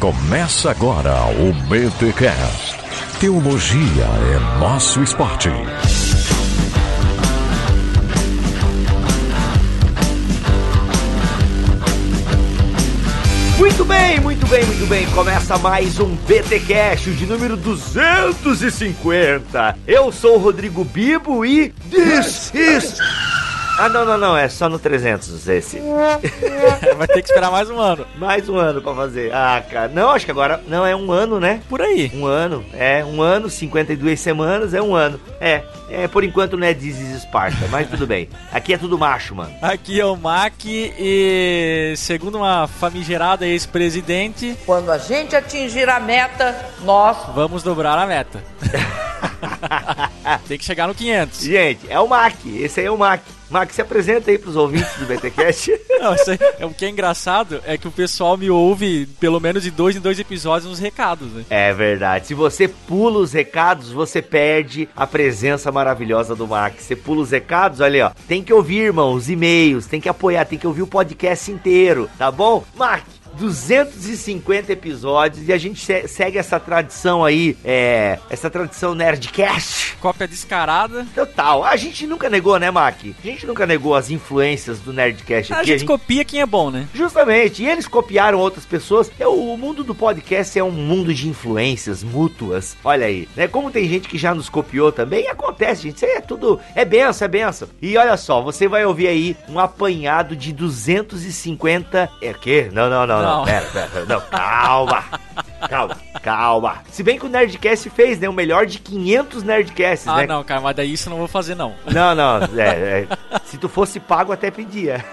Começa agora o BTCast. Teologia é nosso esporte. Muito bem, muito bem, muito bem. Começa mais um BTcast de número 250. Eu sou o Rodrigo Bibo e this is ah, não, não, não, é só no 300 esse. Vai ter que esperar mais um ano. Mais um ano pra fazer. Ah, cara. Não, acho que agora. Não, é um ano, né? Por aí. Um ano. É, um ano, 52 semanas, é um ano. É, é por enquanto não é This Esparta, mas tudo bem. Aqui é tudo macho, mano. Aqui é o Mac e, segundo uma famigerada ex-presidente. Quando a gente atingir a meta, nós. Vamos dobrar a meta. Tem que chegar no 500. Gente, é o Mac. Esse aí é o Mac. Mac, se apresenta aí pros ouvintes do BTCast. Não, isso aí, é, o que é engraçado é que o pessoal me ouve pelo menos de dois em dois episódios nos recados, né? É verdade. Se você pula os recados, você perde a presença maravilhosa do Mac. Você pula os recados, olha aí, ó. Tem que ouvir, irmão, os e-mails, tem que apoiar, tem que ouvir o podcast inteiro, tá bom? Mac, 250 episódios e a gente segue essa tradição aí, é, essa tradição Nerdcast. Cópia descarada. Total. A gente nunca negou, né, Mac? A gente nunca negou as influências do Nerdcast aqui. A gente, a gente copia quem é bom, né? Justamente. E eles copiaram outras pessoas. É, o mundo do podcast é um mundo de influências mútuas. Olha aí, né? Como tem gente que já nos copiou também, acontece, gente. Isso aí é tudo. É benção, é benção. E olha só, você vai ouvir aí um apanhado de 250. É o quê? Não, não, não. Não não, pera, pera, não, calma. Calma, calma. Se bem que o Nerdcast fez, né? O melhor de 500 Nerdcasts, ah, né? Ah, não, cara, mas daí isso eu não vou fazer, não. Não, não. É, é, se tu fosse pago, até pedia.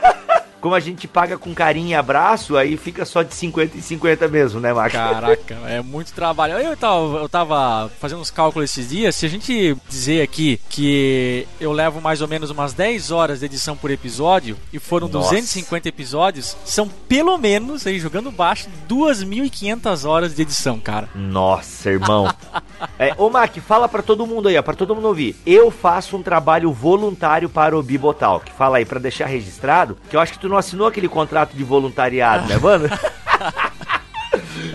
Como a gente paga com carinho e abraço, aí fica só de 50 em 50 mesmo, né, Max? Caraca, é muito trabalho. Eu tava, eu tava fazendo uns cálculos esses dias. Se a gente dizer aqui que eu levo mais ou menos umas 10 horas de edição por episódio e foram Nossa. 250 episódios, são pelo menos, aí jogando baixo, 2.500 horas de edição, cara. Nossa, irmão. é, ô, Mac, fala para todo mundo aí, ó, pra todo mundo ouvir. Eu faço um trabalho voluntário para o Bibotalk. Fala aí, para deixar registrado, que eu acho que tu não assinou aquele contrato de voluntariado, né, mano?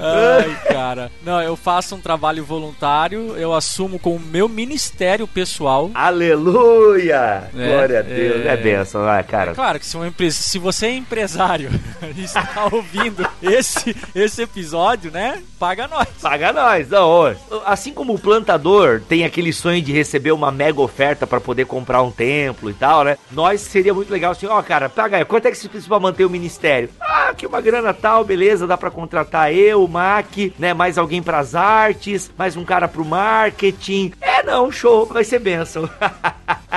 Ai, cara. Não, eu faço um trabalho voluntário, eu assumo com o meu ministério pessoal. Aleluia! É, Glória a Deus. É, é benção, ah, cara. É claro que se, uma empresa, se você é empresário e está ouvindo esse, esse episódio, né? Paga nós. Paga nós. Não, assim como o plantador tem aquele sonho de receber uma mega oferta para poder comprar um templo e tal, né? Nós seria muito legal assim, ó, oh, cara, paga aí, quanto é que você precisa pra manter o ministério? Ah, que uma grana tal, beleza, dá para contratar eu, o Mac, né? Mais alguém pras artes, mais um cara pro marketing. É, não, show, vai ser benção.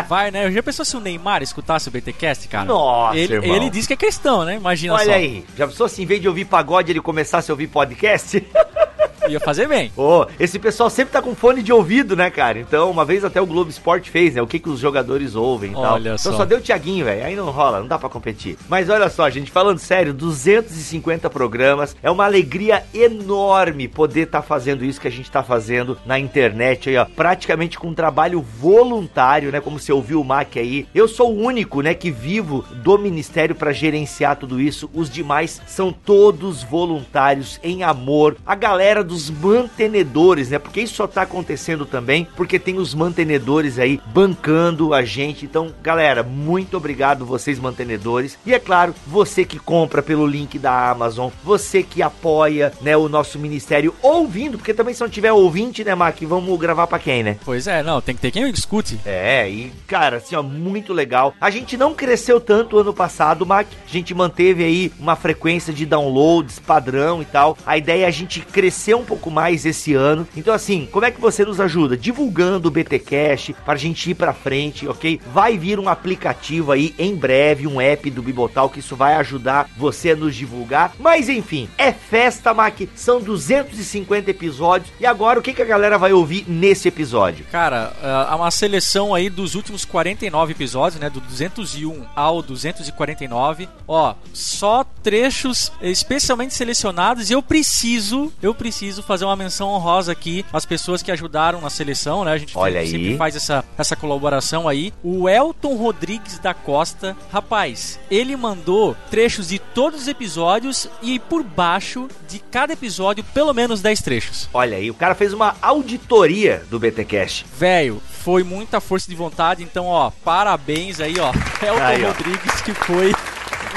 Vai, né? Eu já pensou se o Neymar escutasse o BTcast, cara? Nossa, ele, irmão. ele disse que é questão, né? Imagina Olha só. Olha aí, já pensou se em vez de ouvir pagode ele começasse a ouvir podcast? Ia fazer bem. Ô, oh, esse pessoal sempre tá com fone de ouvido, né, cara? Então, uma vez até o Globo Esporte fez, né? O que, que os jogadores ouvem e tal. Olha então só. só deu o Thiaguinho, velho. Aí não rola, não dá para competir. Mas olha só, gente, falando sério, 250 programas. É uma alegria enorme poder estar tá fazendo isso que a gente tá fazendo na internet aí, ó. Praticamente com um trabalho voluntário, né? Como você ouviu o Mac aí. Eu sou o único, né, que vivo do ministério para gerenciar tudo isso. Os demais são todos voluntários em amor. A galera dos mantenedores, né? Porque isso só tá acontecendo também porque tem os mantenedores aí bancando a gente. Então, galera, muito obrigado vocês mantenedores. E é claro, você que compra pelo link da Amazon, você que apoia, né, o nosso ministério ouvindo, porque também se não tiver ouvinte, né, Mac, vamos gravar para quem, né? Pois é, não, tem que ter quem escute. É, e cara, assim, ó, muito legal. A gente não cresceu tanto ano passado, Mac. A gente manteve aí uma frequência de downloads padrão e tal. A ideia é a gente crescer um pouco mais esse ano. Então, assim, como é que você nos ajuda? Divulgando o BT Cash para a gente ir para frente, ok? Vai vir um aplicativo aí em breve, um app do Bibotal, que isso vai ajudar você a nos divulgar. Mas enfim, é festa, Mac. São 250 episódios. E agora, o que, que a galera vai ouvir nesse episódio? Cara, é, há uma seleção aí dos últimos 49 episódios, né? Do 201 ao 249. Ó, só trechos especialmente selecionados. E eu preciso, eu preciso preciso fazer uma menção honrosa aqui às pessoas que ajudaram na seleção, né? A gente Olha sempre aí. faz essa, essa colaboração aí. O Elton Rodrigues da Costa, rapaz, ele mandou trechos de todos os episódios e por baixo de cada episódio, pelo menos 10 trechos. Olha aí, o cara fez uma auditoria do BTcast. Velho, foi muita força de vontade, então, ó, parabéns aí, ó. Elton Aí, ó. Rodrigues, que foi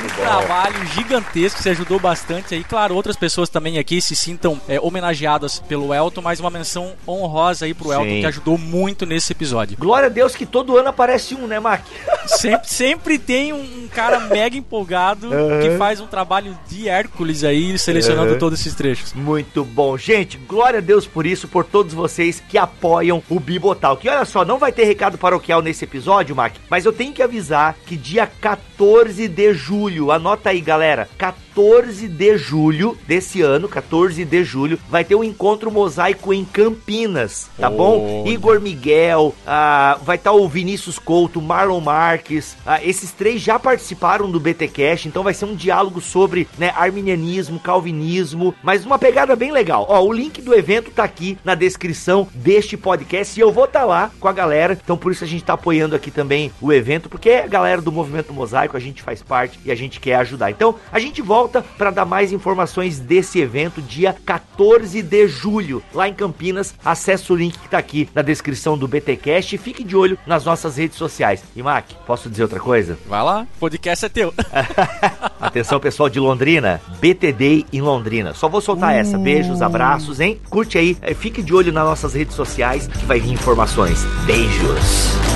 um trabalho gigantesco, você ajudou bastante aí. Claro, outras pessoas também aqui se sintam é, homenageadas pelo Elton, mas uma menção honrosa aí pro Sim. Elton, que ajudou muito nesse episódio. Glória a Deus que todo ano aparece um, né, Mac? Sempre, sempre tem um, cara mega empolgado que faz um trabalho de Hércules aí, selecionando Uhum. todos esses trechos. Muito bom. Gente, glória a Deus por isso, por todos vocês que apoiam o Bibotal. Que olha só, não vai ter recado paroquial nesse episódio, Mac, mas eu tenho que avisar que dia 14 de julho, anota aí, galera, 14 de julho desse ano, 14 de julho, vai ter um encontro mosaico em Campinas, tá bom? Olha. Igor Miguel, ah, vai estar o Vinícius Couto, Marlon Marques, ah, esses três já participaram do BTcast, então vai ser um diálogo sobre né, arminianismo, calvinismo, mas uma pegada bem legal. Ó, o link do evento tá aqui na descrição deste podcast e eu vou estar lá com a galera, então por isso a gente tá apoiando aqui também o evento, porque é a galera do Movimento Mosaico, a gente faz parte e a gente quer ajudar. Então a gente volta para dar mais informações desse evento dia 14 de julho, lá em Campinas. Acesse o link que tá aqui na descrição do BTcast e fique de olho nas nossas redes sociais. E Mac, posso dizer outra coisa? Vai lá, podcast é teu. Atenção, pessoal de Londrina, BTD em Londrina. Só vou soltar essa. Beijos, abraços, hein? Curte aí, eh, fique de olho nas nossas redes sociais que vai vir informações. Beijos.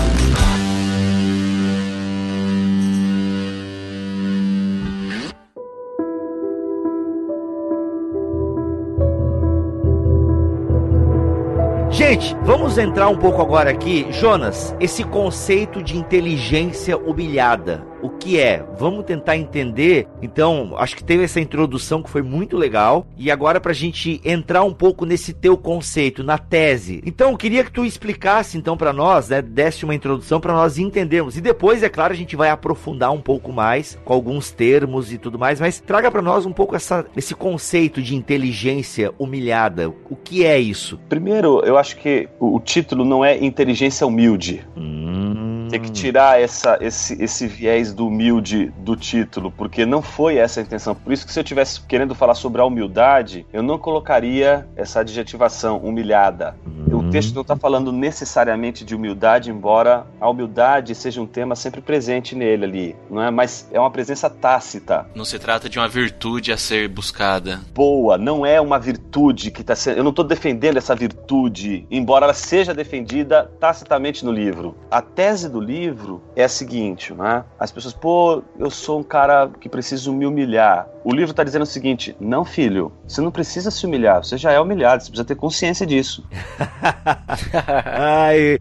Gente, vamos entrar um pouco agora aqui, Jonas, esse conceito de inteligência humilhada. O que é? Vamos tentar entender. Então, acho que teve essa introdução que foi muito legal. E agora pra gente entrar um pouco nesse teu conceito, na tese. Então, eu queria que tu explicasse então pra nós, né, desse uma introdução pra nós entendermos. E depois, é claro, a gente vai aprofundar um pouco mais com alguns termos e tudo mais, mas traga pra nós um pouco essa, esse conceito de inteligência humilhada. O que é isso? Primeiro, eu acho que o, o título não é inteligência humilde. Hum. Tem que tirar essa, esse, esse viés do humilde do título, porque não foi essa a intenção. Por isso que se eu tivesse querendo falar sobre a humildade, eu não colocaria essa adjetivação humilhada. O texto não está falando necessariamente de humildade, embora a humildade seja um tema sempre presente nele ali, não é? Mas é uma presença tácita, Não se trata de uma virtude a ser buscada. boa, não é uma virtude que está sendo. Eu não estou defendendo essa virtude, embora ela seja defendida tacitamente no livro. A tese do livro é a seguinte, né? As pessoas, pô, eu sou um cara que preciso me humilhar. O livro está dizendo o seguinte: não, filho, você não precisa se humilhar, você já é humilhado, você precisa ter consciência disso. Ai,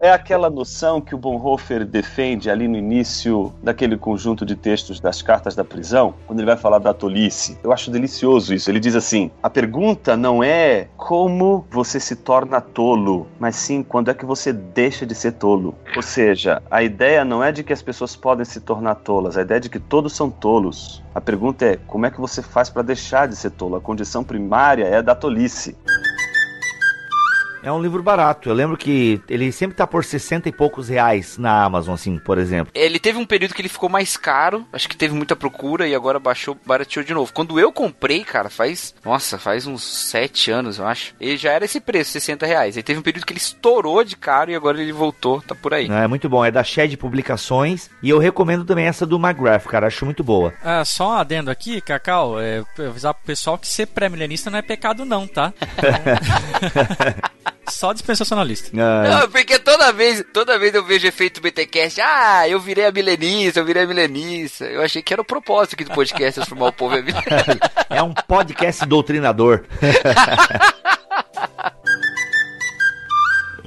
É aquela noção que o Bonhoeffer defende ali no início daquele conjunto de textos das cartas da prisão, quando ele vai falar da tolice. Eu acho delicioso isso. Ele diz assim: a pergunta não é como você se torna tolo, mas sim quando é que você deixa de ser tolo. Ou seja, a ideia não é de que as pessoas podem se tornar tolas, a ideia é de que todos são tolos. A pergunta é como é que você faz para deixar de ser tolo? A condição primária é a da tolice. É um livro barato. Eu lembro que ele sempre tá por 60 e poucos reais na Amazon, assim, por exemplo. Ele teve um período que ele ficou mais caro, acho que teve muita procura e agora baixou, barateou de novo. Quando eu comprei, cara, faz, nossa, faz uns 7 anos, eu acho. Ele já era esse preço, 60 reais. Aí teve um período que ele estourou de caro e agora ele voltou, tá por aí. É muito bom. É da Shed Publicações. E eu recomendo também essa do McGrath, cara. Acho muito boa. Ah, só um adendo aqui, Cacau, é, avisar pro pessoal que ser pré-milenista não é pecado não, tá? só dispensacionalista. Ah, Não, porque toda vez, toda vez eu vejo efeito BTcast, ah, eu virei a milenista, eu virei a milenista. Eu achei que era o propósito aqui do podcast, transformar o povo em milenista. é um podcast doutrinador.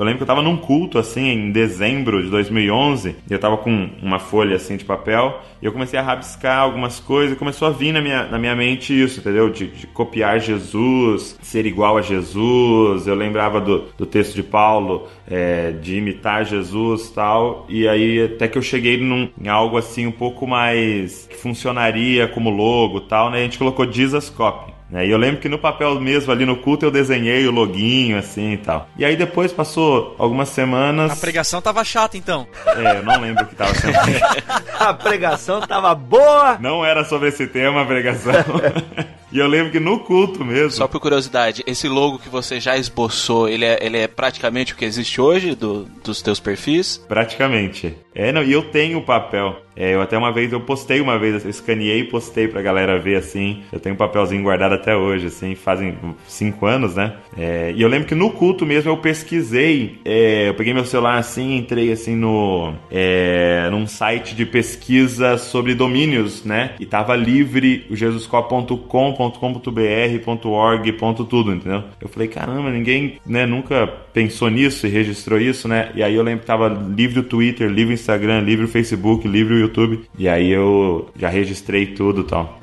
Eu lembro que eu tava num culto, assim, em dezembro de 2011, e eu tava com uma folha, assim, de papel, e eu comecei a rabiscar algumas coisas, e começou a vir na minha, na minha mente isso, entendeu? De, de copiar Jesus, ser igual a Jesus, eu lembrava do, do texto de Paulo, é, de imitar Jesus tal, e aí até que eu cheguei num, em algo, assim, um pouco mais que funcionaria como logo tal, né? A gente colocou Jesus Copy. Né? E eu lembro que no papel mesmo, ali no culto, eu desenhei o loginho, assim e tal. E aí depois passou algumas semanas. A pregação tava chata, então. É, eu não lembro o que tava sendo. a pregação tava boa! Não era sobre esse tema a pregação. E eu lembro que no culto mesmo. Só por curiosidade, esse logo que você já esboçou, ele é, ele é praticamente o que existe hoje do, dos teus perfis? Praticamente. É, não, e eu tenho o papel. É, eu até uma vez, eu postei uma vez, eu escaneei e postei pra galera ver, assim. Eu tenho um papelzinho guardado até hoje, assim, fazem cinco anos, né? É, e eu lembro que no culto mesmo eu pesquisei, é, eu peguei meu celular assim, entrei assim no, é, num site de pesquisa sobre domínios, né? E tava livre o jesuscop.com.com.br, .org, tudo, entendeu? Eu falei, caramba, ninguém, né, nunca pensou nisso e registrou isso, né? E aí eu lembro que tava livre o Twitter, livre o Instagram, livre o Facebook, livre o YouTube. E aí eu já registrei tudo e tal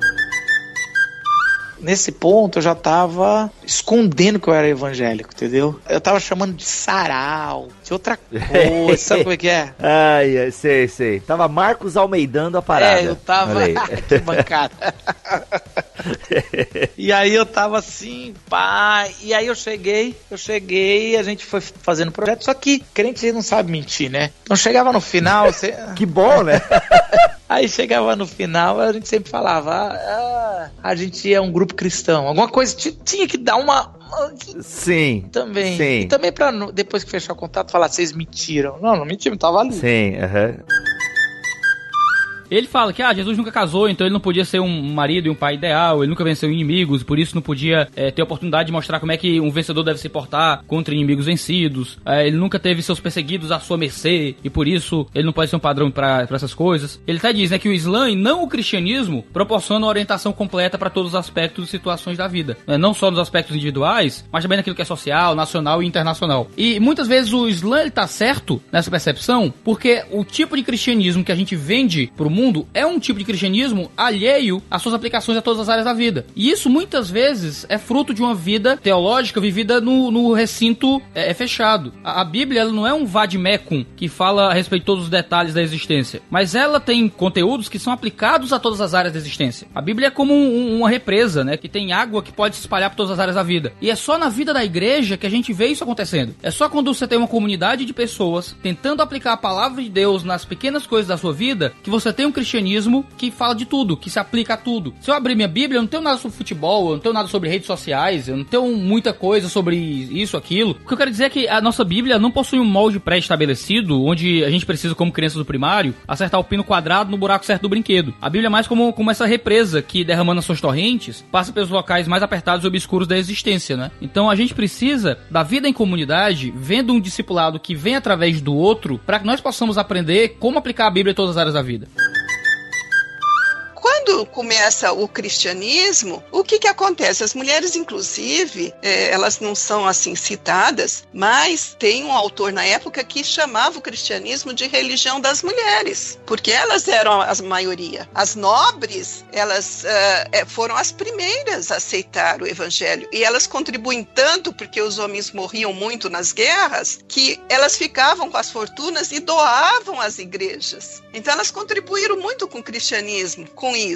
nesse ponto eu já tava escondendo que eu era evangélico, entendeu? Eu tava chamando de sarau, de outra coisa, sabe como é que é? Ai, sei, sei. Tava Marcos almeidando a parada. É, eu tava. que bancada. e aí eu tava assim, pá. E aí eu cheguei, eu cheguei, a gente foi fazendo projeto. Só que crente não sabe mentir, né? Então chegava no final. Você... que bom, né? Aí chegava no final, a gente sempre falava: ah, a gente é um grupo cristão. Alguma coisa tinha que dar uma. Sim. Também. Sim. E também pra depois que fechar o contato falar: vocês mentiram. Não, não mentiram, tava ali. Sim, aham. Ele fala que ah, Jesus nunca casou, então ele não podia ser um marido e um pai ideal, ele nunca venceu inimigos, por isso não podia é, ter a oportunidade de mostrar como é que um vencedor deve se portar contra inimigos vencidos. É, ele nunca teve seus perseguidos à sua mercê, e por isso ele não pode ser um padrão para essas coisas. Ele até diz né, que o Islã e não o cristianismo proporcionam orientação completa para todos os aspectos e situações da vida. Né? Não só nos aspectos individuais, mas também naquilo que é social, nacional e internacional. E muitas vezes o Islã ele tá certo nessa percepção, porque o tipo de cristianismo que a gente vende pro mundo é um tipo de cristianismo alheio às suas aplicações a todas as áreas da vida. E isso muitas vezes é fruto de uma vida teológica vivida no, no recinto é, é fechado. A, a, Bíblia ela não é um vademecum que fala a respeito de todos os detalhes da existência, mas ela tem conteúdos que são aplicados a todas as áreas da existência. A Bíblia é como um, uma represa, né, que tem água que pode se espalhar por todas as áreas da vida. E é só na vida da igreja que a gente vê isso acontecendo. É só quando você tem uma comunidade de pessoas tentando aplicar a palavra de Deus nas pequenas coisas da sua vida que você tem um cristianismo que fala de tudo, que se aplica a tudo. Se eu abrir minha Bíblia, eu não tenho nada sobre futebol, eu não tenho nada sobre redes sociais, eu não tenho muita coisa sobre isso, aquilo. O que eu quero dizer é que a nossa Bíblia não possui um molde pré-estabelecido, onde a gente precisa, como criança do primário, acertar o pino quadrado no buraco certo do brinquedo. A Bíblia é mais como, como essa represa que, derramando as suas torrentes, passa pelos locais mais apertados e obscuros da existência, né? Então a gente precisa da vida em comunidade, vendo um discipulado que vem através do outro, para que nós possamos aprender como aplicar a Bíblia em todas as áreas da vida quando começa o cristianismo, o que que acontece? As mulheres, inclusive, é, elas não são assim citadas, mas tem um autor na época que chamava o cristianismo de religião das mulheres, porque elas eram a maioria. As nobres, elas uh, foram as primeiras a aceitar o evangelho e elas contribuem tanto porque os homens morriam muito nas guerras que elas ficavam com as fortunas e doavam às igrejas. Então elas contribuíram muito com o cristianismo, com isso.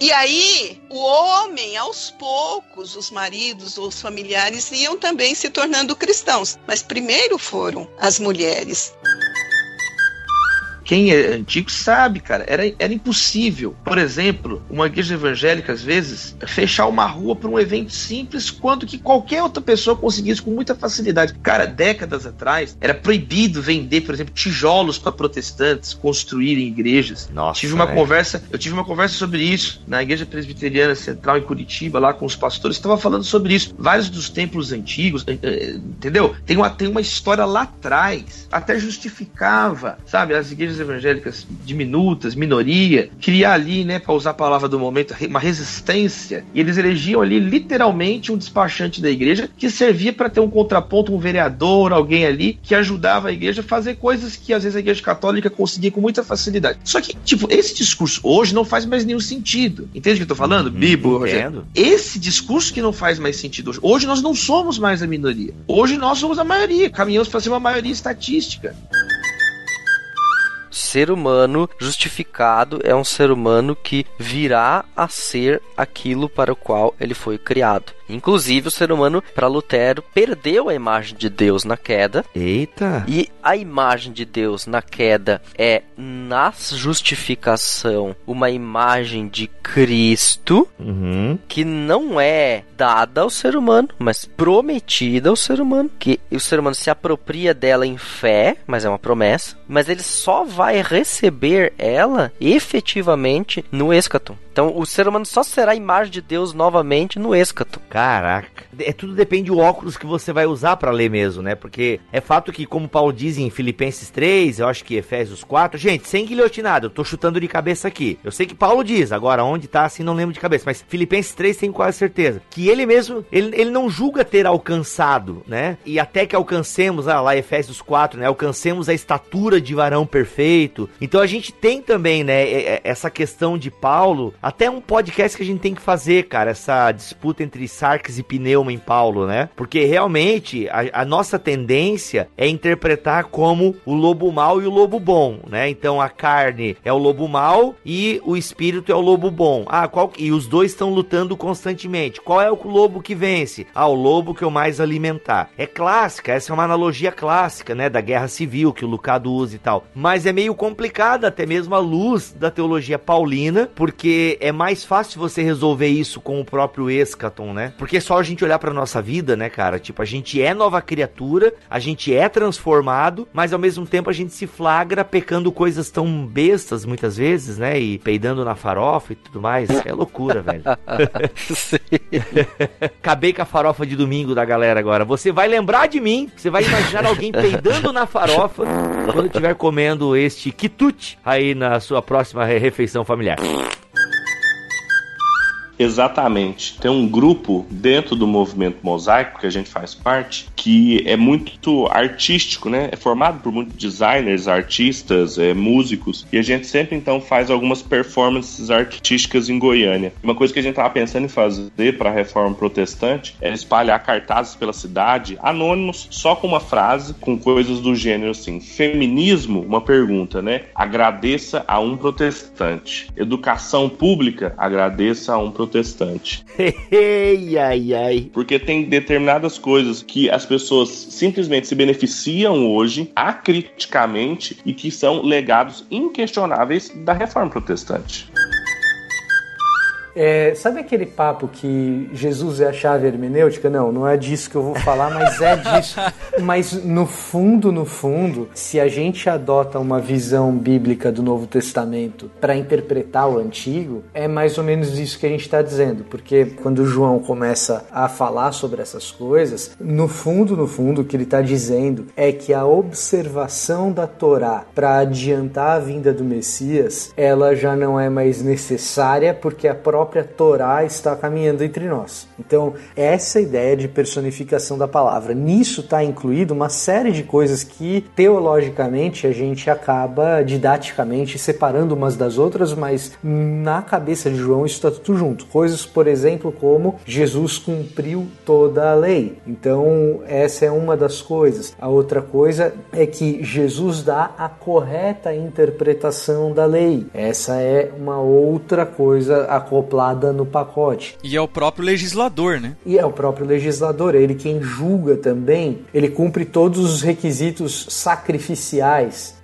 E aí, o homem, aos poucos, os maridos os familiares iam também se tornando cristãos. Mas primeiro foram as mulheres quem é antigo sabe, cara, era, era impossível. Por exemplo, uma igreja evangélica, às vezes, fechar uma rua para um evento simples, quando que qualquer outra pessoa conseguisse com muita facilidade. Cara, décadas atrás, era proibido vender, por exemplo, tijolos para protestantes construírem igrejas. Nossa, tive uma é. conversa, eu tive uma conversa sobre isso na igreja presbiteriana central em Curitiba, lá com os pastores, estava falando sobre isso. Vários dos templos antigos, eh, eh, entendeu? Tem uma, tem uma história lá atrás, até justificava, sabe, as igrejas igrejas evangélicas diminutas, minoria, criar ali, né, para usar a palavra do momento, uma resistência. E eles elegiam ali literalmente um despachante da igreja que servia para ter um contraponto, um vereador, alguém ali que ajudava a igreja a fazer coisas que às vezes a igreja católica conseguia com muita facilidade. Só que, tipo, esse discurso hoje não faz mais nenhum sentido. Entende o que eu tô falando? Uhum, Bibo, Esse discurso que não faz mais sentido hoje. Hoje nós não somos mais a minoria. Hoje nós somos a maioria. Caminhamos para ser uma maioria estatística. Ser humano justificado é um ser humano que virá a ser aquilo para o qual ele foi criado. Inclusive, o ser humano, para Lutero, perdeu a imagem de Deus na queda. Eita! E a imagem de Deus na queda é, na justificação, uma imagem de Cristo, uhum. que não é dada ao ser humano, mas prometida ao ser humano. Que o ser humano se apropria dela em fé, mas é uma promessa. Mas ele só vai receber ela efetivamente no escatom. Então o ser humano só será a imagem de Deus novamente no escato. Caraca. É tudo depende do óculos que você vai usar para ler mesmo, né? Porque é fato que, como Paulo diz em Filipenses 3, eu acho que Efésios 4, gente, sem guilhotinado, eu tô chutando de cabeça aqui. Eu sei que Paulo diz, agora onde tá assim não lembro de cabeça, mas Filipenses 3 tenho quase certeza. Que ele mesmo, ele, ele não julga ter alcançado, né? E até que alcancemos, ah, lá Efésios 4, né? Alcancemos a estatura de varão perfeito. Então a gente tem também, né, essa questão de Paulo até um podcast que a gente tem que fazer, cara, essa disputa entre Sarkis e Pneuma em Paulo, né? Porque realmente a, a, nossa tendência é interpretar como o lobo mau e o lobo bom, né? Então a carne é o lobo mau e o espírito é o lobo bom. Ah, qual e os dois estão lutando constantemente. Qual é o lobo que vence? Ah, o lobo que eu mais alimentar. É clássica, essa é uma analogia clássica, né, da guerra civil que o Lucado usa e tal. Mas é meio complicada até mesmo à luz da teologia paulina, porque é mais fácil você resolver isso com o próprio escaton, né? Porque é só a gente olhar pra nossa vida, né, cara? Tipo, a gente é nova criatura, a gente é transformado, mas ao mesmo tempo a gente se flagra pecando coisas tão bestas muitas vezes, né? E peidando na farofa e tudo mais. É loucura, velho. Acabei com a farofa de domingo da galera agora. Você vai lembrar de mim, você vai imaginar alguém peidando na farofa quando estiver comendo este quitute aí na sua próxima refeição familiar. Exatamente. Tem um grupo dentro do movimento mosaico que a gente faz parte que é muito artístico, né? É formado por muitos designers, artistas, é, músicos e a gente sempre então faz algumas performances artísticas em Goiânia. Uma coisa que a gente tava pensando em fazer para a reforma protestante é espalhar cartazes pela cidade anônimos só com uma frase com coisas do gênero assim: feminismo, uma pergunta, né? Agradeça a um protestante. Educação pública, agradeça a um protestante protestante. ai, ai, ai. Porque tem determinadas coisas que as pessoas simplesmente se beneficiam hoje acriticamente e que são legados inquestionáveis da reforma protestante. É, sabe aquele papo que Jesus é a chave hermenêutica? Não, não é disso que eu vou falar, mas é disso. mas no fundo, no fundo, se a gente adota uma visão bíblica do Novo Testamento para interpretar o Antigo, é mais ou menos isso que a gente está dizendo. Porque quando João começa a falar sobre essas coisas, no fundo, no fundo, o que ele está dizendo é que a observação da Torá para adiantar a vinda do Messias, ela já não é mais necessária porque a própria própria Torá está caminhando entre nós. Então, essa ideia de personificação da palavra. Nisso está incluído uma série de coisas que, teologicamente, a gente acaba didaticamente separando umas das outras, mas na cabeça de João isso está tudo junto. Coisas, por exemplo, como Jesus cumpriu toda a lei. Então, essa é uma das coisas. A outra coisa é que Jesus dá a correta interpretação da lei. Essa é uma outra coisa acoplada acoplada no pacote. E é o próprio legislador, né? E é o próprio legislador, ele quem julga também, ele cumpre todos os requisitos sacrificiais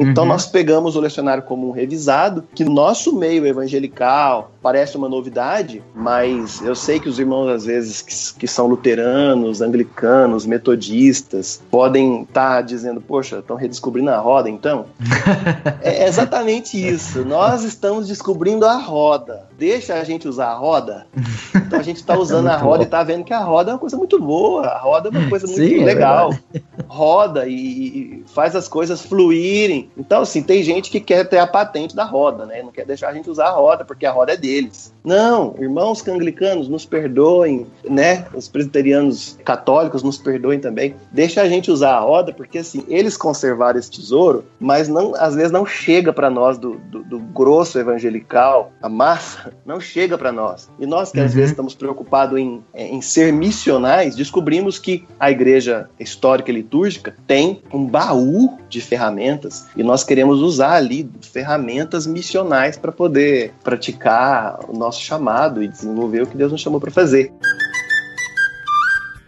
então uhum. nós pegamos o lecionário comum revisado, que no nosso meio evangelical parece uma novidade, mas eu sei que os irmãos às vezes que, que são luteranos, anglicanos, metodistas, podem estar tá dizendo, poxa, estão redescobrindo a roda então? é exatamente isso. Nós estamos descobrindo a roda. Deixa a gente usar a roda. Então a gente está usando é a roda bom. e está vendo que a roda é uma coisa muito boa, a roda é uma coisa muito Sim, é legal. É roda e, e faz as coisas fluírem então, assim, tem gente que quer ter a patente da roda, né? Não quer deixar a gente usar a roda, porque a roda é deles. Não, irmãos anglicanos, nos perdoem, né? Os presbiterianos católicos nos perdoem também. Deixa a gente usar a roda, porque assim, eles conservaram esse tesouro, mas não, às vezes não chega para nós do, do, do, grosso evangelical, a massa, não chega para nós. E nós que uhum. às vezes estamos preocupados em, em ser missionais, descobrimos que a igreja histórica e litúrgica litúrgica tem um baú de ferramentas e nós queremos usar ali ferramentas missionais para poder praticar o nosso chamado e desenvolver o que Deus nos chamou para fazer.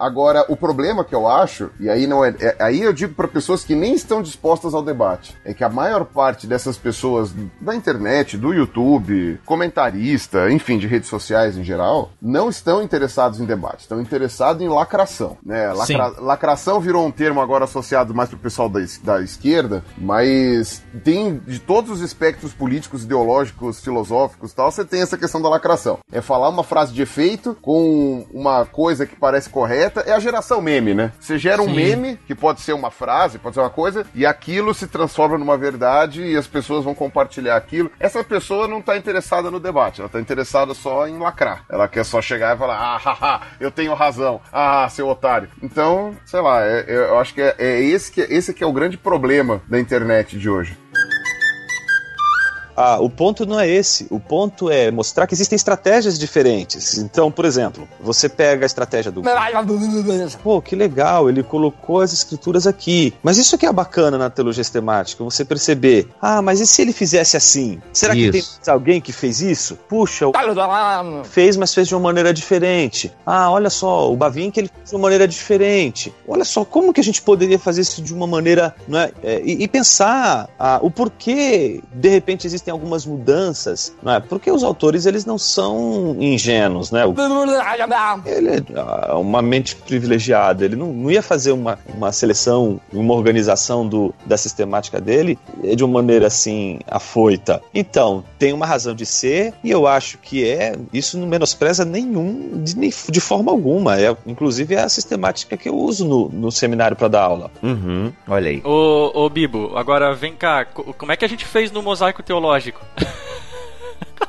Agora, o problema que eu acho, e aí não é, é aí eu digo para pessoas que nem estão dispostas ao debate, é que a maior parte dessas pessoas da internet, do YouTube, comentarista, enfim, de redes sociais em geral, não estão interessados em debate, estão interessados em lacração, né? Lacra, lacração virou um termo agora associado mais pro pessoal da, da esquerda, mas tem de todos os espectros políticos, ideológicos, filosóficos, tal, você tem essa questão da lacração. É falar uma frase de efeito com uma coisa que parece correta é a geração meme, né? Você gera um Sim. meme, que pode ser uma frase, pode ser uma coisa, e aquilo se transforma numa verdade e as pessoas vão compartilhar aquilo. Essa pessoa não tá interessada no debate, ela tá interessada só em lacrar. Ela quer só chegar e falar, ah, haha, eu tenho razão, ah, seu otário. Então, sei lá, é- é- eu acho que é, é esse, que, esse que é o grande problema da internet de hoje. Ah, o ponto não é esse. O ponto é mostrar que existem estratégias diferentes. Então, por exemplo, você pega a estratégia do. Pô, que legal, ele colocou as escrituras aqui. Mas isso que é bacana na teologia sistemática, você perceber. Ah, mas e se ele fizesse assim? Será que Isso. tem alguém que fez isso? Puxa, o fez, mas fez de uma maneira diferente. Ah, olha só, o Bavinck ele fez de uma maneira diferente. Olha só, como que a gente poderia fazer isso de uma maneira, não é? É, e, e pensar ah, o porquê, de repente, existem algumas mudanças, não é? Porque os autores, eles não são ingênuos, né? O- ele é ah, uma mente privilegiada, ele não, não ia fazer uma, uma seleção, uma organização do, da sistemática dele eh, de uma maneira assim, afoita. Então, tem uma razão de ser, e eu acho que é, isso não menospreza nenhum, de, de forma alguma. É, inclusive é a sistemática que eu uso no, no seminário para dar aula. Uhum, olha aí. Ô, ô Bibo, agora vem cá, co- como é que a gente fez no mosaico teológico?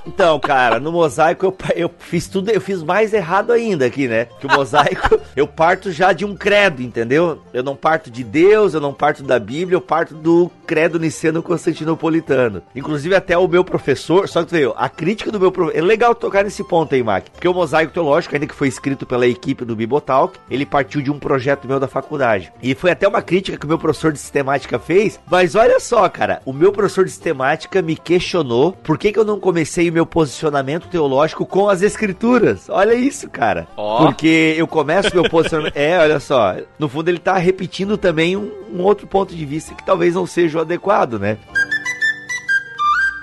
Então, cara, no mosaico eu, eu fiz tudo, eu fiz mais errado ainda aqui, né? Que o mosaico eu parto já de um credo, entendeu? Eu não parto de Deus, eu não parto da Bíblia, eu parto do credo niceno constantinopolitano. Inclusive até o meu professor, só que tu viu, a crítica do meu professor, é legal tocar nesse ponto aí, Mac, porque o mosaico teológico, ainda que foi escrito pela equipe do Bibotalk, ele partiu de um projeto meu da faculdade. E foi até uma crítica que o meu professor de sistemática fez, mas olha só, cara, o meu professor de sistemática me questionou por que, que eu não comecei o meu posicionamento teológico com as escrituras. Olha isso, cara. Ó. Porque eu começo meu posicionamento. É, olha só. No fundo, ele tá repetindo também um, um outro ponto de vista que talvez não seja adequado, né?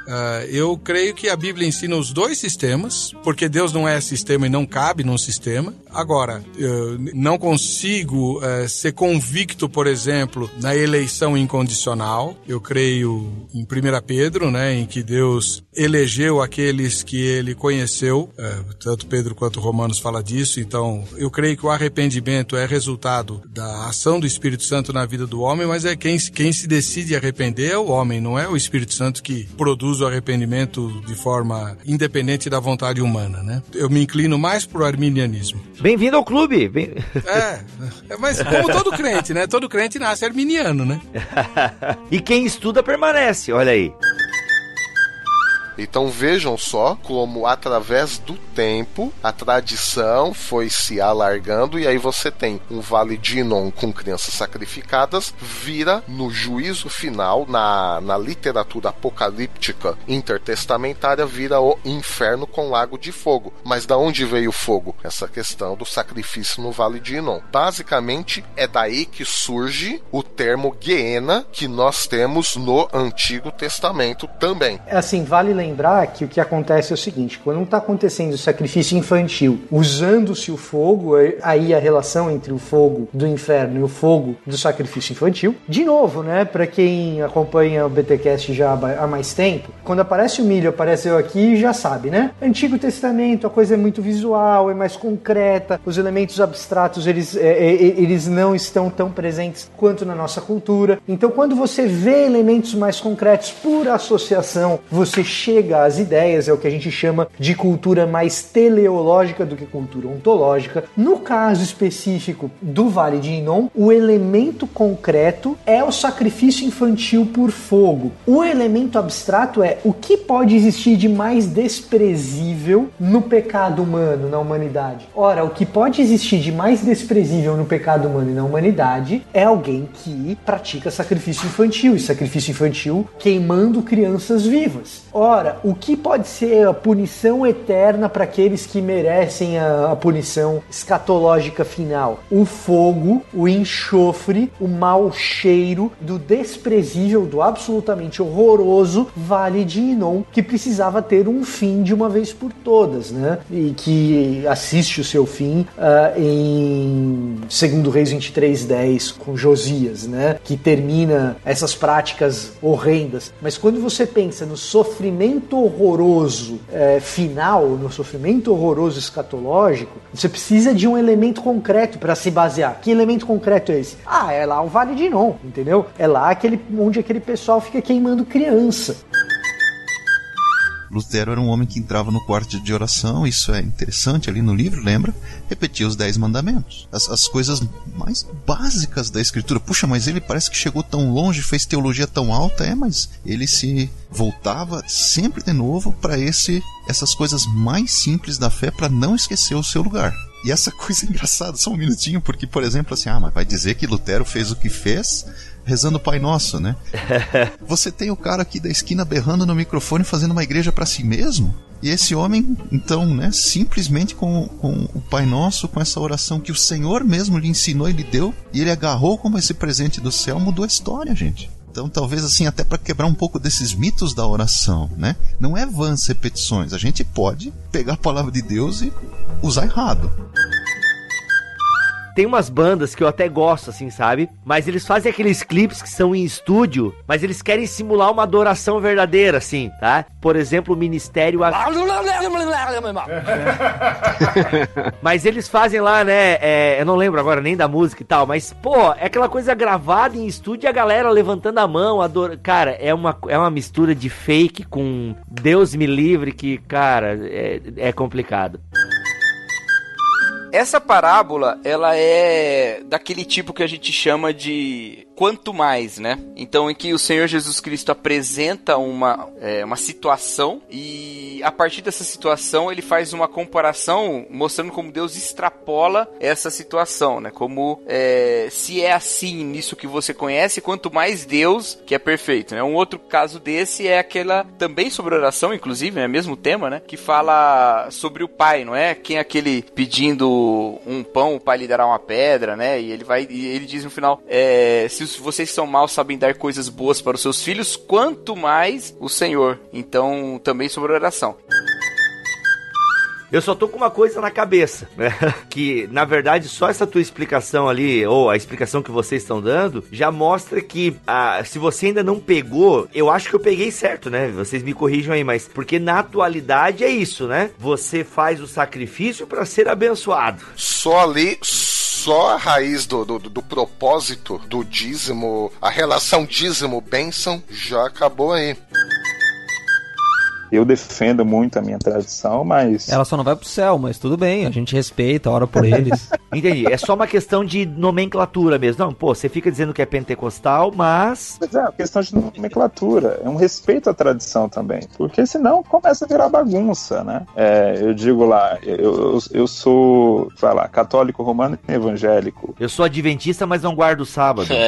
Ah, eu creio que a Bíblia ensina os dois sistemas, porque Deus não é sistema e não cabe num sistema. Agora, eu não consigo eh, ser convicto, por exemplo, na eleição incondicional. Eu creio em 1 Pedro, né, em que Deus elegeu aqueles que ele conheceu. eh, tanto Pedro quanto Romanos fala disso. Então, eu creio que o arrependimento é resultado da ação do Espírito Santo na vida do homem, mas é quem, quem se decide arrepender é o homem, não é o Espírito Santo que produz o arrependimento de forma independente da vontade humana, né? Eu me inclino mais pro arminianismo. Bem-vindo ao clube! Bem... É, é, mas como todo crente, né? Todo crente nasce arminiano, né? e quem estuda permanece, olha aí. Então vejam só como através do tempo a tradição foi se alargando e aí você tem um vale de Inon com crianças sacrificadas vira no juízo final na, na literatura apocalíptica intertestamentária vira o inferno com lago de fogo. Mas da onde veio o fogo? Essa questão do sacrifício no vale de Inon. Basicamente é daí que surge o termo Guiena que nós temos no Antigo Testamento também. Assim, vale lembrar que o que acontece é o seguinte: quando está acontecendo o sacrifício infantil, usando-se o fogo, aí a relação entre o fogo do inferno e o fogo do sacrifício infantil. De novo, né? Para quem acompanha o BTcast já há mais tempo, quando aparece o milho, aparece eu aqui, já sabe, né? Antigo Testamento, a coisa é muito visual, é mais concreta, os elementos abstratos eles, é, é, eles não estão tão presentes quanto na nossa cultura. Então, quando você vê elementos mais concretos por associação, você chega chega às ideias, é o que a gente chama de cultura mais teleológica do que cultura ontológica. No caso específico do Vale de Inon, o elemento concreto é o sacrifício infantil por fogo. O elemento abstrato é o que pode existir de mais desprezível no pecado humano, na humanidade. Ora, o que pode existir de mais desprezível no pecado humano e na humanidade é alguém que pratica sacrifício infantil, e sacrifício infantil queimando crianças vivas. Ora, o que pode ser a punição eterna para aqueles que merecem a, a punição escatológica final? O fogo, o enxofre, o mau cheiro do desprezível, do absolutamente horroroso Vale de Inon, que precisava ter um fim de uma vez por todas, né? E que assiste o seu fim uh, em Segundo Reis 23:10 com Josias, né? Que termina essas práticas horrendas. Mas quando você pensa no sofrimento horroroso eh, final, no sofrimento horroroso escatológico, você precisa de um elemento concreto para se basear. Que elemento concreto é esse? Ah, é lá o Vale de Inon, entendeu? É lá aquele, onde aquele pessoal fica queimando criança. Lutero era um homem que entrava no quarto de oração, isso é interessante ali no livro, lembra? Repetia os dez mandamentos. As, as coisas mais básicas da escritura. Puxa, mas ele parece que chegou tão longe, fez teologia tão alta, é, mas ele se voltava sempre de novo para esse essas coisas mais simples da fé para não esquecer o seu lugar. E essa coisa engraçada, só um minutinho, porque, por exemplo, assim, ah, mas vai dizer que Lutero fez o que fez rezando o Pai Nosso, né? Você tem o cara aqui da esquina berrando no microfone fazendo uma igreja para si mesmo? E esse homem, então, né, simplesmente com, com o Pai Nosso, com essa oração que o Senhor mesmo lhe ensinou e lhe deu, e ele agarrou como esse presente do céu, mudou a história, gente. Então, talvez assim, até para quebrar um pouco desses mitos da oração, né? Não é vãs repetições. A gente pode pegar a palavra de Deus e usar errado. Tem umas bandas que eu até gosto, assim, sabe? Mas eles fazem aqueles clipes que são em estúdio, mas eles querem simular uma adoração verdadeira, assim, tá? Por exemplo, o Ministério. mas eles fazem lá, né? É, eu não lembro agora nem da música e tal, mas, pô, é aquela coisa gravada em estúdio e a galera levantando a mão, adora... Cara, é uma, é uma mistura de fake com Deus me livre que, cara, é, é complicado. Essa parábola, ela é daquele tipo que a gente chama de quanto mais, né? Então, em que o Senhor Jesus Cristo apresenta uma, é, uma situação e a partir dessa situação ele faz uma comparação mostrando como Deus extrapola essa situação, né? Como é, se é assim nisso que você conhece, quanto mais Deus que é perfeito, né? Um outro caso desse é aquela também sobre oração, inclusive, né? Mesmo tema, né? Que fala sobre o pai, não é? Quem é aquele pedindo um pão, o pai lhe dará uma pedra, né? E ele vai e ele diz no final, é, se vocês são maus sabem dar coisas boas para os seus filhos, quanto mais o Senhor. Então, também sobre oração. Eu só tô com uma coisa na cabeça, né? Que, na verdade, só essa tua explicação ali, ou a explicação que vocês estão dando, já mostra que ah, se você ainda não pegou, eu acho que eu peguei certo, né? Vocês me corrijam aí, mas porque na atualidade é isso, né? Você faz o sacrifício para ser abençoado. Só ali, só a raiz do, do, do, propósito do dízimo, a relação dízimo-bênção, já acabou aí. Eu defendo muito a minha tradição, mas. Ela só não vai pro céu, mas tudo bem, a gente respeita, ora por eles. Entendi. É só uma questão de nomenclatura mesmo. Não, pô, você fica dizendo que é pentecostal, mas. Mas é, uma questão de nomenclatura. É um respeito à tradição também. Porque senão começa a virar bagunça, né? É, eu digo lá, eu, eu, eu sou, vai lá, católico romano e evangélico. Eu sou adventista, mas não guardo o sábado.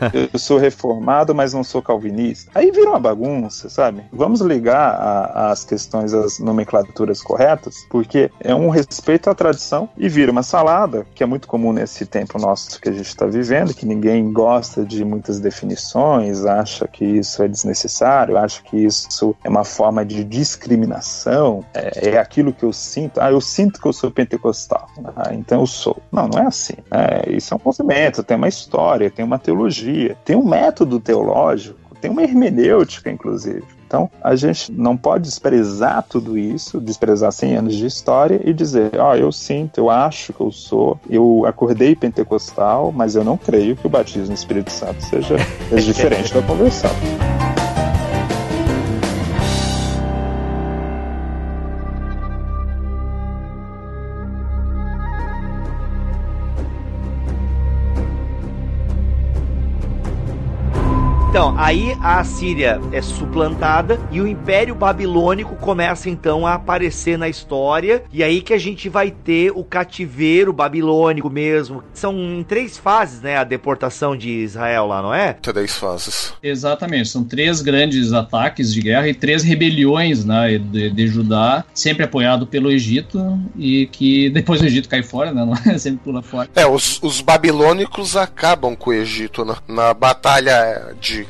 É, eu sou reformado, mas não sou calvinista. Aí vira uma bagunça, sabe? Vamos ligar as questões, as nomenclaturas corretas, porque é um respeito à tradição e vira uma salada, que é muito comum nesse tempo nosso que a gente está vivendo, que ninguém gosta de muitas definições, acha que isso é desnecessário, acha que isso é uma forma de discriminação, é, é aquilo que eu sinto. Ah, eu sinto que eu sou pentecostal, ah, então eu sou. Não, não é assim. É, isso é um movimento, tem uma história, tem uma teologia, tem um método teológico, tem uma hermenêutica, inclusive. Então, a gente não pode desprezar tudo isso, desprezar 100 anos de história e dizer, ó, oh, eu sinto, eu acho que eu sou, eu acordei pentecostal, mas eu não creio que o batismo no Espírito Santo seja, seja diferente da conversão. Então, aí a Síria é suplantada e o Império Babilônico começa então a aparecer na história. E aí que a gente vai ter o cativeiro babilônico mesmo. São em três fases, né? A deportação de Israel lá, não é? Três fases. Exatamente, são três grandes ataques de guerra e três rebeliões né, de, de Judá, sempre apoiado pelo Egito e que depois o Egito cai fora, né? Não é? Sempre pula fora. É, os, os babilônicos acabam com o Egito na, na batalha de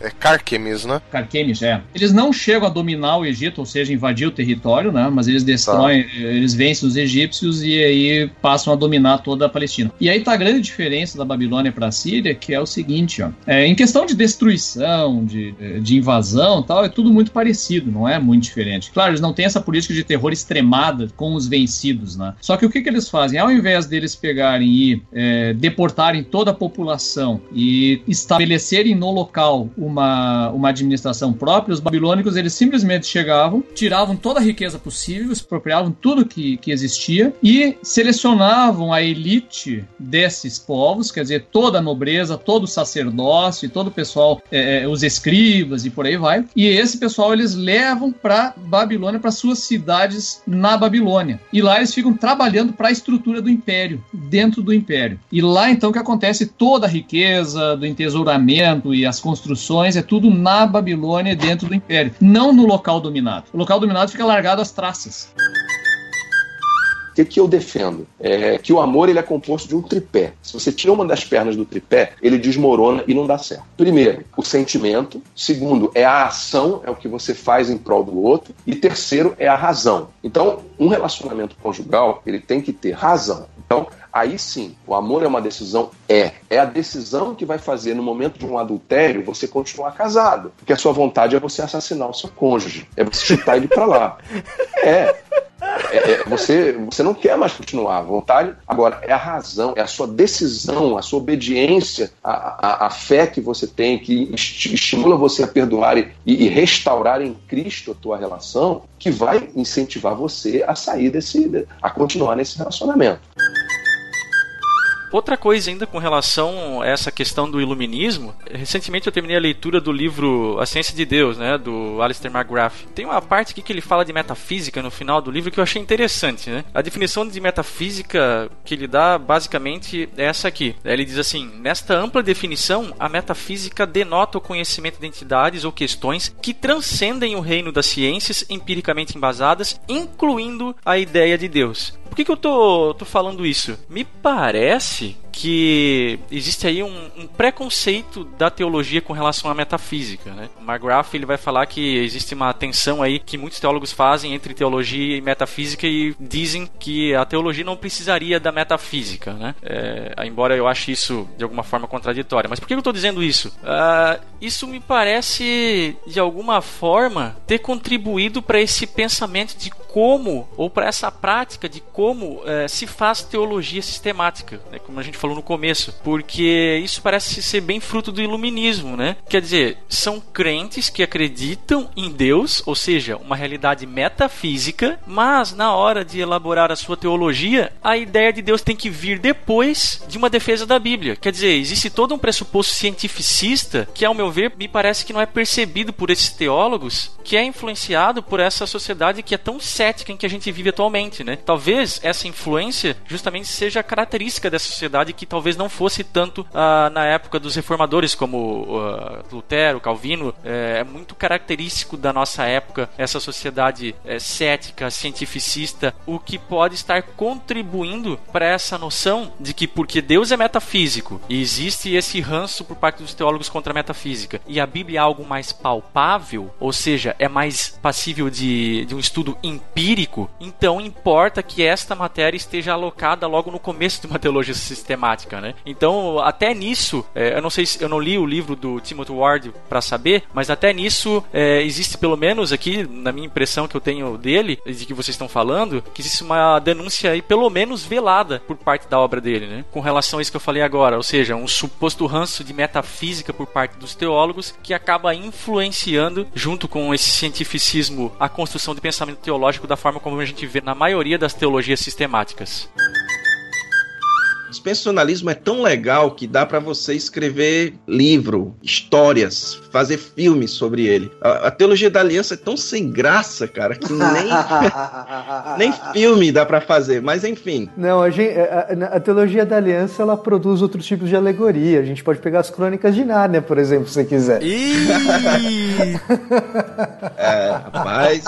é Carquemis, né? Carquemis, é. Eles não chegam a dominar o Egito, ou seja, invadir o território, né? Mas eles destroem, tá. eles vencem os egípcios e aí passam a dominar toda a Palestina. E aí tá a grande diferença da Babilônia para a Síria, que é o seguinte, ó. É, em questão de destruição, de, de invasão tal, é tudo muito parecido, não é muito diferente. Claro, eles não têm essa política de terror extremada com os vencidos, né? Só que o que, que eles fazem? Ao invés deles pegarem e é, deportarem toda a população e estabelecerem no local uma, uma administração própria, os babilônicos eles simplesmente chegavam, tiravam toda a riqueza possível, expropriavam tudo que, que existia e selecionavam a elite desses povos, quer dizer, toda a nobreza, todo o sacerdócio, todo o pessoal, é, é os escribas e por aí vai. E esse pessoal eles levam para Babilônia, para suas cidades na Babilônia. E lá eles ficam trabalhando para a estrutura do império, dentro do império. E lá então que acontece toda a riqueza do entesouramento e as construções é tudo na Babilônia, dentro do Império, não no local dominado. O local dominado fica largado às traças. O que, que eu defendo? É que o amor ele é composto de um tripé. Se você tira uma das pernas do tripé, ele desmorona e não dá certo. Primeiro, o sentimento. Segundo, é a ação, é o que você faz em prol do outro. E terceiro, é a razão. Então, um relacionamento conjugal, ele tem que ter razão. Então, aí sim, o amor é uma decisão? É. É a decisão que vai fazer, no momento de um adultério, você continuar casado. Porque a sua vontade é você assassinar o seu cônjuge. É você chutar ele pra lá. É. É, é, você, você não quer mais continuar à vontade. Agora, é a razão, é a sua decisão, a sua obediência, a, a, a fé que você tem, que estimula você a perdoar e, e, restaurar em Cristo a tua relação, que vai incentivar você a sair desse, a continuar nesse relacionamento. Outra coisa ainda com relação a essa questão do iluminismo, recentemente eu terminei a leitura do livro A Ciência de Deus, né, do Alistair McGrath. Tem uma parte aqui que ele fala de metafísica no final do livro que eu achei interessante, né? A definição de metafísica que ele dá basicamente é essa aqui. Ele diz assim: "Nesta ampla definição, a metafísica denota o conhecimento de entidades ou questões que transcendem o reino das ciências empiricamente embasadas, incluindo a ideia de Deus. Por que, que eu tô, tô falando isso? Me parece que existe aí um, um, preconceito da teologia com relação à metafísica, né? O McGrath ele vai falar que existe uma tensão aí que muitos teólogos fazem entre teologia e metafísica e dizem que a teologia não precisaria da metafísica, né? É, embora eu ache isso de alguma forma contraditória. Mas por que eu estou dizendo isso? Uh, isso me parece de alguma forma ter contribuído para esse pensamento de como ou para essa prática de como uh, se faz teologia sistemática, né? Como a gente falou no começo, porque isso parece ser bem fruto do iluminismo, né? Quer dizer, são crentes que acreditam em Deus, ou seja, uma realidade metafísica, mas na hora de elaborar a sua teologia, a ideia de Deus tem que vir depois de uma defesa da Bíblia. Quer dizer, existe todo um pressuposto cientificista que, ao meu ver, me parece que não é percebido por esses teólogos, que é influenciado por essa sociedade que é tão cética em que a gente vive atualmente, né? Talvez essa influência justamente seja característica dessa sociedade que talvez não fosse tanto uh, na época dos reformadores, como uh, Lutero, Calvino. É, é, muito característico da nossa época essa sociedade é, cética, cientificista, o que pode estar contribuindo para essa noção de que porque Deus é metafísico e existe esse ranço por parte dos teólogos contra a metafísica e a Bíblia é algo mais palpável, ou seja, é mais passível de, de um estudo empírico, então importa que esta matéria esteja alocada logo no começo de uma teologia sistemática temática, né? Então, até nisso, é, eu não sei se eu não li o livro do Timothy Ward para saber, mas até nisso é, existe pelo menos aqui, na minha impressão que eu tenho dele, de que vocês estão falando, que existe uma denúncia aí, pelo menos velada, por parte da obra dele, né? Com relação a isso que eu falei agora, ou seja, um suposto ranço de metafísica por parte dos teólogos que acaba influenciando, junto com esse cientificismo, a construção de pensamento teológico da forma como a gente vê na maioria das teologias sistemáticas. dispensacionalismo é tão legal que dá pra você escrever livro, histórias, fazer filmes sobre ele. A, a teologia da aliança é tão sem graça, cara, que nem, nem filme dá pra fazer. Mas enfim. Não, a, gente, a, a- teologia da aliança ela produz outros tipos de alegoria. A gente pode pegar as crônicas de Nárnia, por exemplo, se você quiser. É, rapaz.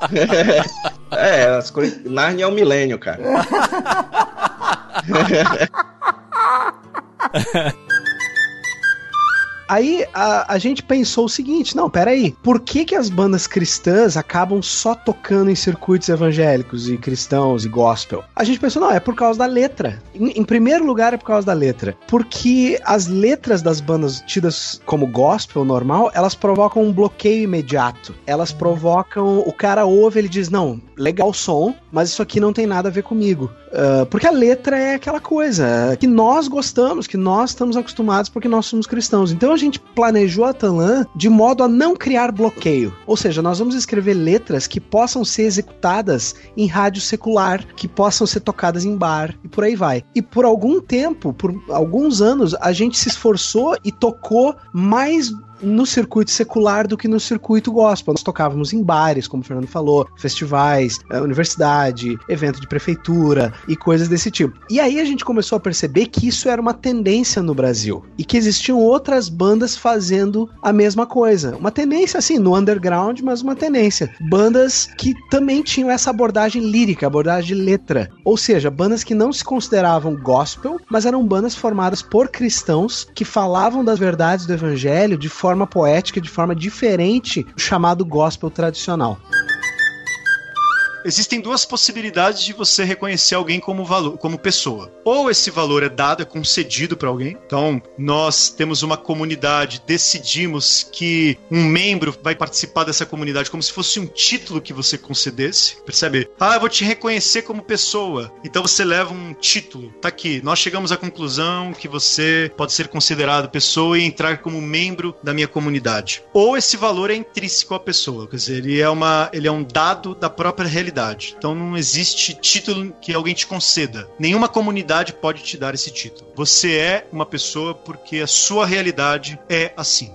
é, as coisas. Narnia é o milênio, cara. Aí a, a gente pensou o seguinte: não, peraí, por que, que as bandas cristãs acabam só tocando em circuitos evangélicos e cristãos e gospel? A gente pensou, não, é por causa da letra. Em, em primeiro lugar, é por causa da letra. Porque as letras das bandas tidas como gospel normal, elas provocam um bloqueio imediato. Elas provocam. O cara ouve, ele diz: não, legal o som, mas isso aqui não tem nada a ver comigo. Ah, porque a letra é aquela coisa que nós gostamos, que nós estamos acostumados porque nós somos cristãos. Então a gente planejou a Tanlan de modo a não criar bloqueio. Ou seja, nós vamos escrever letras que possam ser executadas em rádio secular, que possam ser tocadas em bar e por aí vai. E por algum tempo, por alguns anos, a gente se esforçou e tocou mais no circuito secular do que no circuito gospel. Nós tocávamos em bares, como o Fernando falou, festivais, eh, universidade, evento de prefeitura e coisas desse tipo. E aí a gente começou a perceber que isso era uma tendência no Brasil e que existiam outras bandas fazendo a mesma coisa. Uma tendência assim, no underground, mas uma tendência. Bandas que também tinham essa abordagem lírica, abordagem de letra. Ou seja, bandas que não se consideravam gospel, mas eram bandas formadas por cristãos que falavam das verdades do evangelho de forma poética, de forma diferente do chamado gospel tradicional. Existem duas possibilidades de você reconhecer alguém como valor, como pessoa. Ou esse valor é dado, é concedido para alguém. Então, nós temos uma comunidade, decidimos que um membro vai participar dessa comunidade como se fosse um título que você concedesse. Percebe? Ah, eu vou te reconhecer como pessoa. Então você leva um título. Tá aqui. Nós chegamos à conclusão que você pode ser considerado pessoa e entrar como membro da minha comunidade. Ou esse valor é intrínseco à pessoa, quer dizer, ele é uma, ele é um dado da própria realidade. Então não existe título que alguém te conceda. Nenhuma comunidade pode te dar esse título. Você é uma pessoa porque a sua realidade é assim.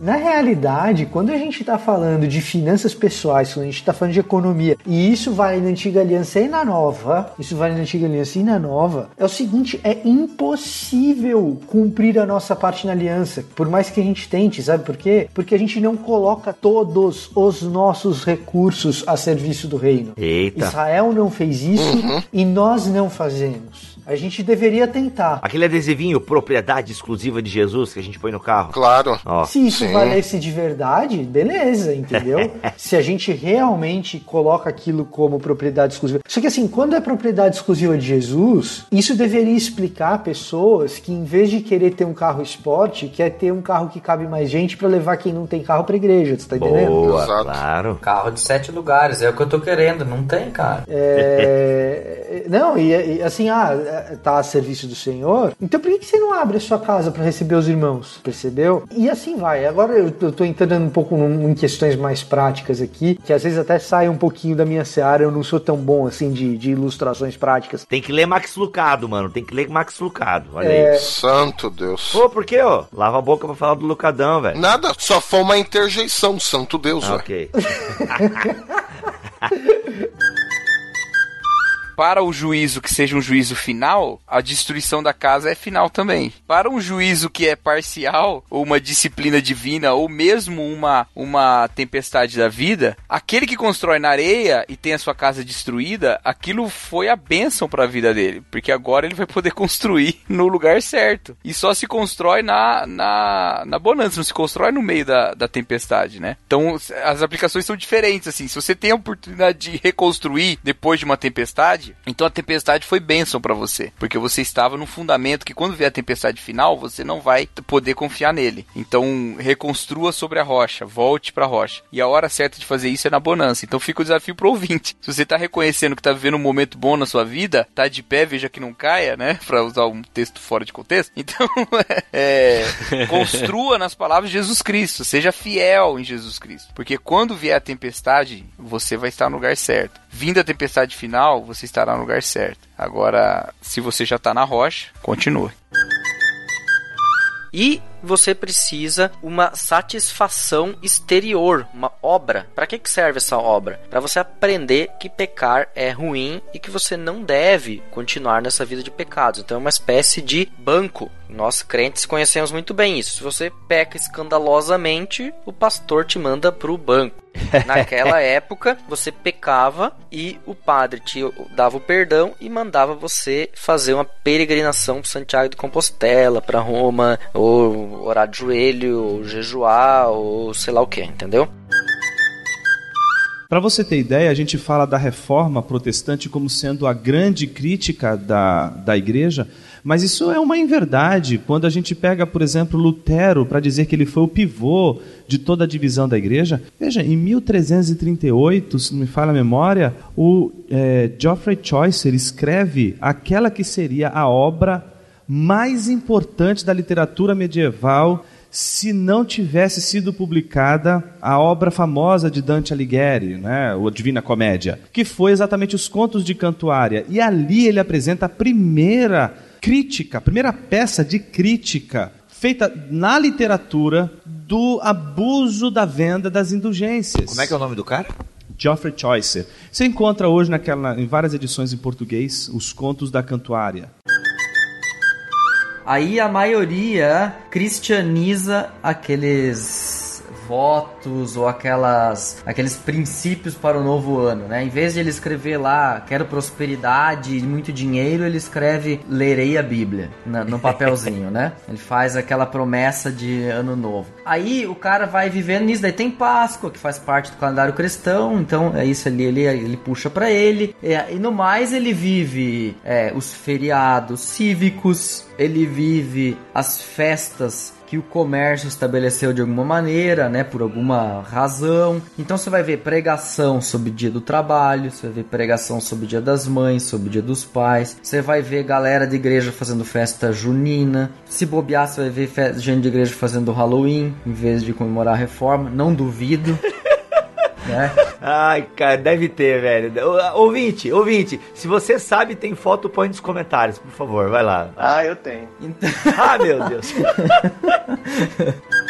Na realidade, quando a gente está falando de finanças pessoais, quando a gente está falando de economia, e isso vale na antiga aliança e na nova, isso vale na antiga aliança e na nova, é o seguinte: é impossível cumprir a nossa parte na aliança, por mais que a gente tente, sabe por quê? Porque a gente não coloca todos os nossos recursos a serviço do reino. Eita. Israel não fez isso Uhum. e nós não fazemos. A gente deveria tentar. Aquele adesivinho, propriedade exclusiva de Jesus, que a gente põe no carro. Claro. Ó. Se isso valesse de verdade, beleza, entendeu? Se a gente realmente coloca aquilo como propriedade exclusiva. Só que assim, quando é propriedade exclusiva de Jesus, isso deveria explicar pessoas que em vez de querer ter um carro esporte, quer ter um carro que cabe mais gente pra levar quem não tem carro pra igreja, você tá entendendo? Boa, claro. Carro de sete lugares, é o que eu tô querendo, não tem, cara. É, não, e, e, assim, ah, tá a serviço do Senhor, então por que, que você não abre a sua casa para receber os irmãos? Percebeu? E assim vai. Agora eu tô, entrando um pouco em questões mais práticas aqui, que às vezes até sai um pouquinho da minha seara, eu não sou tão bom assim de, de ilustrações práticas. Tem que ler Max Lucado, mano. Tem que ler Max Lucado. Olha É. aí. Santo Deus. Pô, por quê, ó? Lava a boca pra falar do Lucadão, velho. Nada, só foi uma interjeição, santo Deus, Ah, velho. ok. Para o juízo que seja um juízo final, a destruição da casa é final também. Para um juízo que é parcial, ou uma disciplina divina, ou mesmo uma, uma tempestade da vida, aquele que constrói na areia e tem a sua casa destruída, aquilo foi a bênção para a vida dele, porque agora ele vai poder construir no lugar certo. E só se constrói na, na, na bonança, não se constrói no meio da, da tempestade, né? Então as aplicações são diferentes, assim. Se você tem a oportunidade de reconstruir depois de uma tempestade, então a tempestade foi bênção para você, porque você estava no fundamento que quando vier a tempestade final, você não vai poder confiar nele. Então reconstrua sobre a rocha, volte para a rocha. E a hora certa de fazer isso é na bonança. Então fica o desafio pro ouvinte. Se você tá reconhecendo que tá vivendo um momento bom na sua vida, tá de pé, veja que não caia, né? Pra usar um texto fora de contexto. Então, é, construa nas palavras de Jesus Cristo. Seja fiel em Jesus Cristo. Porque quando vier a tempestade, você vai estar no lugar certo. Vindo a tempestade final, você estará no lugar certo. Agora, se você já está na rocha, continue. E você precisa uma satisfação exterior, uma obra. Para que, que serve essa obra? Para você aprender que pecar é ruim e que você não deve continuar nessa vida de pecados. Então é uma espécie de banco. Nós crentes conhecemos muito bem isso. Se você peca escandalosamente, o pastor te manda para o banco. Naquela época, você pecava e o padre te dava o perdão e mandava você fazer uma peregrinação para Santiago de Compostela, para Roma, ou orar de joelho, ou jejuar, ou sei lá o que, entendeu? Para você ter ideia, a gente fala da reforma protestante como sendo a grande crítica da, da igreja, mas isso é uma inverdade. Quando a gente pega, por exemplo, Lutero para dizer que ele foi o pivô de toda a divisão da igreja, veja, em 1338, se não me falha a memória, o é, Geoffrey Chaucer escreve aquela que seria a obra mais importante da literatura medieval se não tivesse sido publicada a obra famosa de Dante Alighieri, né, o Divina Comédia, que foi exatamente os Contos de Cantuária. E ali ele apresenta a primeira crítica, a primeira peça de crítica feita na literatura do abuso da venda das indulgências. Como é que é o nome do cara? Geoffrey Chaucer. Você encontra hoje naquela, em várias edições em português os Contos da Cantuária. Aí a maioria cristianiza aqueles votos ou aquelas aqueles princípios para o novo ano, né? Em vez de ele escrever lá quero prosperidade e muito dinheiro, ele escreve lerei a Bíblia na, no papelzinho, né? Ele faz aquela promessa de ano novo. Aí o cara vai vivendo nisso, daí tem Páscoa que faz parte do calendário cristão, então é isso ali, ele, ele puxa para ele. E, e, no mais ele vive é, os feriados cívicos, ele vive as festas que o comércio estabeleceu de alguma maneira, né, por alguma razão. Então você vai ver pregação sobre o dia do trabalho, você vai ver pregação sobre o dia das mães, sobre o dia dos pais, você vai ver galera de igreja fazendo festa junina. Se bobear, você vai ver gente de igreja fazendo Halloween em vez de comemorar a reforma, não duvido. né? Ai, cara, deve ter, velho. Ouvinte, ouvinte, se você sabe, tem foto, põe nos comentários, por favor, vai lá. Ah, eu tenho. ah, meu Deus.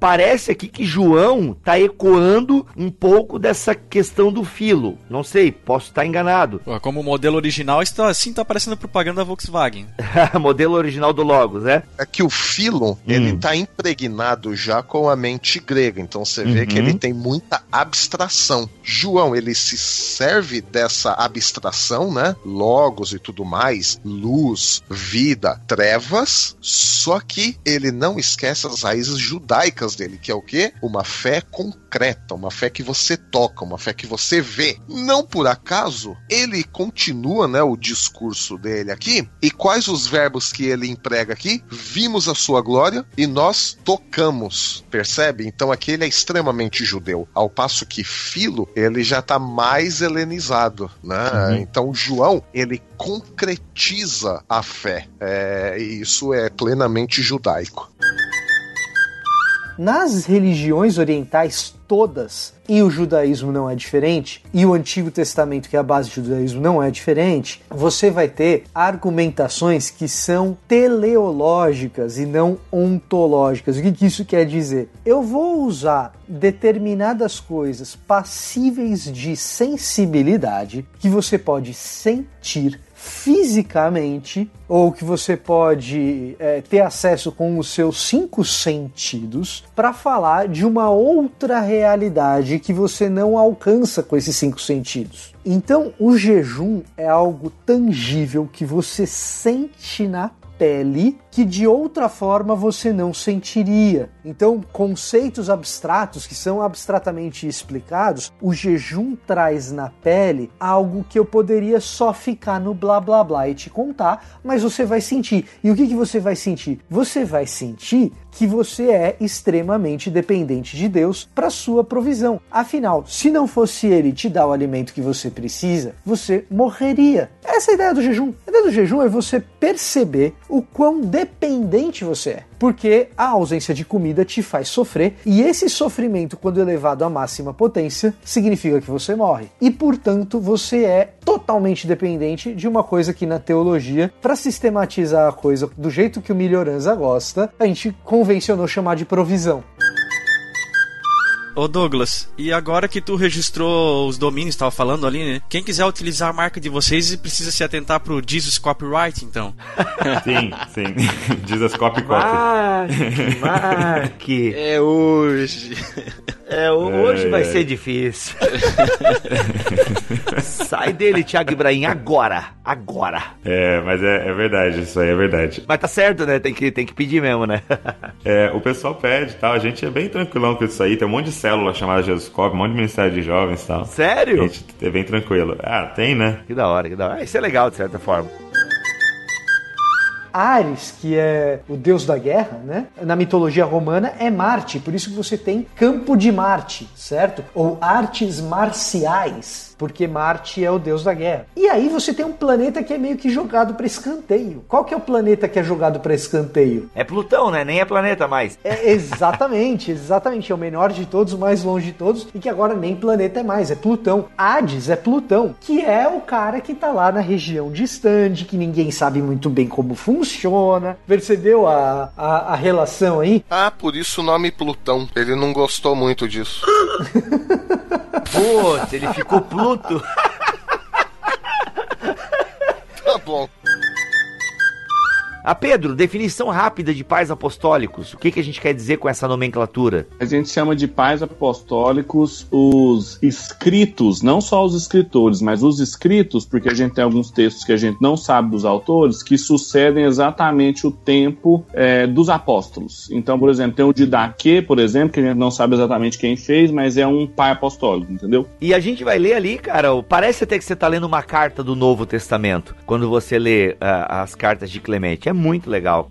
parece aqui que João tá ecoando um pouco dessa questão do filo. Não sei, posso estar enganado. Como modelo original, está assim tá parecendo propaganda da Volkswagen. modelo original do Logos, né? É que o filo, hum. ele tá impregnado já com a mente grega, então você vê que ele uhum. tem muita abstração. João, ele se serve dessa abstração, né? Logos e tudo mais, luz, vida, trevas, só que ele não esquece as raízes judaicas dele, que é o quê? Uma fé concreta, uma fé que você toca, uma fé que você vê. Não por acaso, ele continua, né, o discurso dele aqui. E quais os verbos que ele emprega aqui? Vimos a sua glória e nós tocamos. Percebe? Então aqui ele é extremamente judeu, ao passo que Filo, ele já está mais helenizado, né? Uhum. Então João, ele concretiza a fé. É, e isso é plenamente judaico. Nas religiões orientais todas, e o judaísmo não é diferente, e o Antigo Testamento, que é a base do judaísmo, não é diferente, você vai ter argumentações que são teleológicas e não ontológicas. O que, que isso quer dizer? Eu vou usar determinadas coisas passíveis de sensibilidade que você pode sentir fisicamente ou que você pode é, ter acesso com os seus cinco sentidos para falar de uma outra realidade que você não alcança com esses cinco sentidos. Então, o jejum é algo tangível que você sente na pele que de outra forma você não sentiria. Então, conceitos abstratos que são abstratamente explicados, o jejum traz na pele algo que eu poderia só ficar no blá blá blá e te contar, mas você vai sentir. E o que, que você vai sentir? Você vai sentir que você é extremamente dependente de Deus para sua provisão. Afinal, se não fosse ele te dar o alimento que você precisa, você morreria. Essa é a ideia do jejum. A ideia do jejum é você perceber o quão dependente você é. Porque a ausência de comida te faz sofrer, e esse sofrimento, quando elevado à máxima potência, significa que você morre. E portanto, você é totalmente dependente de uma coisa que na teologia, para sistematizar a coisa do jeito que o Melhoranza gosta, a gente convencionou chamar de provisão. Ô Douglas, e agora que tu registrou os domínios, estava falando ali, né? Quem quiser utilizar a marca de vocês precisa se atentar pro Jesus Copyright, então. sim, sim. Jesus Copy Copy. Marque, marque. É hoje. É, hoje É, vai é. ser difícil. Sai dele, Thiago Ibrahim, agora. Agora. É, mas é, é verdade, isso aí é verdade. Mas tá certo, né? Tem que, tem que pedir mesmo, né? É, o pessoal pede e tal, a gente é bem tranquilão com isso aí. Tem um monte de célula chamada Jesus Cop, um monte de ministério de jovens e tal. Sério? A gente é bem tranquilo. Ah, tem, né? Que da hora, que da hora. Ah, Isso é legal, de certa forma. Ares, que é o deus da guerra, né? Na mitologia romana é Marte, por isso que você tem campo de Marte, certo? Ou artes marciais, porque Marte é o deus da guerra. E aí você tem um planeta que é meio que jogado para escanteio. Qual que é o planeta que é jogado para escanteio? É Plutão, né? Nem é planeta mais. É exatamente, exatamente. É o menor de todos, o mais longe de todos, e que agora nem planeta é mais, é Plutão. Hades é Plutão, que é o cara que tá lá na região distante, que ninguém sabe muito bem como funciona. Percebeu a, a, a relação aí? Ah, por isso o nome Plutão. Ele não gostou muito disso. Putz, ele ficou Pluto. Ah, Pedro, definição rápida de pais apostólicos. O que, que a gente quer dizer com essa nomenclatura? A gente chama de pais apostólicos os escritos, não só os escritores, mas os escritos, porque a gente tem alguns textos que a gente não sabe dos autores, que sucedem exatamente o tempo é, dos apóstolos. Então, por exemplo, tem o Didaquê, por exemplo, que a gente não sabe exatamente quem fez, mas é um pai apostólico, entendeu? E a gente vai ler ali, cara, parece até que você tá lendo uma carta do Novo Testamento, quando você lê ah, as cartas de Clemente. É muito legal.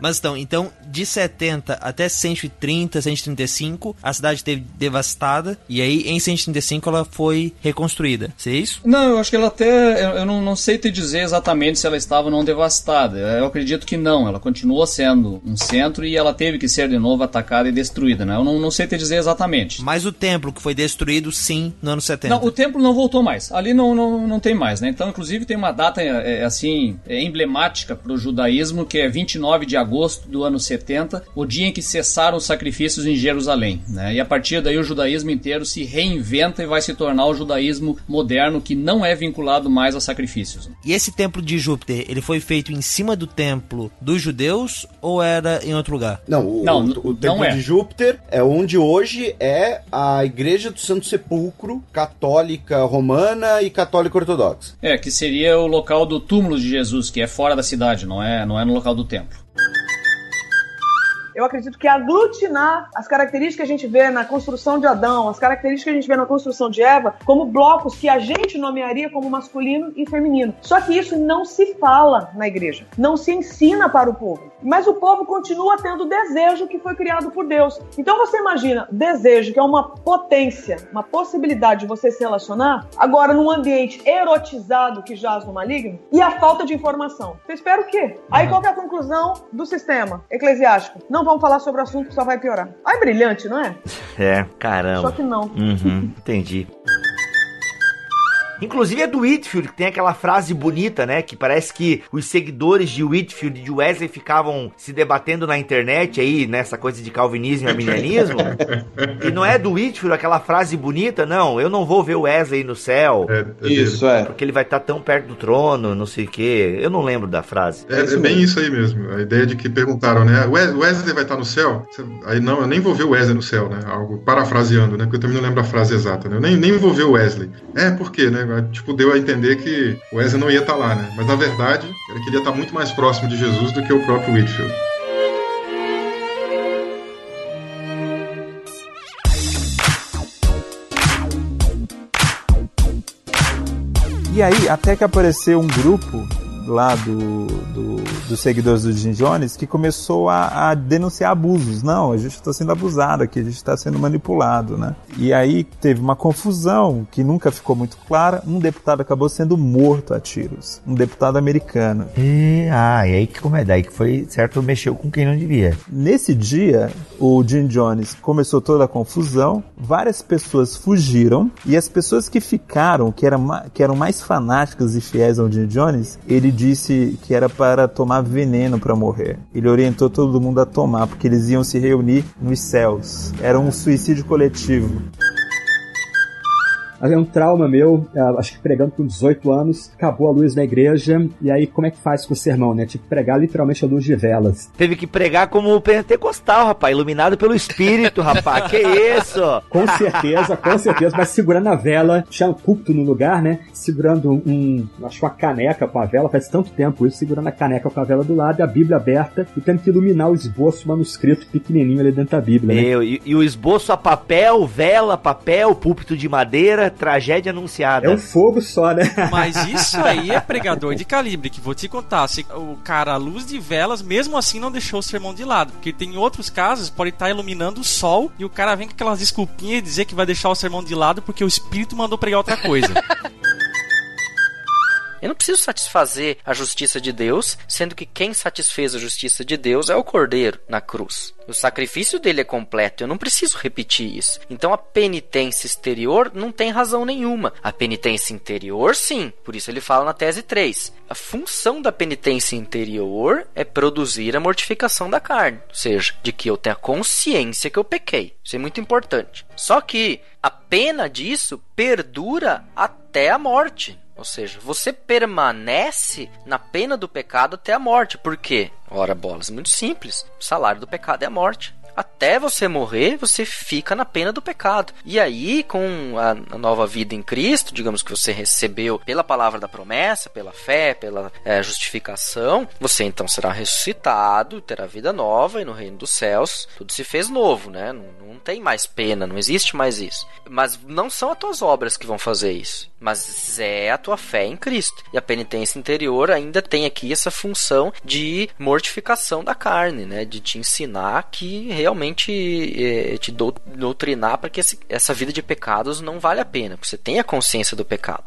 Mas então, então, de 70 até 130, 135, a cidade esteve devastada. E aí, em 135, ela foi reconstruída. Seria isso? Não, eu acho que ela até. Eu, eu não, não sei te dizer exatamente se ela estava ou não devastada. Eu acredito que não. Ela continuou sendo um centro e ela teve que ser de novo atacada e destruída, né? Eu não, não sei te dizer exatamente. Mas o templo que foi destruído, sim, no ano 70. Não, o templo não voltou mais. Ali não, não, não tem mais, né? Então, inclusive, tem uma data é, é, assim é, emblemática para o judaísmo, que é 29 de agosto do ano 70, o dia em que cessaram os sacrifícios em Jerusalém. Né? E a partir daí o judaísmo inteiro se reinventa e vai se tornar o judaísmo moderno, que não é vinculado mais a sacrifícios. E esse templo de Júpiter, ele foi feito em cima do templo dos judeus ou era em outro lugar? Não, o, Não, o, o não templo é. de Júpiter é onde hoje é a Igreja do Santo Sepulcro, católica romana e católica ortodoxa. É, que seria o local do túmulo de Jesus, que é fora da cidade, não é, não é no local do templo. Eu acredito que aglutinar as características que a gente vê na construção de Adão, as características que a gente vê na construção de Eva, como blocos que a gente nomearia como masculino e feminino. Só que isso não se fala na igreja, não se ensina para o povo. Mas o povo continua tendo o desejo que foi criado por Deus. Então você imagina, desejo, que é uma potência, uma possibilidade de você se relacionar, agora num ambiente erotizado que jaz no maligno, e a falta de informação. Você espera o quê? Aí qual é a conclusão do sistema eclesiástico? Não vamos falar sobre o assunto que só vai piorar. É brilhante, não é? É, caramba. Só que não. Uhum, entendi. Inclusive é do Whitfield, que tem aquela frase bonita, né? Que parece que os seguidores de Whitfield e de Wesley ficavam se debatendo na internet aí, nessa coisa de calvinismo e arminianismo. e não é do Whitfield aquela frase bonita, não, eu não vou ver o Wesley no céu. Isso, é. Porque ele vai estar tão perto do trono, não sei o quê. Eu não lembro da frase. É, é bem isso aí mesmo. A ideia de que perguntaram, né? "O Wes- Wesley vai estar no céu? Aí não, eu nem vou ver o Wesley no céu, né? Algo parafraseando, né? Porque eu também não lembro a frase exata, né? Eu nem, nem vou ver o Wesley. É, por quê, né? Tipo, deu a entender que o Wesley não ia estar lá, né? Mas na verdade, ele queria estar muito mais próximo de Jesus do que o próprio Whitfield. E aí, até que apareceu um grupo lá do, do, dos seguidores do Jim Jones que começou a, a denunciar abusos. Não, a gente está sendo abusado aqui, a gente está sendo manipulado, né? E aí teve uma confusão que nunca ficou muito clara. Um deputado acabou sendo morto a tiros. Um deputado americano. E, ah, e aí que como é daí que foi certo mexeu com quem não devia. Nesse dia, o Jim Jones começou toda a confusão, várias pessoas fugiram e as pessoas que ficaram, que eram, que eram mais fanáticas e fiéis ao Jim Jones, ele disse que era para tomar veneno para morrer. Ele orientou todo mundo a tomar porque eles iam se reunir nos céus. Era um suicídio coletivo. É um trauma meu, é, acho que pregando com 18 anos, acabou a luz na igreja, e aí como é que faz com o sermão, né? Tipo, pregar literalmente a luz de velas. Teve que pregar como o pentecostal, rapaz, iluminado pelo Espírito, rapaz, que isso? Com certeza, com certeza, mas segurando a vela, tinha um púlpito no lugar, né? Segurando um, acho uma caneca com a vela, faz tanto tempo isso, segurando a caneca com a vela do lado, e a Bíblia aberta, e tendo que iluminar o esboço manuscrito pequenininho ali dentro da Bíblia, né? Meu, e, e o esboço a papel, vela, papel, púlpito de madeira, tragédia anunciada. É um fogo só, né? Mas isso aí é pregador de calibre, que vou te contar. Se o cara, à luz de velas, mesmo assim não deixou o sermão de lado. Porque tem outros casos, pode estar iluminando o sol e o cara vem com aquelas desculpinhas e dizer que vai deixar o sermão de lado porque o espírito mandou pregar outra coisa. Eu não preciso satisfazer a justiça de Deus, sendo que quem satisfez a justiça de Deus é o Cordeiro na cruz. O sacrifício dele é completo, eu não preciso repetir isso. Então a penitência exterior não tem razão nenhuma. A penitência interior, sim. Por isso ele fala na tese 3. A função da penitência interior é produzir a mortificação da carne, ou seja, de que eu tenha consciência que eu pequei. Isso é muito importante. Só que a pena disso perdura até a morte. Ou seja, você permanece na pena do pecado até a morte. Por quê? Ora, bolas, muito simples. O salário do pecado é a morte até você morrer, você fica na pena do pecado. E aí, com a, nova vida em Cristo, digamos que você recebeu pela palavra da promessa, pela fé, pela é, justificação, você então será ressuscitado, terá vida nova e no reino dos céus tudo se fez novo, né? Não, não tem mais pena, não existe mais isso. Mas não são as tuas obras que vão fazer isso, mas é a tua fé em Cristo. E a penitência interior ainda tem aqui essa função de mortificação da carne, né? De te ensinar que realmente é, te doutrinar para que esse, essa vida de pecados não vale a pena, porque você tem a consciência do pecado.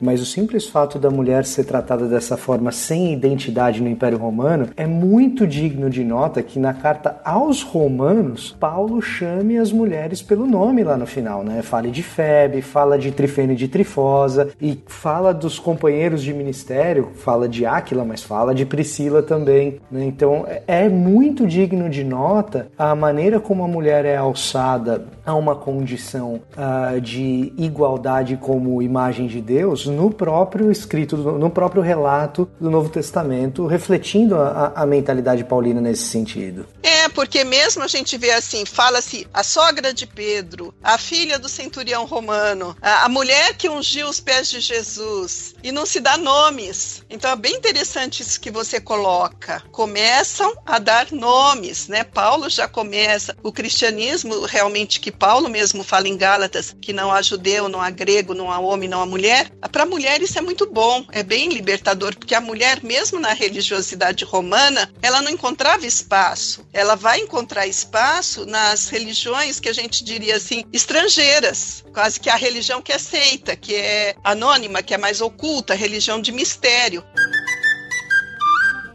Mas o simples fato da mulher ser tratada dessa forma sem identidade no Império Romano é muito digno de nota que na carta aos Romanos, Paulo chame as mulheres pelo nome lá no final, né? Fale de Febe, fala de Trifene de Trifosa e fala dos companheiros de ministério, fala de Áquila, mas fala de Priscila também, né? Então é muito digno de nota a maneira como a mulher é alçada a uma condição uh, de igualdade como imagem de Deus no próprio escrito, no próprio relato do Novo Testamento, refletindo a, a mentalidade paulina nesse sentido. É, porque mesmo a gente vê assim, fala-se a sogra de Pedro, a filha do centurião romano, a, a mulher que ungiu os pés de Jesus, e não se dá nomes. Então é bem interessante isso que você coloca. Começam a dar nomes, né? Paulo já começa. O cristianismo, realmente, que Paulo mesmo fala em Gálatas, que não há judeu, não há grego, não há homem, não há mulher. Para a mulher isso é muito bom, é bem libertador, porque a mulher, mesmo na religiosidade romana, ela não encontrava espaço. Ela vai encontrar espaço nas religiões que a gente diria assim, estrangeiras, quase que a religião que é aceita, que é anônima, que é mais oculta, religião de mistério.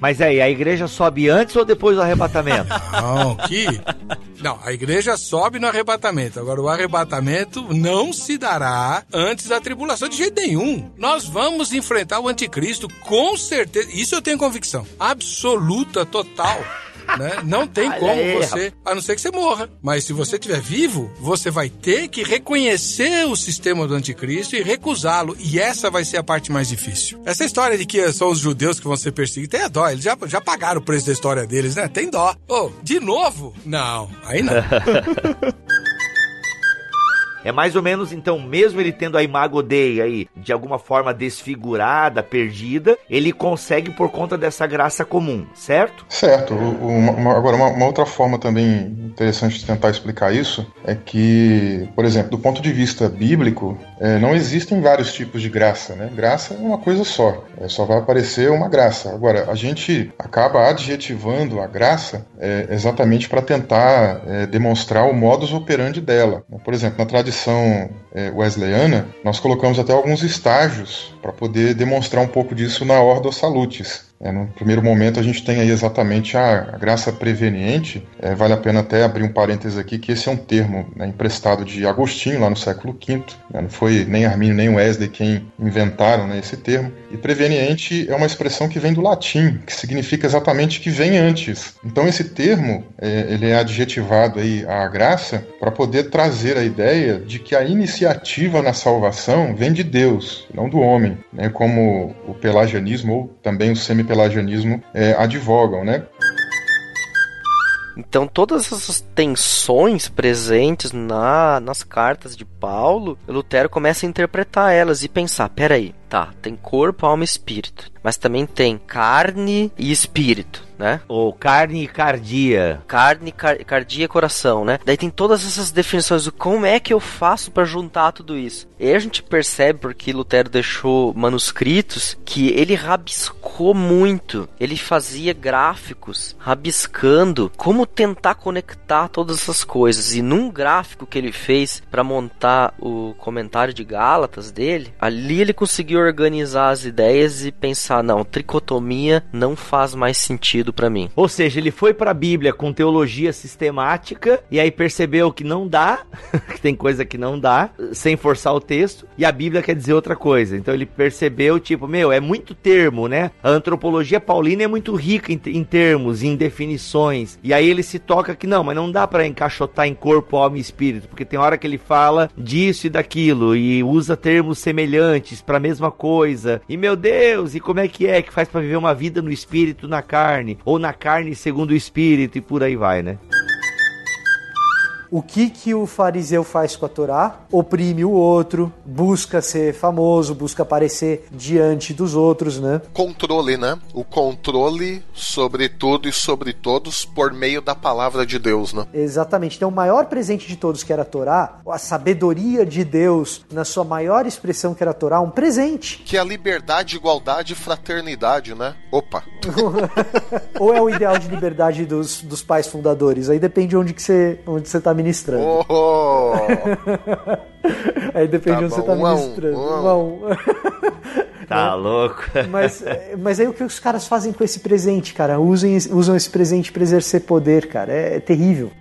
Mas aí, a igreja sobe antes ou depois do arrebatamento? Não, que. Não, a igreja sobe no arrebatamento. Agora, o arrebatamento não se dará antes da tribulação de jeito nenhum. Nós vamos enfrentar o anticristo com certeza. Isso eu tenho convicção. Absoluta, total. Né? Não tem como aí, você, a não ser que você morra. Mas se você estiver vivo, você vai ter que reconhecer o sistema do anticristo e recusá-lo. E essa vai ser a parte mais difícil. Essa história de que são os judeus que vão ser perseguidos, tem a dó. Eles já, já pagaram o preço da história deles, né? Tem dó. Oh, de novo? Não, aí não. É mais ou menos, então, mesmo ele tendo a imago Dei aí, de alguma forma desfigurada, perdida, ele consegue por conta dessa graça comum, certo? Certo. Uma, agora, uma, uma, outra forma também interessante de tentar explicar isso é que, por exemplo, do ponto de vista bíblico, é, não existem vários tipos de graça, né? Graça é uma coisa só, é, só vai aparecer uma graça. Agora, a gente acaba adjetivando a graça é, exatamente para tentar é, demonstrar o modus operandi dela. Por exemplo, na tradição é, wesleyana, nós colocamos até alguns estágios para poder demonstrar um pouco disso na Ordo Salutis. É, no primeiro momento, a gente tem aí exatamente a, a graça preveniente. É, vale a pena até abrir um parênteses aqui, que esse é um termo né, emprestado de Agostinho, lá no século V. Né, não foi nem Arminio nem Wesley quem inventaram né, esse termo. E preveniente é uma expressão que vem do latim, que significa exatamente que vem antes. Então, esse termo é, ele é adjetivado aí à graça para poder trazer a ideia de que a iniciativa na salvação vem de Deus, não do homem, né, como o pelagianismo ou também o semi pelagianismo é, advogam, né? Então todas essas tensões presentes na, nas cartas de Paulo, Lutero começa a interpretar elas e pensar, peraí, tá, tem corpo, alma e espírito, mas também tem carne e espírito né? Ou carne e cardia. Carne, car cardia e coração, né? Daí tem todas essas definições do como é que eu faço para juntar tudo isso. E a gente percebe, porque Lutero deixou manuscritos, que ele rabiscou muito. Ele fazia gráficos, rabiscando como tentar conectar todas essas coisas. E num gráfico que ele fez para montar o comentário de Gálatas dele, ali ele conseguiu organizar as ideias e pensar: não, tricotomia não faz mais sentido para mim. Ou seja, ele foi para a Bíblia com teologia sistemática e aí percebeu que não dá, que tem coisa que não dá, sem forçar o texto, e a Bíblia quer dizer outra coisa. Então ele percebeu, tipo, meu, é muito termo, né? A antropologia paulina é muito rica em, em termos, em definições. E aí ele se toca que não, mas não dá para encaixotar em corpo, alma e espírito, porque tem hora que ele fala disso e daquilo e usa termos semelhantes para a mesma coisa. E meu Deus, e como é que é que faz para viver uma vida no espírito, na carne? Ou na carne segundo o espírito e por aí vai, né? O que que o fariseu faz com a Torá? Oprime o outro, busca ser famoso, busca aparecer diante dos outros, né? Controle, né? O controle sobre tudo e sobre todos por meio da palavra de Deus, né? Exatamente. Então, o maior presente de todos que era a Torá, a sabedoria de Deus na sua maior expressão que era a Torá, um presente. Que é a liberdade, igualdade e fraternidade, né? Opa! Ou é o ideal de liberdade dos, dos pais fundadores? Aí depende onde que você, onde você tá ministrando. Oh! Aí depende tá onde você tá um ministrando. Um, um a um. Tá louco. Mas, mas aí o que os caras fazem com esse presente, cara? Usem, usam esse presente para exercer poder, cara. É, é terrível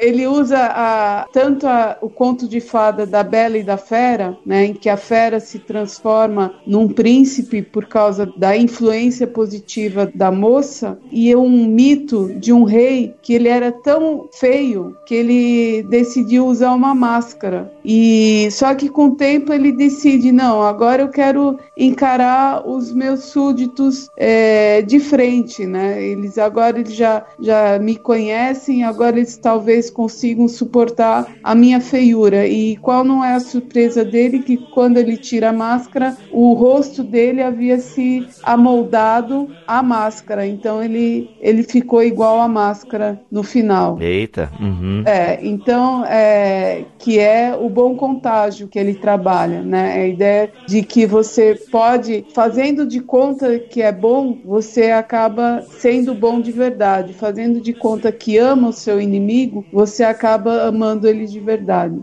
ele usa a, tanto a, o conto de fada da Bela e da Fera, né, em que a fera se transforma num príncipe por causa da influência positiva da moça, e um mito de um rei que ele era tão feio que ele decidiu usar uma máscara. E só que com o tempo ele decide não, agora eu quero encarar os meus súditos é, de frente, né? Eles agora eles já já me conhecem, agora eles talvez consigam suportar a minha feiura. E qual não é a surpresa dele que quando ele tira a máscara, o rosto dele havia se amoldado à máscara. Então ele, ele ficou igual à máscara no final. Eita. Uhum. É, então é que é o bom contágio que ele trabalha, né? A ideia de que você pode fazendo de conta que é bom, você acaba sendo bom de verdade, fazendo de conta que ama o seu inimigo, você acaba amando ele de verdade.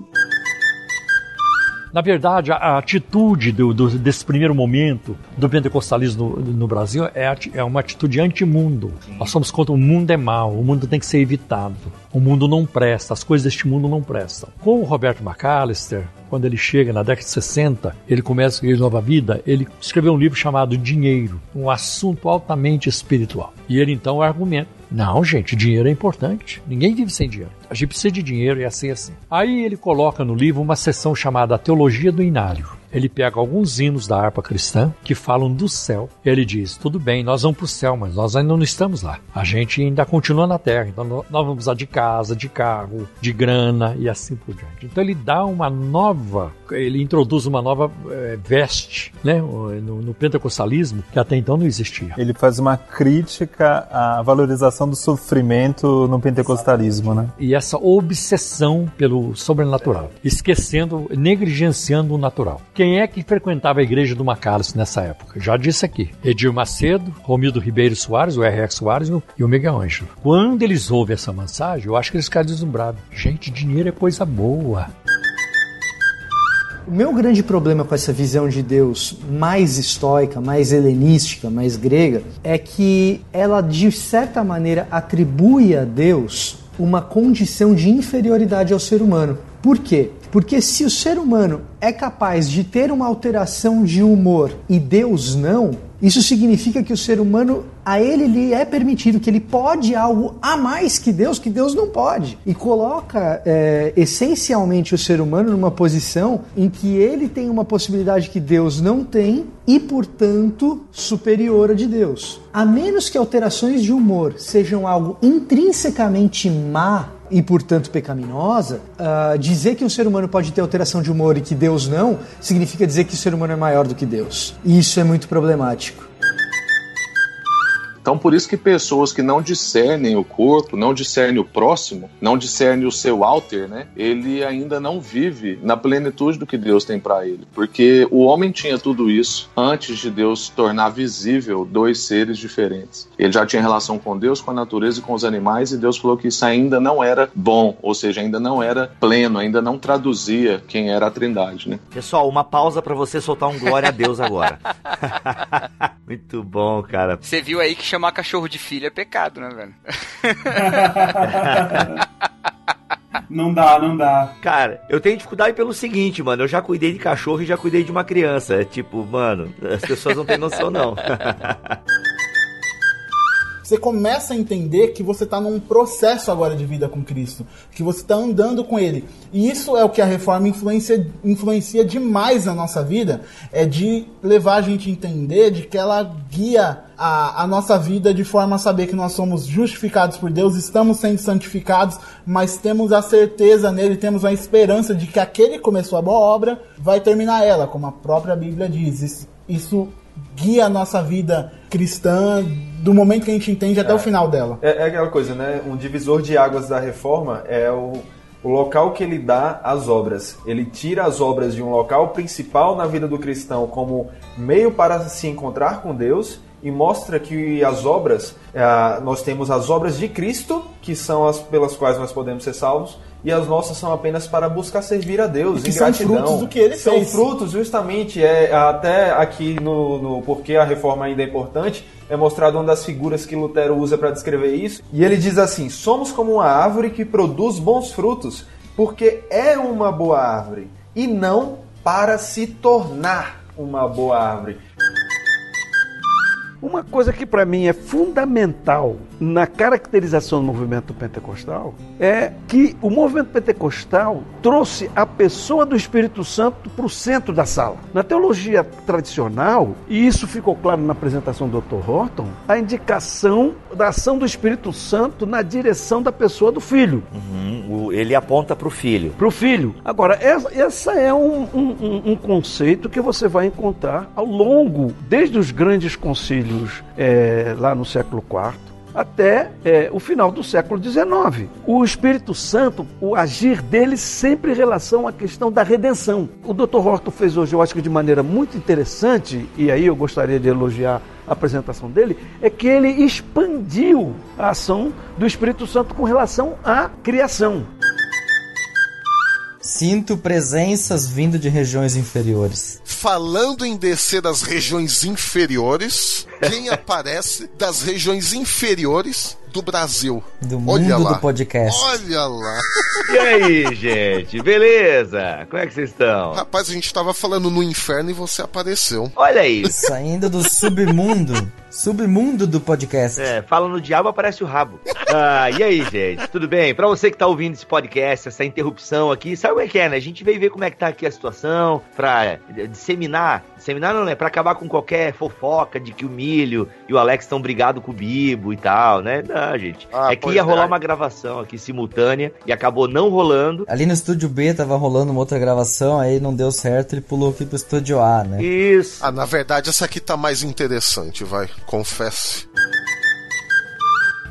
Na verdade, a, atitude do, do, desse primeiro momento do pentecostalismo no, no Brasil é, é, uma atitude antimundo. Nós somos contra o mundo é mal, o mundo tem que ser evitado. O mundo não presta, as coisas deste mundo não prestam. Com o Roberto McAllister, quando ele chega na década de 60, ele começa a Nova Vida, ele escreveu um livro chamado Dinheiro, um assunto altamente espiritual. E ele então argumenta não, gente, dinheiro é importante. Ninguém vive sem dinheiro. A gente precisa de dinheiro e é assim assim. Aí ele coloca no livro uma seção chamada Teologia do Inário ele pega alguns hinos da harpa cristã que falam do céu. Ele diz: tudo bem, nós vamos para o céu, mas nós ainda não estamos lá. A gente ainda continua na terra. Então nós vamos usar de casa, de carro, de grana e assim por diante. Então ele dá uma nova, ele introduz uma nova é, veste né, no, no pentecostalismo que até então não existia. Ele faz uma crítica à valorização do sofrimento no pentecostalismo, né? E e essa obsessão pelo sobrenatural, esquecendo, negligenciando o natural. Quem é que frequentava a igreja do Macalester nessa época? Já disse aqui: Edir Macedo, Romildo Ribeiro Soares, o R.X. Soares e o Miguel Ângelo. Quando eles ouvem essa mensagem, eu acho que eles ficaram deslumbrados. Gente, dinheiro é coisa boa. O meu grande problema com essa visão de Deus mais estoica, mais helenística, mais grega, é que ela de certa maneira atribui a Deus uma condição de inferioridade ao ser humano. Por quê? Porque se o ser humano é capaz de ter uma alteração de humor e Deus não, isso significa que o ser humano, a ele lhe é permitido, que ele pode algo a mais que Deus, que Deus não pode. E coloca é, essencialmente o ser humano numa posição em que ele tem uma possibilidade que Deus não tem e, portanto, superior a de Deus. A menos que alterações de humor sejam algo intrinsecamente má e, portanto, pecaminosa, uh, dizer que um ser humano pode ter alteração de humor e que Deus não, significa dizer que o ser humano é maior do que Deus. E isso é muito problemático. Então, por isso que pessoas que não discernem o corpo, não discernem o próximo, não discernem o seu alter, né? Ele ainda não vive na plenitude do que Deus tem para ele. Porque o homem tinha tudo isso antes de Deus tornar visível dois seres diferentes. Ele já tinha relação com Deus, com a natureza e com os animais, e Deus falou que isso ainda não era bom, ou seja, ainda não era pleno, ainda não traduzia quem era a Trindade, né? Pessoal, uma pausa para você soltar um glória a Deus agora. Muito bom, cara. Você viu aí que chamar cachorro de filho é pecado, né, velho? Não dá, não dá. Cara, eu tenho dificuldade pelo seguinte, mano. Eu já cuidei de cachorro e já cuidei de uma criança. É tipo, mano, as pessoas não têm noção, não. você começa a entender que você está num processo agora de vida com Cristo, que você está andando com Ele. E isso é o que a reforma influencia, influencia demais na nossa vida, é de levar a gente a entender de que ela guia a, a, nossa vida de forma a saber que nós somos justificados por Deus, estamos sendo santificados, mas temos a certeza nele, temos a esperança de que aquele que começou a boa obra vai terminar ela, como a própria Bíblia diz. Isso, isso guia a nossa vida cristã do momento que a gente entende até é, o final dela. É, é, aquela coisa, né? Um divisor de águas da reforma é o, o local que ele dá às obras. Ele tira as obras de um local principal na vida do cristão como meio para se encontrar com Deus e mostra que as obras, é, nós temos as obras de Cristo, que são as pelas quais nós podemos ser salvos, e as nossas são apenas para buscar servir a Deus. E que são frutos do que ele são fez. São frutos, justamente, é, até aqui no, no Porquê a Reforma ainda é importante, é mostrado uma das figuras que Lutero usa para descrever isso. E ele diz assim: somos como uma árvore que produz bons frutos, porque é uma boa árvore, e não para se tornar uma boa árvore. Uma coisa que para mim é fundamental na caracterização do movimento pentecostal é que o movimento pentecostal trouxe a pessoa do Espírito Santo para o centro da sala. Na teologia tradicional, e isso ficou claro na apresentação do Dr. Horton, a indicação da ação do Espírito Santo na direção da pessoa do filho. Uhum, ele aponta para o filho. Para o filho. Agora, essa, essa é um, um, um, conceito que você vai encontrar ao longo, desde os grandes concílios é, lá no século IV, até é, o final do século XIX. O Espírito Santo, o agir dele sempre em relação à questão da redenção. O Dr. Horton fez hoje, eu acho que de maneira muito interessante, e aí eu gostaria de elogiar a apresentação dele, é que ele expandiu a ação do Espírito Santo com relação à criação. Sinto presenças vindo de regiões inferiores. Falando em descer das regiões inferiores, quem aparece das regiões inferiores do Brasil. Do Olha mundo lá. do podcast. Olha lá. E aí, gente? Beleza? Como é que vocês estão? Rapaz, a gente tava falando no inferno e você apareceu. Olha aí. Saindo do submundo. Submundo do podcast. É, fala no diabo, aparece o rabo. Ah, e aí, gente? Tudo bem? Pra você que tá ouvindo esse podcast, essa interrupção aqui, sabe como é que é, né? A gente veio ver como é que tá aqui a situação, pra disseminar. Disseminar não, né? Pra acabar com qualquer fofoca de que o Milho e o Alex estão brigados com o Bibo e tal, né? Não, gente. Ah, é que ia rolar é. uma gravação aqui simultânea e acabou não rolando. Ali no estúdio B tava rolando uma outra gravação, aí não deu certo, ele pulou aqui pro estúdio A, né? Isso. Ah, na verdade, essa aqui tá mais interessante, vai. Confesse.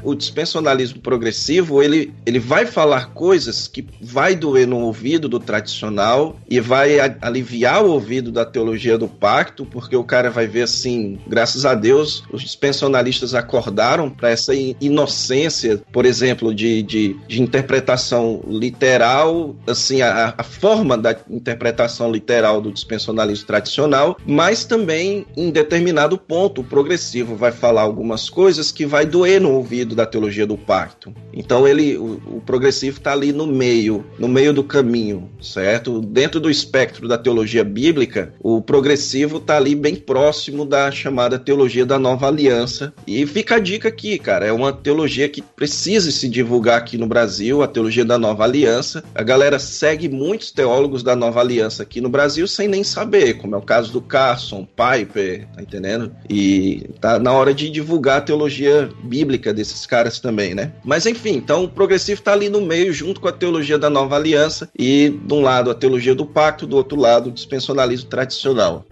O dispensacionalismo progressivo, ele, ele vai falar coisas que vai doer no ouvido do tradicional e vai a, aliviar o ouvido da teologia do pacto, porque o cara vai ver assim, graças a Deus, os dispensacionalistas acordaram para essa inocência, por exemplo, de, de, de interpretação literal, assim, a, a forma da interpretação literal do dispensacionalismo tradicional, mas também em determinado ponto o progressivo vai falar algumas coisas que vai doer no ouvido da teologia do pacto. Então ele, o, o progressivo está ali no meio, no meio do caminho, certo? Dentro do espectro da teologia bíblica, o progressivo está ali bem próximo da chamada teologia da nova aliança. E fica a dica aqui, cara, é uma teologia que precisa se divulgar aqui no Brasil, a teologia da nova aliança. A galera segue muitos teólogos da nova aliança aqui no Brasil sem nem saber, como é o caso do Carson, Piper, tá entendendo? E tá na hora de divulgar a teologia bíblica desses caras também, né? Mas enfim, então o progressivo tá ali no meio, junto com a teologia da nova aliança, e de um lado a teologia do pacto, do outro lado o dispensionalismo tradicional.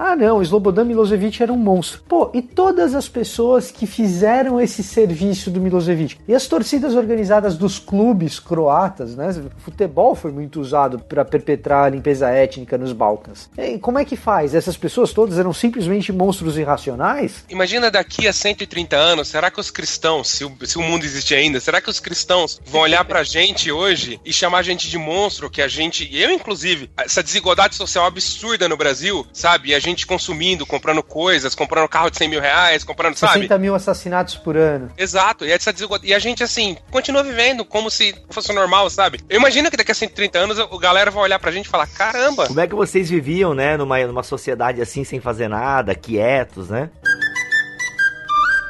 Ah, não, Slobodan Milosevic era um monstro. Pô, e todas as pessoas que fizeram esse serviço do Milosevic? E as torcidas organizadas dos clubes croatas, né? Futebol foi muito usado para perpetrar a limpeza étnica nos Balcãs. E como é que faz? Essas pessoas todas eram simplesmente monstros irracionais? Imagina daqui a 130 anos, será que os cristãos, se o, se o mundo existir ainda, será que os cristãos vão olhar pra gente hoje e chamar a gente de monstro, que a gente, eu inclusive, essa desigualdade social absurda no Brasil, sabe? E a gente gente consumindo, comprando coisas, comprando carro de 100 mil reais, comprando, 60 sabe? 60 mil assassinatos por ano. Exato, e, essa e a gente, assim, continua vivendo como se fosse normal, sabe? Eu imagino que daqui a 130 anos a galera vai olhar pra gente e falar: caramba! Como é que vocês viviam, né, numa, numa sociedade assim, sem fazer nada, quietos, né?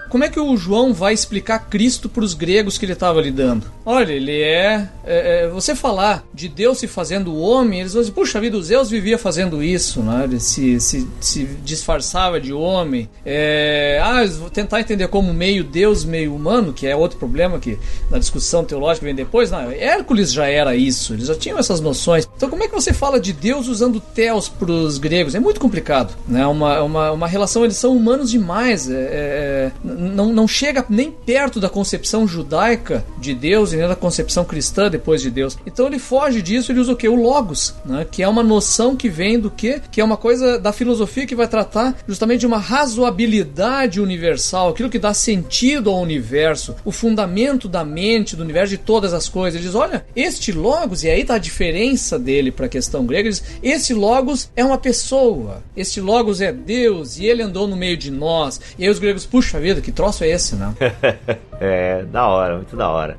Como é que o João vai explicar Cristo para os gregos que ele estava lidando? Olha, ele é, é, é, Você falar de Deus se fazendo homem, eles vão dizer, puxa vida, os Zeus vivia fazendo isso, né? Ele se, se, se disfarçava de homem. É, ah, tentar entender como meio Deus, meio humano, que é outro problema que na discussão teológica vem depois. Não, Hércules já era isso, eles já tinham essas noções. Então, como é que você fala de Deus usando Theos para os gregos? É muito complicado, né? Uma, uma, uma relação, eles são humanos demais. é, é não, não chega nem perto da concepção judaica de Deus e nem da concepção cristã depois de Deus. Então ele foge disso, ele usa o que? O Logos, né? que é uma noção que vem do que? Que é uma coisa da filosofia que vai tratar justamente de uma razoabilidade universal, aquilo que dá sentido ao universo, o fundamento da mente, do universo, de todas as coisas. Ele diz: olha, este Logos, e aí está a diferença dele para a questão grega, ele diz: esse Logos é uma pessoa, este Logos é Deus, e ele andou no meio de nós. E aí os gregos, puxa vida, que troço é esse, né? é, da hora, muito da hora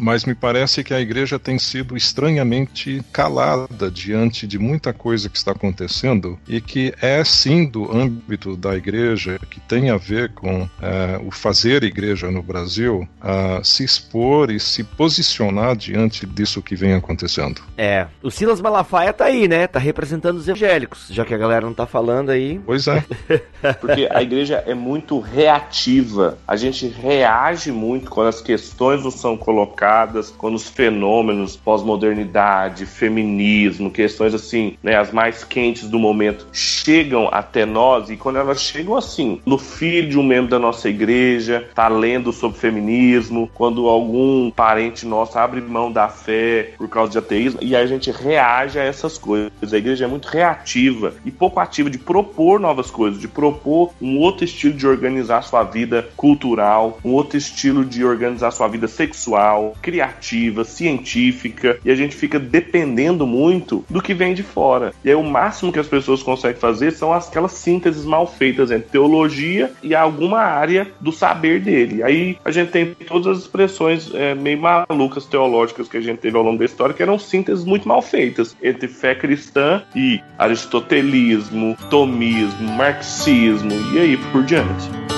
mas me parece que a igreja tem sido estranhamente calada diante de muita coisa que está acontecendo e que é sim do âmbito da igreja, que tem a ver com é, o fazer igreja no Brasil, a se expor e se posicionar diante disso que vem acontecendo. É, o Silas Malafaia tá aí, né? Tá representando os evangélicos, já que a galera não tá falando aí. Pois é. Porque a igreja é muito reativa. A gente reage muito quando as questões não são colocadas quando os fenômenos pós-modernidade, feminismo, questões assim, né, as mais quentes do momento, chegam até nós e quando elas chegam assim, no filho de um membro da nossa igreja, tá lendo sobre feminismo, quando algum parente nosso abre mão da fé por causa de ateísmo, e a gente reage a essas coisas. A igreja é muito reativa e pouco ativa de propor novas coisas, de propor um outro estilo de organizar sua vida cultural, um outro estilo de organizar sua vida sexual, criativa, científica, e a gente fica dependendo muito do que vem de fora. E aí o máximo que as pessoas conseguem fazer são aquelas sínteses mal feitas entre teologia e alguma área do saber dele. Aí a gente tem todas as expressões é, meio malucas teológicas que a gente teve ao longo da história, que eram sínteses muito mal feitas entre fé cristã e aristotelismo, tomismo, marxismo e aí por diante.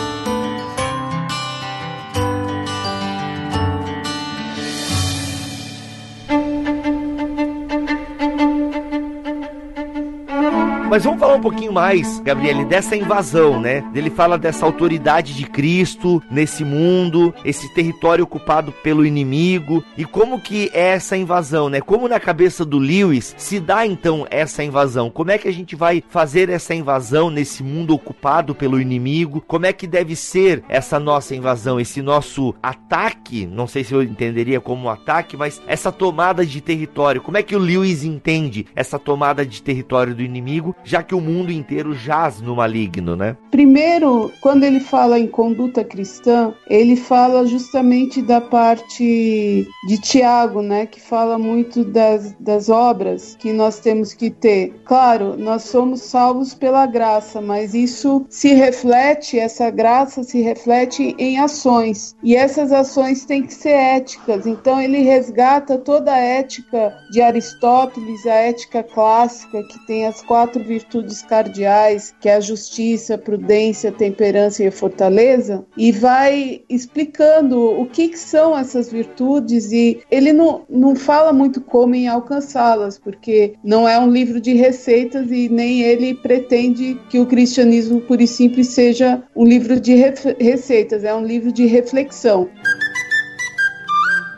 Mas vamos falar um pouquinho mais, Gabriele, dessa invasão, né? Ele fala dessa autoridade de Cristo nesse mundo, esse território ocupado pelo inimigo e como que é essa invasão, né? Como na cabeça do Lewis se dá então essa invasão? Como é que a gente vai fazer essa invasão nesse mundo ocupado pelo inimigo? Como é que deve ser essa nossa invasão, esse nosso ataque? Não sei se eu entenderia como um ataque, mas essa tomada de território. Como é que o Lewis entende essa tomada de território do inimigo, já que o mundo inteiro jaz no maligno, né? Primeiro, quando ele fala em conduta cristã, ele fala justamente da parte de Tiago, né, que fala muito das, das obras que nós temos que ter. Claro, nós somos salvos pela graça, mas isso se reflete, essa graça se reflete em ações. E essas ações têm que ser éticas. Então ele resgata toda a ética de Aristóteles, a ética clássica que tem as quatro virtudes cardeais, que é a justiça, prudência, temperança e fortaleza, e vai explicando o que, que são essas virtudes e ele não, não fala muito como em alcançá-las, porque não é um livro de receitas e nem ele pretende que o cristianismo puro e simples seja um livro de receitas, é um livro de reflexão.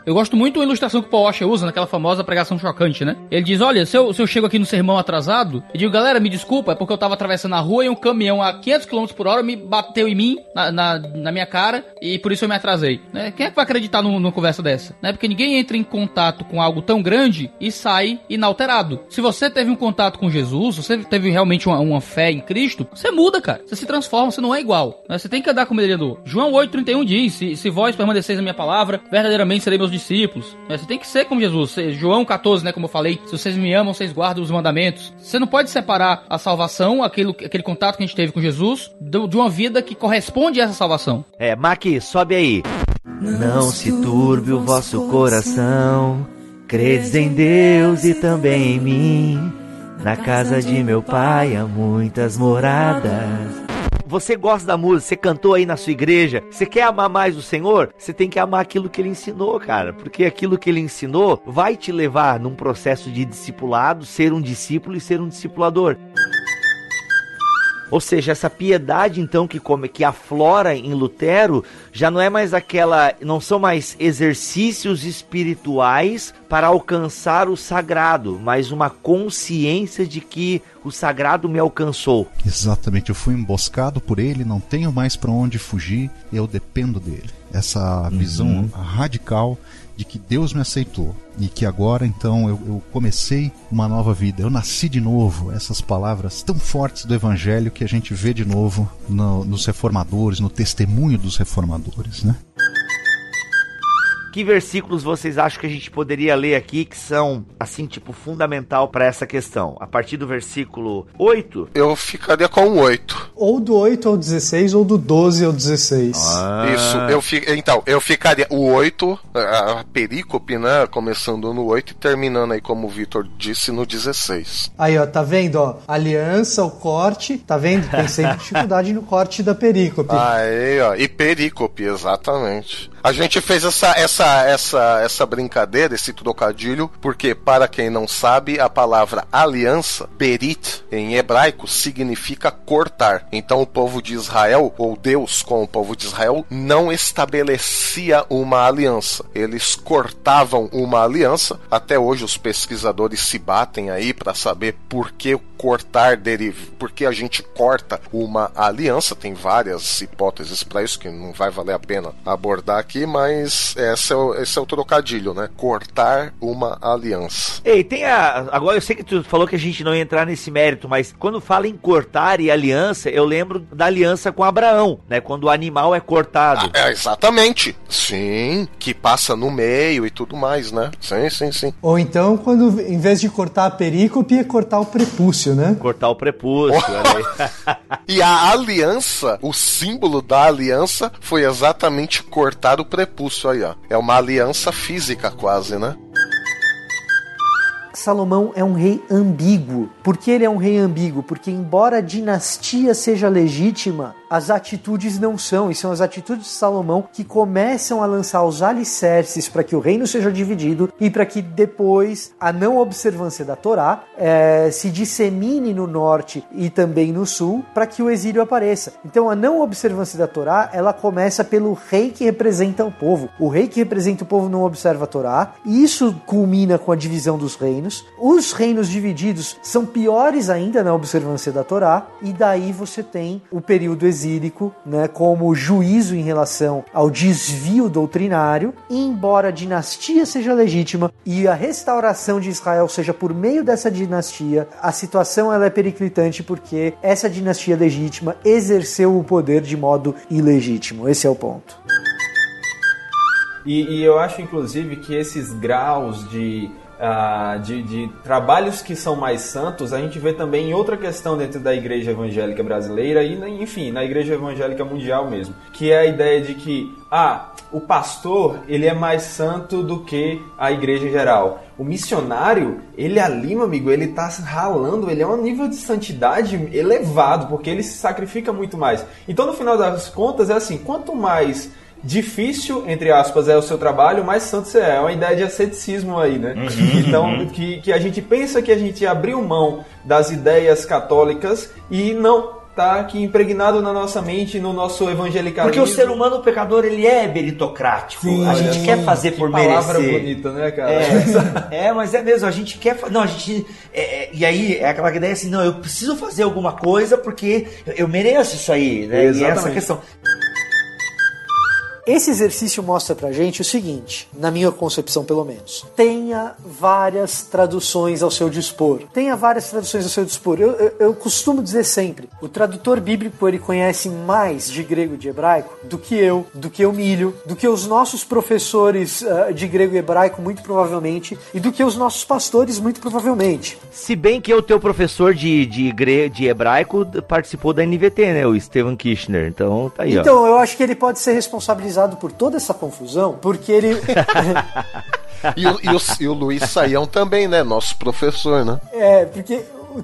Eu gosto muito da ilustração que o Paul Washer usa naquela famosa pregação chocante, né? Ele diz: Olha, se eu, se eu chego aqui no sermão atrasado, eu digo, galera, me desculpa, é porque eu tava atravessando a rua e um caminhão a 500 km por hora me bateu em mim, na, na, na minha cara, e por isso eu me atrasei. Né? Quem é que vai acreditar numa conversa dessa? Né? Porque ninguém entra em contato com algo tão grande e sai inalterado. Se você teve um contato com Jesus, você teve realmente uma, uma fé em Cristo, você muda, cara. Você se transforma, você não é igual. Né? Você tem que andar como andou. João 8,31 diz: se, se vós permaneceis na minha palavra, verdadeiramente serei meus discípulos. Né? Você tem que ser como Jesus. João 14, né? Como eu falei, se vocês me amam, vocês guardam os mandamentos. Você não pode separar a salvação, aquele, aquele contato que a gente teve com Jesus, de uma vida que corresponde a essa salvação. É, Maqui, sobe aí. Não se turbe o vosso coração, credes em Deus e também em mim. Na casa de meu pai há muitas moradas. Você gosta da música, você cantou aí na sua igreja, você quer amar mais o Senhor? Você tem que amar aquilo que ele ensinou, cara, porque aquilo que ele ensinou vai te levar num processo de discipulado, ser um discípulo e ser um discipulador. Ou seja, essa piedade então que come, que aflora em Lutero já não é mais aquela, não são mais exercícios espirituais para alcançar o sagrado, mas uma consciência de que o sagrado me alcançou. Exatamente, eu fui emboscado por ele, não tenho mais para onde fugir, eu dependo dele. Essa visão uhum. radical de que Deus me aceitou e que agora então eu, eu, comecei uma nova vida, eu nasci de novo. Essas palavras tão fortes do Evangelho que a gente vê de novo no, nos reformadores, no testemunho dos reformadores, né? Que versículos vocês acham que a gente poderia ler aqui que são, assim, tipo, fundamental para essa questão? A partir do versículo 8? Eu ficaria com o 8. Ou do 8 ao 16, ou do 12 ao 16. Ah. Isso, eu fi... então, eu ficaria o 8, a perícope, né? Começando no 8 e terminando aí, como o Vitor disse, no 16. Aí, ó, tá vendo, ó? Aliança, o corte, tá vendo? Tem sempre dificuldade no corte da perícope. Aí, ó, e perícope, exatamente. A gente fez essa, essa, essa, essa brincadeira, esse trocadilho, porque, para quem não sabe, a palavra aliança, berit, em hebraico, significa cortar. Então, o povo de Israel, ou Deus com o povo de Israel, não estabelecia uma aliança. Eles cortavam uma aliança. Até hoje, os pesquisadores se batem aí para saber por que cortar deriva, por que a gente corta uma aliança. Tem várias hipóteses para isso que não vai valer a pena abordar aqui aqui, mas esse é, o, esse é o trocadilho, né? Cortar uma aliança. Ei, tem a. Agora eu sei que tu falou que a gente não ia entrar nesse mérito, mas quando fala em cortar e aliança, eu lembro da aliança com Abraão, né? Quando o animal é cortado. Ah, é, exatamente. Sim, que passa no meio e tudo mais, né? Sim, sim, sim. Ou então, quando em vez de cortar a perícope, é cortar o prepúcio, né? Cortar o prepúcio, E a aliança, o símbolo da aliança foi exatamente cortar o prepúcio aí, ó. É uma aliança física quase, né? Salomão é um rei ambíguo. Por que ele é um rei ambíguo? Porque, embora a dinastia seja legítima, as atitudes não são, e são as atitudes de Salomão que começam a lançar os alicerces para que o reino seja dividido e para que depois a não observância da Torá é, se dissemine no norte e também no sul para que o exílio apareça. Então a não observância da Torá ela começa pelo rei que representa o povo. O rei que representa o povo não observa a Torá, e isso culmina com a divisão dos reinos. Os reinos divididos são piores ainda na observância da Torá, e daí você tem o período né, como juízo em relação ao desvio doutrinário, e embora a dinastia seja legítima e a restauração de Israel seja por meio dessa dinastia, a situação ela é periclitante porque essa dinastia legítima exerceu o poder de modo ilegítimo. Esse é o ponto. E, e eu acho, inclusive, que esses graus de Uh, de, de, trabalhos que são mais santos, a gente vê também em outra questão dentro da igreja evangélica brasileira e, enfim, na igreja evangélica mundial mesmo, que é a ideia de que, ah, o pastor, ele é mais santo do que a igreja geral. O missionário, ele ali, meu amigo, ele tá ralando, ele é um nível de santidade elevado, porque ele se sacrifica muito mais. Então, no final das contas, é assim, quanto mais difícil, entre aspas, é o seu trabalho, mais santo você é. É uma ideia de asceticismo aí, né? Uhum, então, uhum. Que, que a gente pensa que a gente abriu mão das ideias católicas e não tá aqui impregnado na nossa mente, no nosso evangelicalismo. Porque o ser humano, o pecador, ele é meritocrático. Sim, a gente quer fazer por merecer. palavra bonita, né, cara? É, é, mas é mesmo, a gente quer... Não, a gente... É, é, e aí, é aquela ideia assim, não, eu preciso fazer alguma coisa porque eu mereço isso aí, né? Exatamente. E essa questão... Esse exercício mostra pra gente o seguinte, na minha concepção pelo menos. Tenha várias traduções ao seu dispor. Tenha várias traduções ao seu dispor. Eu, eu, eu costumo dizer sempre, o tradutor bíblico ele conhece mais de grego e de hebraico do que eu, do que o Milho, do que os nossos professores uh, de grego e hebraico, muito provavelmente, e do que os nossos pastores, muito provavelmente. Se bem que o teu professor de, de, gre... de hebraico participou da NVT, né? O Steven Kirchner. Então, tá aí, Então, ó. eu acho que ele pode ser responsabilizado por toda essa confusão, porque ele. e, o, e, o, e o Luiz Saião também, né? Nosso professor, né? É, porque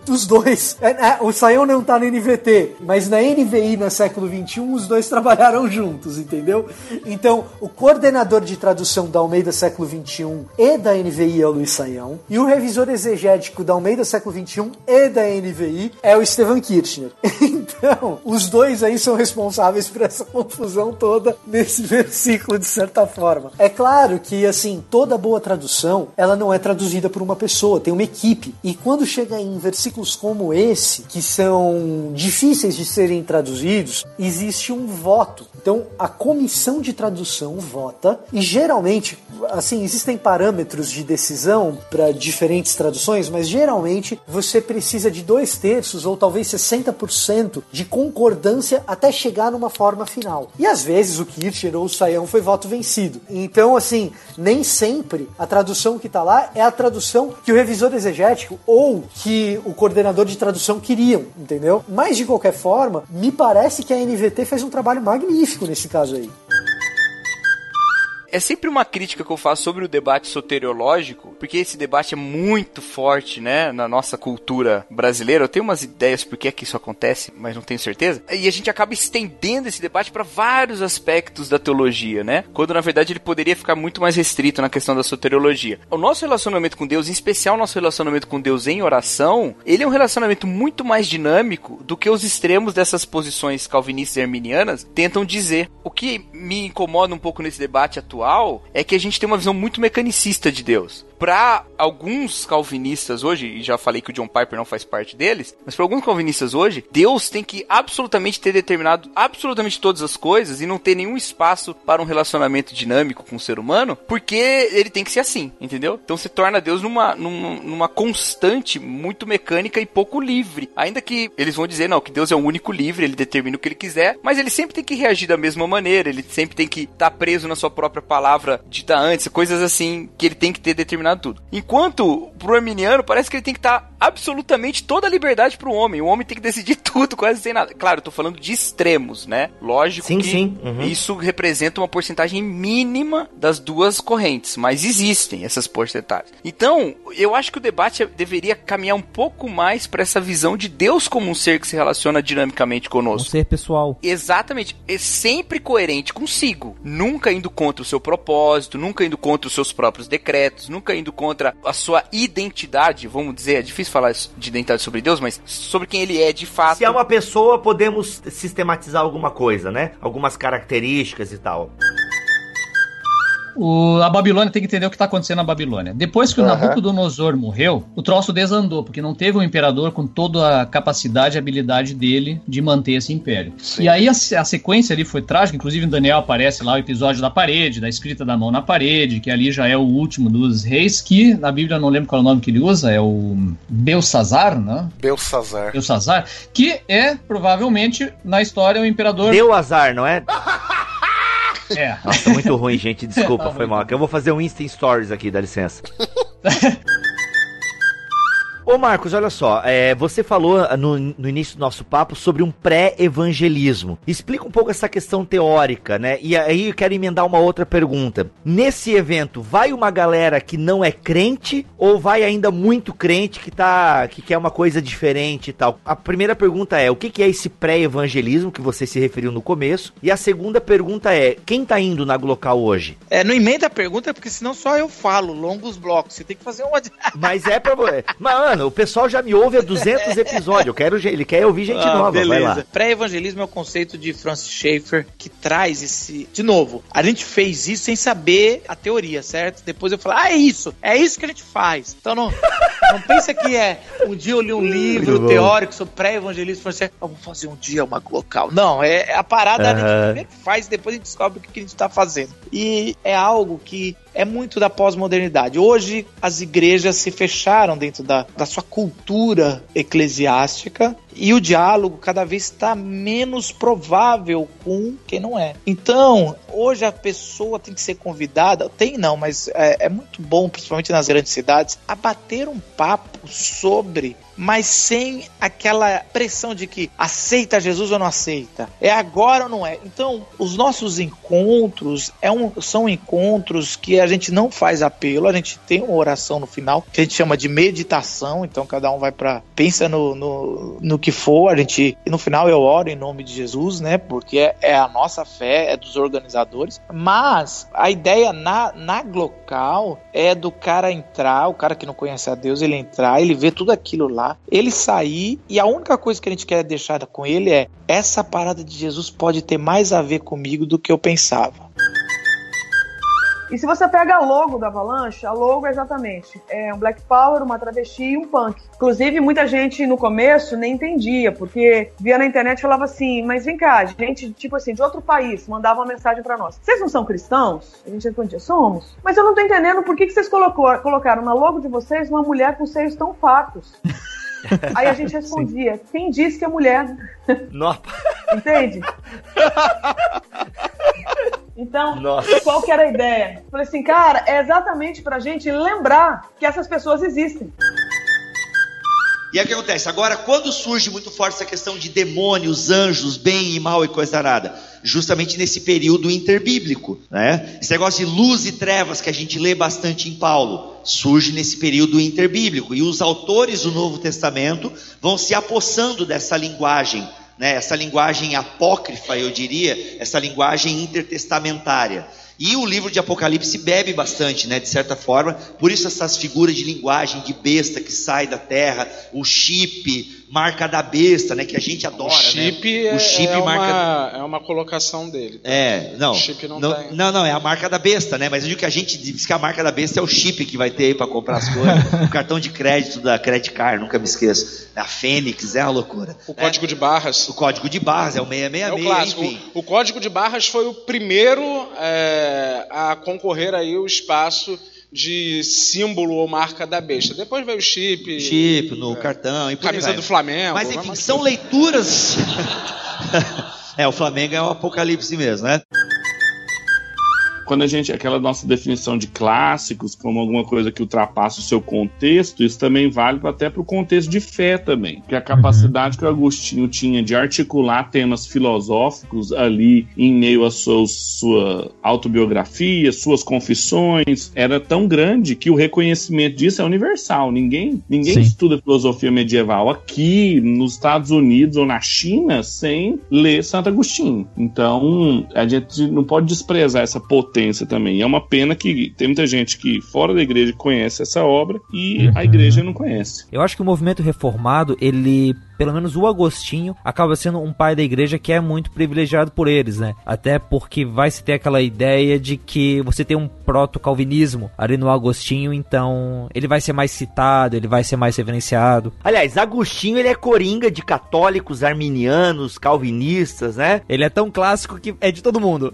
os dois. É, é, o Sayão não tá na NVT, mas na NVI, no século XXI, os dois trabalharam juntos, entendeu? Então, o coordenador de tradução da Almeida século XXI e da NVI é o Luiz Sayão, e o revisor exegético da Almeida século XXI e da NVI é o Stefan Kirchner. Então, os dois aí são responsáveis por essa confusão toda nesse versículo, de certa forma. É claro que, assim, toda boa tradução, ela não é traduzida por uma pessoa, tem uma equipe. E quando chega em versículo versículos como esse, que são difíceis de serem traduzidos, existe um voto. Então, a comissão de tradução vota, e geralmente, assim, existem parâmetros de decisão para diferentes traduções, mas geralmente você precisa de dois terços ou talvez 60% de concordância até chegar numa forma final. E às vezes o Kircher ou o Sayão foi voto vencido. Então, assim, nem sempre a tradução que está lá é a tradução que o revisor exegético ou que o coordenador de tradução queriam, entendeu? Mas de qualquer forma, me parece que a NVT fez um trabalho magnífico nesse caso aí é sempre uma crítica que eu faço sobre o debate soteriológico, porque esse debate é muito forte, né, na nossa cultura brasileira. Eu tenho umas ideias por que é que isso acontece, mas não tenho certeza. E a gente acaba estendendo esse debate para vários aspectos da teologia, né? Quando na verdade ele poderia ficar muito mais restrito na questão da soteriologia. O nosso relacionamento com Deus, em especial o nosso relacionamento com Deus em oração, ele é um relacionamento muito mais dinâmico do que os extremos dessas posições calvinistas e arminianas tentam dizer. O que me incomoda um pouco nesse debate atual atual é que a gente tem uma visão muito mecanicista de Deus para alguns calvinistas hoje, e já falei que o John Piper não faz parte deles, mas para alguns calvinistas hoje, Deus tem que absolutamente ter determinado absolutamente todas as coisas e não ter nenhum espaço para um relacionamento dinâmico com o ser humano, porque ele tem que ser assim, entendeu? Então se torna Deus numa, numa, numa constante muito mecânica e pouco livre. Ainda que eles vão dizer, não, que Deus é o único livre, ele determina o que ele quiser, mas ele sempre tem que reagir da mesma maneira, ele sempre tem que estar tá preso na sua própria palavra dita antes, coisas assim que ele tem que ter determinado tudo. Enquanto pro arminiano parece que ele tem que estar tá absolutamente toda a liberdade pro homem. O homem tem que decidir tudo, quase sem nada. Claro, eu tô falando de extremos, né? Lógico Sim, que sim. Uhum. isso representa uma porcentagem mínima das duas correntes, mas existem essas porcentagens. Então, eu acho que o debate deveria caminhar um pouco mais para essa visão de Deus como um ser que se relaciona dinamicamente conosco. Um ser pessoal. Exatamente. É sempre coerente consigo. Nunca indo contra o seu propósito, nunca indo contra os seus próprios decretos, nunca indo contra a sua identidade. Vamos dizer, é difícil falar de identidade sobre Deus, mas sobre quem ele é de fato. Se é uma pessoa, podemos sistematizar alguma coisa, né? Algumas características e tal. O, a Babilônia tem que entender o que está acontecendo na Babilônia. Depois que o. Nabucodonosor morreu, o troço desandou, porque não teve um imperador com toda a capacidade e habilidade dele de manter esse império. E aí a, a sequência ali foi trágica, inclusive em Daniel aparece lá o episódio da parede, da escrita da mão na parede, que ali já é o último dos reis, que na Bíblia eu não lembro qual é o nome que ele usa, é o Belsazar, né? Belsazar. Belsazar, que é provavelmente na história o imperador. Deu azar, não é? É. Nossa, muito ruim, gente. Desculpa, foi mal. Eu vou fazer um Insta Stories aqui, dá licença. Ô Marcos, olha só, é, você falou no, no início do nosso papo sobre um pré-evangelismo. Explica um pouco essa questão teórica, né? E aí eu quero emendar uma outra pergunta. Nesse evento, vai uma galera que não é crente ou vai ainda muito crente que tá que quer uma coisa diferente e tal? A primeira pergunta é: o que, que é esse pré-evangelismo que você se referiu no começo? E a segunda pergunta é: quem tá indo na Glocal hoje? É, não emenda a pergunta, porque senão só eu falo, longos blocos. Você tem que fazer uma. Mas é pra. Mano, o pessoal já me ouve há 200 episódios. Eu quero, ele quer ouvir gente Ah, nova. Vai lá. Pré-evangelismo é o conceito de Francis Schaeffer que traz esse. De novo, a gente fez isso sem saber a teoria, certo? Depois eu falei, ah, é isso, é isso que a gente faz. Então não, não pensa que é. Um dia eu li um livro teórico sobre pré-evangelismo, falei assim, vamos fazer um dia uma local. Não, é a parada a gente primeiro faz, depois a gente descobre o que que a gente tá fazendo. E é algo que é muito da pós-modernidade. Hoje, as igrejas se fecharam dentro da, da sua cultura eclesiástica e o diálogo cada vez está menos provável com quem não é. Então, hoje a pessoa tem que ser convidada, tem não, mas é, é muito bom, principalmente nas grandes cidades, a bater um papo sobre mas sem aquela pressão de que aceita Jesus ou não aceita. É agora ou não é. Então, os nossos encontros é um- são encontros que a gente não faz apelo, a gente tem uma oração no final, que a gente chama de meditação, então cada um vai para pensa no, no, no que for, a gente no final eu oro em nome de Jesus, né? Porque é, é a nossa fé, é dos organizadores, mas a ideia na, na Glocal é do cara entrar, o cara que não conhece a Deus, ele entrar, ele vê tudo aquilo lá, ele sair e a única coisa que a gente quer deixar com ele é essa parada de Jesus pode ter mais a ver comigo do que eu pensava. E se você pega a logo da Avalanche, a logo é exatamente é um Black Power, uma travesti e um punk. Inclusive, muita gente no começo nem entendia, porque via na internet e falava assim: mas vem cá, gente, tipo assim, de outro país, mandava uma mensagem pra nós. Vocês não são cristãos? A gente respondia: somos. Mas eu não tô entendendo por que, que vocês colocou, colocaram na logo de vocês uma mulher com seios tão fartos. Aí a gente respondia: quem disse que é mulher? Nossa. Entende? Então, Nossa. qual que era a ideia? Falei assim, cara, é exatamente pra gente lembrar que essas pessoas existem. E aí o que acontece? Agora, quando surge muito forte essa questão de demônios, anjos, bem e mal e coisa arada? Justamente nesse período interbíblico, né? Esse negócio de luz e trevas que a gente lê bastante em Paulo, surge nesse período interbíblico. E os autores do Novo Testamento vão se apossando dessa linguagem, né? Essa linguagem apócrifa, eu diria, essa linguagem intertestamentária. E o livro de Apocalipse bebe bastante, né, de certa forma, por isso essas figuras de linguagem de besta que sai da terra, o chip, marca da besta, né, que a gente adora, O chip, né? é, O chip é marca uma, é uma colocação dele. é, não. O chip não, não, tem. não, não, é a marca da besta, né? Mas eu digo que a gente diz que a marca da besta é o chip que vai ter aí pra comprar as coisas. o cartão de crédito da Credit Card, nunca me esqueço. A Fênix, é uma loucura. O código de barras. O código de barras é o É 666, o clássico. enfim. O, o código de barras foi o primeiro é, a concorrer aí o espaço de símbolo ou marca da besta. Depois veio o chip. Chip no cartão e Camisa do Flamengo. Mas enfim, são leituras. é, o Flamengo é o apocalipse mesmo, né? Quando a gente, aquela nossa definição de clássicos como alguma coisa que ultrapassa o seu contexto, isso também vale até para o contexto de fé também. Que a capacidade que o Agostinho tinha de articular temas filosóficos ali em meio à sua, sua autobiografia, suas confissões, era tão grande que o reconhecimento disso é universal. Ninguém, ninguém estuda filosofia medieval aqui nos Estados Unidos ou na China sem ler Santo Agostinho. Então, a gente não pode desprezar essa potência também. É uma pena que tem muita gente que fora da igreja conhece essa obra e a igreja não conhece. Eu acho que o movimento reformado, ele pelo menos o Agostinho acaba sendo um pai da igreja que é muito privilegiado por eles, né? Até porque vai se ter aquela ideia de que você tem um proto-calvinismo ali no Agostinho, então ele vai ser mais citado, ele vai ser mais reverenciado. Aliás, Agostinho ele é coringa de católicos, arminianos, calvinistas, né? Ele é tão clássico que é de todo mundo.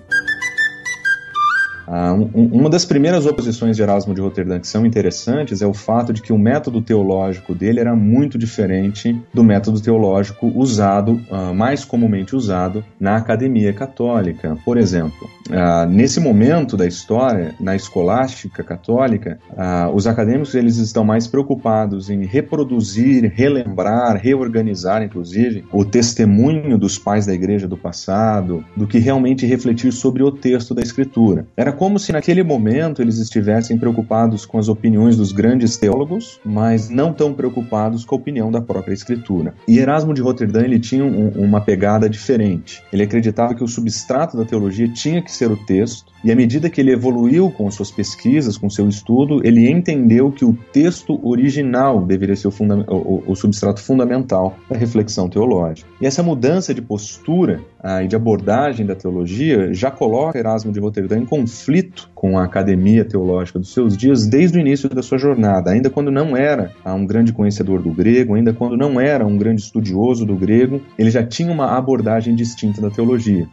Ah, um, uma das primeiras oposições de Erasmo de Roterdã que são interessantes é o fato de que o método teológico dele era muito diferente do método teológico usado, ah, mais comumente usado, na academia católica. Por exemplo, ah, nesse momento da história, na escolástica católica, ah, os acadêmicos eles estão mais preocupados em reproduzir, relembrar, reorganizar, inclusive, o testemunho dos pais da igreja do passado, do que realmente refletir sobre o texto da escritura. Era como se naquele momento eles estivessem preocupados com as opiniões dos grandes teólogos, mas não tão preocupados com a opinião da própria escritura. E Erasmo de Roterdã ele tinha um, uma pegada diferente. Ele acreditava que o substrato da teologia tinha que ser o texto, e à medida que ele evoluiu com suas pesquisas, com seu estudo, ele entendeu que o texto original deveria ser o, o, o substrato fundamental da reflexão teológica. E essa mudança de postura ah, e de abordagem da teologia já coloca Erasmo de Roterdã em conflito com a academia teológica dos seus dias desde o início da sua jornada, ainda quando não era ah, um grande conhecedor do grego, ainda quando não era um grande estudioso do grego, ele já tinha uma abordagem distinta da teologia.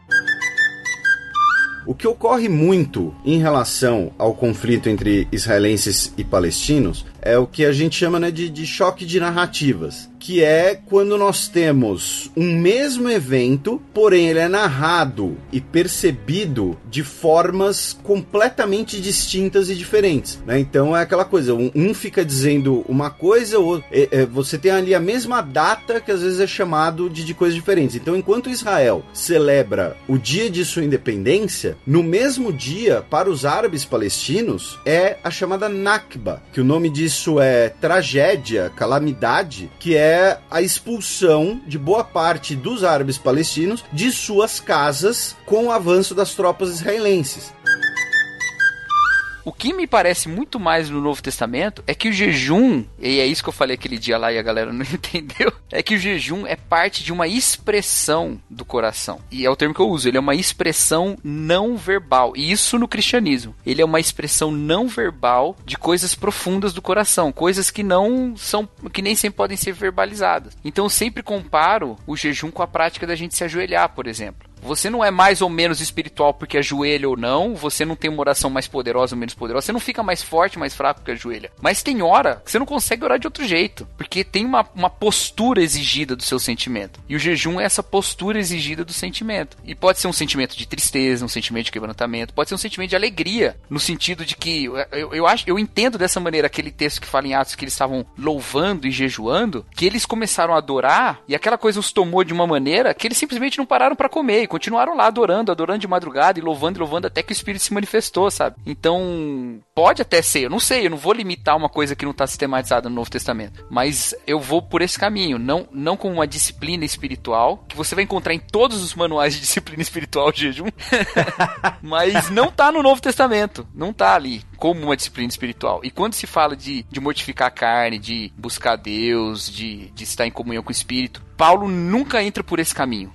O que ocorre muito em relação ao conflito entre israelenses e palestinos é o que a gente chama né, de, de choque de narrativas que é quando nós temos um mesmo evento, porém ele é narrado e percebido de formas completamente distintas e diferentes. Né? Então é aquela coisa, um, fica dizendo uma coisa, ou é, é, você tem ali a mesma data que às vezes é chamado de, de coisas diferentes. Então, enquanto Israel celebra o dia de sua independência, no mesmo dia, para os árabes palestinos, é a chamada Nakba, que o nome disso é tragédia, calamidade, que é é a expulsão de boa parte dos árabes palestinos de suas casas com o avanço das tropas israelenses. O que me parece muito mais no Novo Testamento é que o jejum, e é isso que eu falei aquele dia lá e a galera não entendeu, é que o jejum é parte de uma expressão do coração. E é o termo que eu uso, ele é uma expressão não verbal. E isso no cristianismo. Ele é uma expressão não verbal de coisas profundas do coração, coisas que não são, que nem sempre podem ser verbalizadas. Então eu sempre comparo o jejum com a prática da gente se ajoelhar, por exemplo. Você não é mais ou menos espiritual porque ajoelha ou não, você não tem uma oração mais poderosa ou menos poderosa, você não fica mais forte, mais fraco que ajoelha. Mas tem hora que você não consegue orar de outro jeito, porque tem uma, uma postura exigida do seu sentimento. E o jejum é essa postura exigida do sentimento. E pode ser um sentimento de tristeza, um sentimento de quebrantamento, pode ser um sentimento de alegria, no sentido de que eu, eu acho, eu entendo dessa maneira aquele texto que fala em Atos que eles estavam louvando e jejuando, que eles começaram a adorar e aquela coisa os tomou de uma maneira que eles simplesmente não pararam para comer continuaram lá adorando, adorando de madrugada e louvando louvando até que o Espírito se manifestou, sabe? Então, pode até ser, eu não sei, eu não vou limitar uma coisa que não está sistematizada no Novo Testamento, mas eu vou por esse caminho, não, não como uma disciplina espiritual, que você vai encontrar em todos os manuais de disciplina espiritual de jejum, mas não tá no Novo Testamento, não tá ali como uma disciplina espiritual. E quando se fala de, de mortificar a carne, de buscar Deus, de, de estar em comunhão com o Espírito, Paulo nunca entra por esse caminho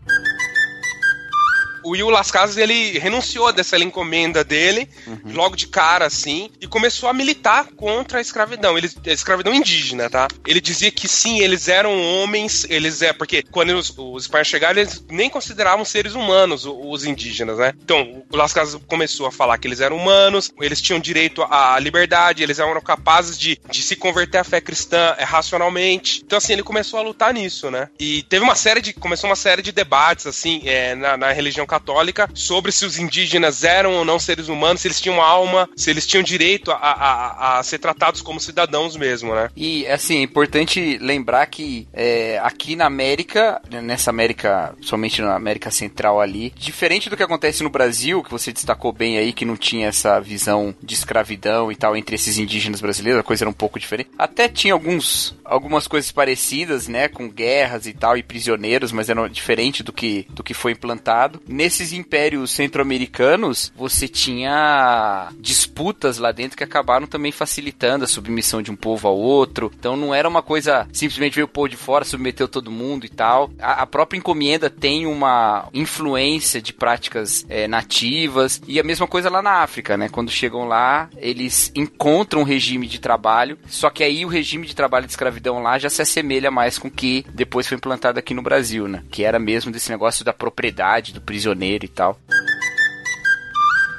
o Will Las Casas, ele renunciou dessa encomenda dele, uhum. logo de cara, assim, e começou a militar contra a escravidão. Ele, a escravidão indígena, tá? Ele dizia que sim, eles eram homens, eles é, porque quando os, os espanhóis chegaram, eles nem consideravam seres humanos, os indígenas, né? Então, o Las Casas começou a falar que eles eram humanos, eles tinham direito à liberdade, eles eram capazes de, de se converter à fé cristã é, racionalmente. Então, assim, ele começou a lutar nisso, né? E teve uma série de. começou uma série de debates, assim, é, na, na religião católica católica sobre se os indígenas eram ou não seres humanos, se eles tinham alma, se eles tinham direito a, a, a ser tratados como cidadãos mesmo, né? E assim, é importante lembrar que é, aqui na América, nessa América, somente na América Central ali, diferente do que acontece no Brasil, que você destacou bem aí, que não tinha essa visão de escravidão e tal entre esses indígenas brasileiros, a coisa era um pouco diferente. Até tinha alguns, algumas coisas parecidas, né, com guerras e tal, e prisioneiros, mas era diferente do que, do que foi implantado. Nesses impérios centro-americanos, você tinha disputas lá dentro que acabaram também facilitando a submissão de um povo ao outro. Então não era uma coisa simplesmente veio o povo de fora, submeteu todo mundo e tal. A, a própria encomenda tem uma influência de práticas é, nativas e a mesma coisa lá na África, né? Quando chegam lá, eles encontram um regime de trabalho, só que aí o regime de trabalho de escravidão lá já se assemelha mais com o que depois foi implantado aqui no Brasil, né? Que era mesmo desse negócio da propriedade do prisioneiro e tal.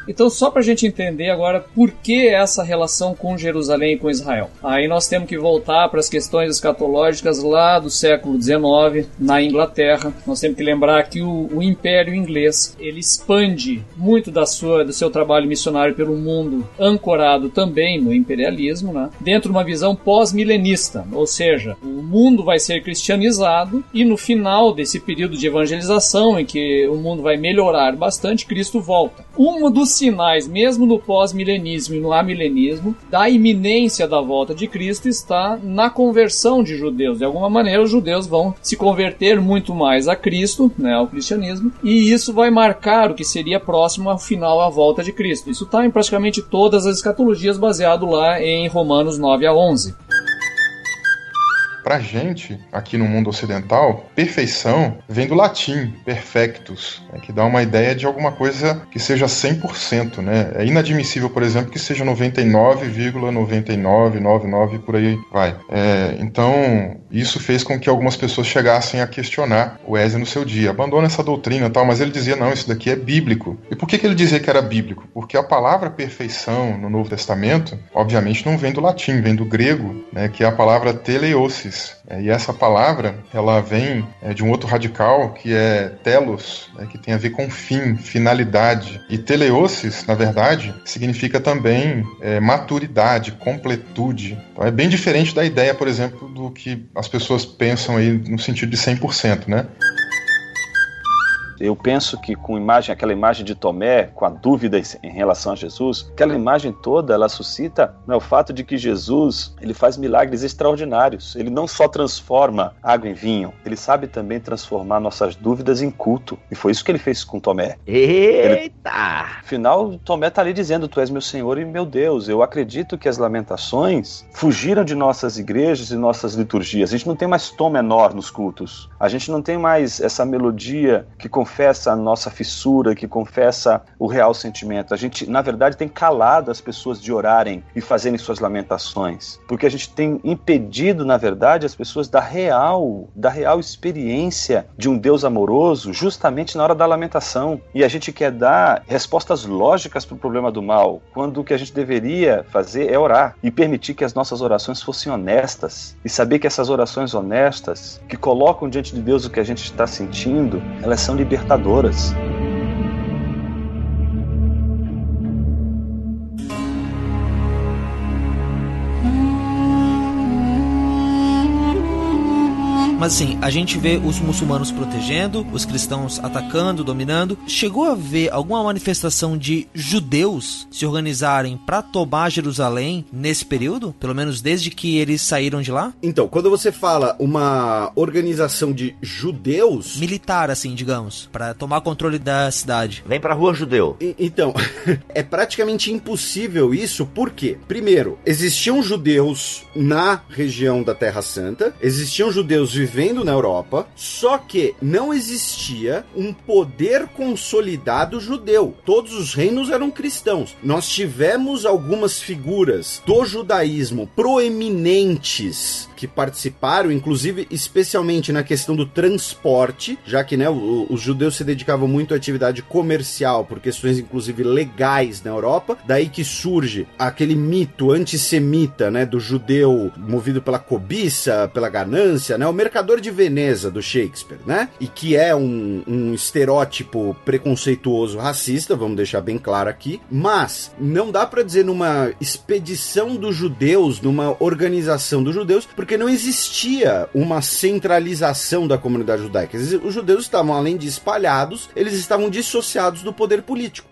Então, só para a gente entender agora por que essa relação com Jerusalém e com Israel. Aí nós temos que voltar para as questões escatológicas lá do século XIX, na Inglaterra. Nós temos que lembrar que o, o Império Inglês ele expande muito da sua, do seu trabalho missionário pelo mundo, ancorado também no imperialismo, né? dentro de uma visão pós-milenista, ou seja, o mundo vai ser cristianizado e no final desse período de evangelização, em que o mundo vai melhorar bastante, Cristo volta. Um dos sinais, mesmo no pós-milenismo e no amilenismo, da iminência da volta de Cristo está na conversão de judeus. De alguma maneira, os judeus vão se converter muito mais a Cristo, né, ao cristianismo, e isso vai marcar o que seria próximo ao final à volta de Cristo. Isso está em praticamente todas as escatologias, baseado lá em Romanos 9 a 11. Pra gente, aqui no mundo ocidental, perfeição vem do latim, perfectus, né, que dá uma ideia de alguma coisa que seja 100%, né? É inadmissível, por exemplo, que seja 99,9999 por aí vai. É, então, isso fez com que algumas pessoas chegassem a questionar o Wesley no seu dia. Abandona essa doutrina e tal, mas ele dizia, não, isso daqui é bíblico. E por que, que ele dizia que era bíblico? Porque a palavra perfeição no Novo Testamento, obviamente, não vem do latim, vem do grego, né, que é a palavra teleosis, é, e essa palavra, ela vem é, de um outro radical que é telos, né, que tem a ver com fim, finalidade. E teleosis, na verdade, significa também é, maturidade, completude. Então é bem diferente da ideia, por exemplo, do que as pessoas pensam aí no sentido de 100%, né? Eu penso que com imagem, aquela imagem de Tomé, com a dúvida em relação a Jesus, aquela imagem toda, ela suscita né, o fato de que Jesus, ele faz milagres extraordinários. Ele não só transforma água em vinho, ele sabe também transformar nossas dúvidas em culto. E foi isso que ele fez com Tomé. Eita! Ele, afinal, Tomé está ali dizendo, tu és meu Senhor e meu Deus. Eu acredito que as lamentações fugiram de nossas igrejas e nossas liturgias. A gente não tem mais tom menor nos cultos. A gente não tem mais essa melodia que confessa a nossa fissura, que confessa o real sentimento. A gente, na verdade, tem calado as pessoas de orarem e fazerem suas lamentações, porque a gente tem impedido, na verdade, as pessoas da real, da real experiência de um Deus amoroso, justamente na hora da lamentação. E a gente quer dar respostas lógicas para o problema do mal, quando o que a gente deveria fazer é orar e permitir que as nossas orações fossem honestas e saber que essas orações honestas, que colocam diante de Deus o que a gente está sentindo, elas são libertadoras libertadoras. Mas assim, a gente vê os muçulmanos protegendo, os cristãos atacando, dominando. Chegou a ver alguma manifestação de judeus se organizarem para tomar Jerusalém nesse período? Pelo menos desde que eles saíram de lá? Então, quando você fala uma organização de judeus. Militar, assim, digamos, para tomar controle da cidade. Vem pra rua, judeu. E, então, é praticamente impossível isso, por quê? Primeiro, existiam judeus na região da Terra Santa, existiam judeus vivendo vivendo na Europa, só que não existia um poder consolidado judeu. Todos os reinos eram cristãos. Nós tivemos algumas figuras do judaísmo proeminentes que participaram, inclusive especialmente na questão do transporte, já que né, os judeus se dedicavam muito à atividade comercial por questões inclusive legais na Europa. Daí que surge aquele mito antissemita, né, do judeu movido pela cobiça, pela ganância, né? O mercado Mercador de Veneza do Shakespeare, né? E que é um, um estereótipo preconceituoso racista, vamos deixar bem claro aqui. Mas não dá para dizer numa expedição dos judeus, numa organização dos judeus, porque não existia uma centralização da comunidade judaica. Os judeus estavam, além de espalhados, eles estavam dissociados do poder político.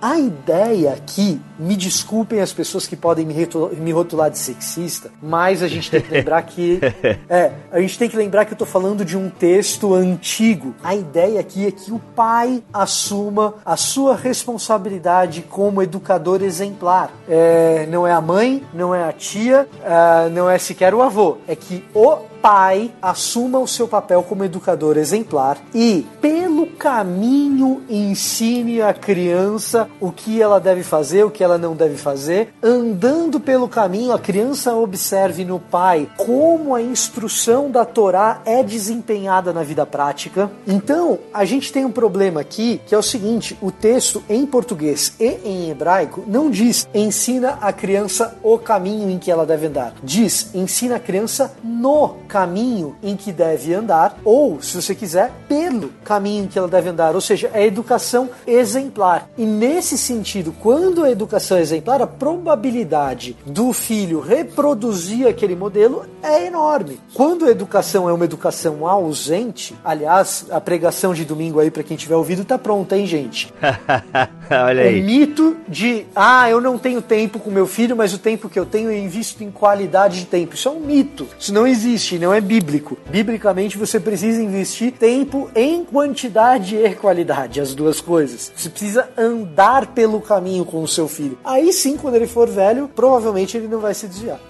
A ideia aqui, me desculpem as pessoas que podem me, me rotular de sexista, mas a gente tem que lembrar que. é, a gente tem que lembrar que eu tô falando de um texto antigo. A ideia aqui é que o pai assuma a sua responsabilidade como educador exemplar. É, não é a mãe, não é a tia, uh, não é sequer o avô. É que o pai assuma o seu papel como educador exemplar e, pelo caminho, ensine a criança o que ela deve fazer, o que ela não deve fazer. Andando pelo caminho, a criança observe no pai como a instrução da Torá é desempenhada na vida prática. Então, a gente tem um problema aqui que é o seguinte: o texto em português e em hebraico não diz ensina a criança o caminho em que ela deve andar. Diz ensina a criança no caminho em que deve andar, ou, se você quiser, pelo caminho em que ela deve andar, ou seja, é educação exemplar. E nesse sentido, quando a educação é exemplar, a probabilidade do filho reproduzir aquele modelo é enorme. Quando a educação é uma educação ausente, aliás, a pregação de domingo aí para quem tiver ouvido tá pronta, hein, gente? Olha aí. O mito de, ah, eu não tenho tempo com meu filho, mas o tempo que eu tenho eu invisto em qualidade de tempo. Isso é um mito. Isso não existe, não é bíblico. Biblicamente você precisa investir tempo em quantidade e qualidade, as duas coisas. Você precisa andar pelo caminho com o seu filho. Aí sim, quando ele for velho, provavelmente ele não vai se desviar.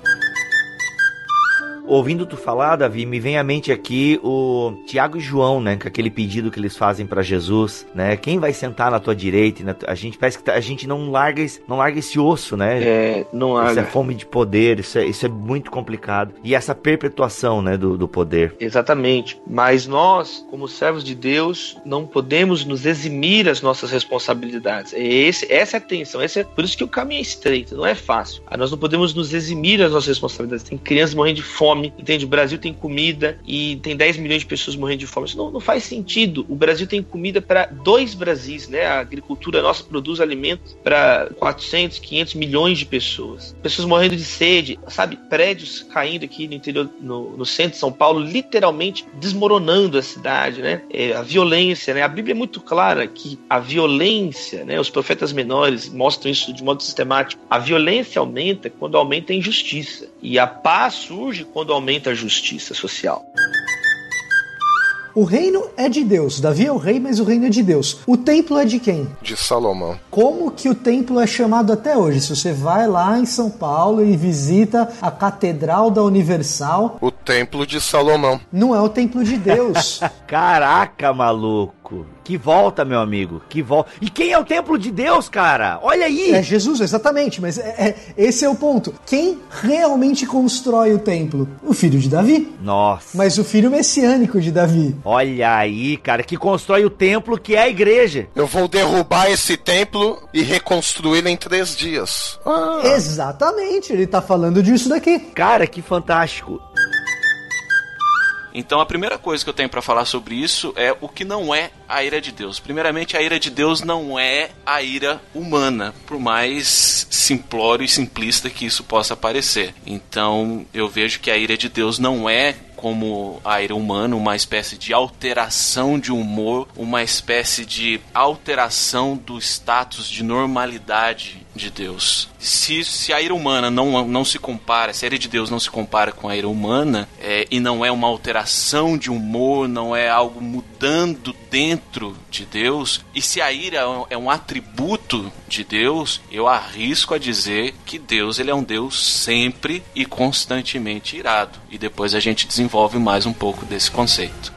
Ouvindo tu falar, Davi, me vem à mente aqui o Tiago e João, né? Com aquele pedido que eles fazem para Jesus, né? Quem vai sentar na tua direita? Na A gente parece que tá, a gente não larga, esse, não larga esse osso, né? É, não larga. Isso é fome de poder, isso é, isso é muito complicado. E essa perpetuação, né, do, do poder. Exatamente. Mas nós, como servos de Deus, não podemos nos eximir as nossas responsabilidades. É esse, essa é a tensão. Esse é, por isso que o caminho é estreito, não é fácil. Nós não podemos nos eximir as nossas responsabilidades. Tem crianças morrendo de fome fome, entende? O Brasil tem comida e tem 10 milhões de pessoas morrendo de fome. Isso não, não faz sentido. O Brasil tem comida para dois Brasis, né? A agricultura nossa produz alimentos para 400, 500 milhões de pessoas. Pessoas morrendo de sede, sabe? Prédios caindo aqui no interior, no, no centro de São Paulo, literalmente desmoronando a cidade, né? É, a violência, né? A Bíblia é muito clara que a violência, né? Os profetas menores mostram isso de modo sistemático. A violência aumenta quando aumenta a injustiça. E a paz surge quando aumenta a justiça social. O reino é de Deus. Davi é o rei, mas o reino é de Deus. O templo é de quem? De Salomão. Como que o templo é chamado até hoje? Se você vai lá em São Paulo e visita a Catedral da Universal. O templo de Salomão. Não é o templo de Deus. Caraca, maluco. Que volta, meu amigo. Que volta. E quem é o templo de Deus, cara? Olha aí. É Jesus, exatamente. Mas é, é, esse é o ponto. Quem realmente constrói o templo? O filho de Davi. Nossa. Mas o filho messiânico de Davi. Olha aí, cara, que constrói o templo que é a igreja. Eu vou derrubar esse templo e reconstruí-lo em três dias. Ah. Exatamente. Ele tá falando disso daqui. Cara, que fantástico. Então a primeira coisa que eu tenho para falar sobre isso é o que não é a ira de Deus. Primeiramente, a ira de Deus não é a ira humana, por mais simplório e simplista que isso possa parecer. Então, eu vejo que a ira de Deus não é como a ira humana, uma espécie de alteração de humor, uma espécie de alteração do status de normalidade de Deus. Se, se a ira humana não, não se compara, se a ira de Deus não se compara com a ira humana, é, e não é uma alteração de humor, não é algo mudando dentro de Deus, e se a ira é um atributo de Deus, eu arrisco a dizer que Deus ele é um Deus sempre e constantemente irado. E depois a gente desenvolve mais um pouco desse conceito.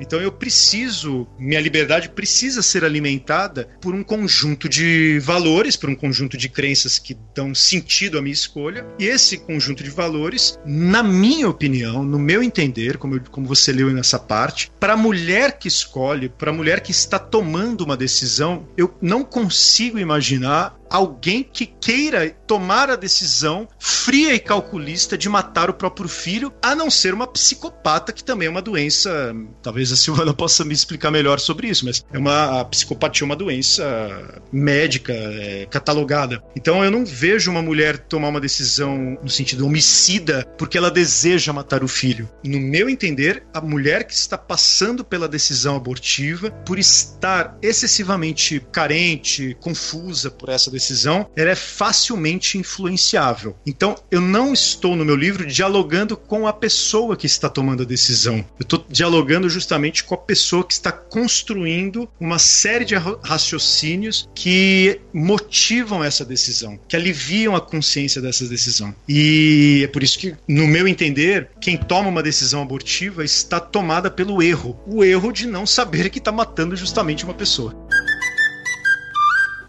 Então eu preciso, minha liberdade precisa ser alimentada por um conjunto de valores, por um conjunto de crenças que dão sentido à minha escolha. E esse conjunto de valores, na minha opinião, no meu entender, como, eu, como você leu nessa parte, para a mulher que escolhe, para a mulher que está tomando uma decisão, eu não consigo imaginar alguém que queira tomar a decisão fria e calculista de matar o próprio filho, a não ser uma psicopata, que também é uma doença. Talvez a Silvana possa me explicar melhor sobre isso, mas é uma a psicopatia é uma doença médica é, catalogada. Então eu não vejo uma mulher tomar uma decisão no sentido homicida porque ela deseja matar o filho. No meu entender, a mulher que está passando pela decisão abortiva, por estar excessivamente carente, confusa por essa decisão, ela é facilmente influenciável. Então, eu não estou no meu livro dialogando com a pessoa que está tomando a decisão. Eu estou dialogando justamente com a pessoa que está construindo uma série de raciocínios que motivam essa decisão, que aliviam a consciência dessa decisão. E é por isso que, no meu entender, quem toma uma decisão abortiva está tomada pelo erro. O erro de não saber que está matando justamente uma pessoa.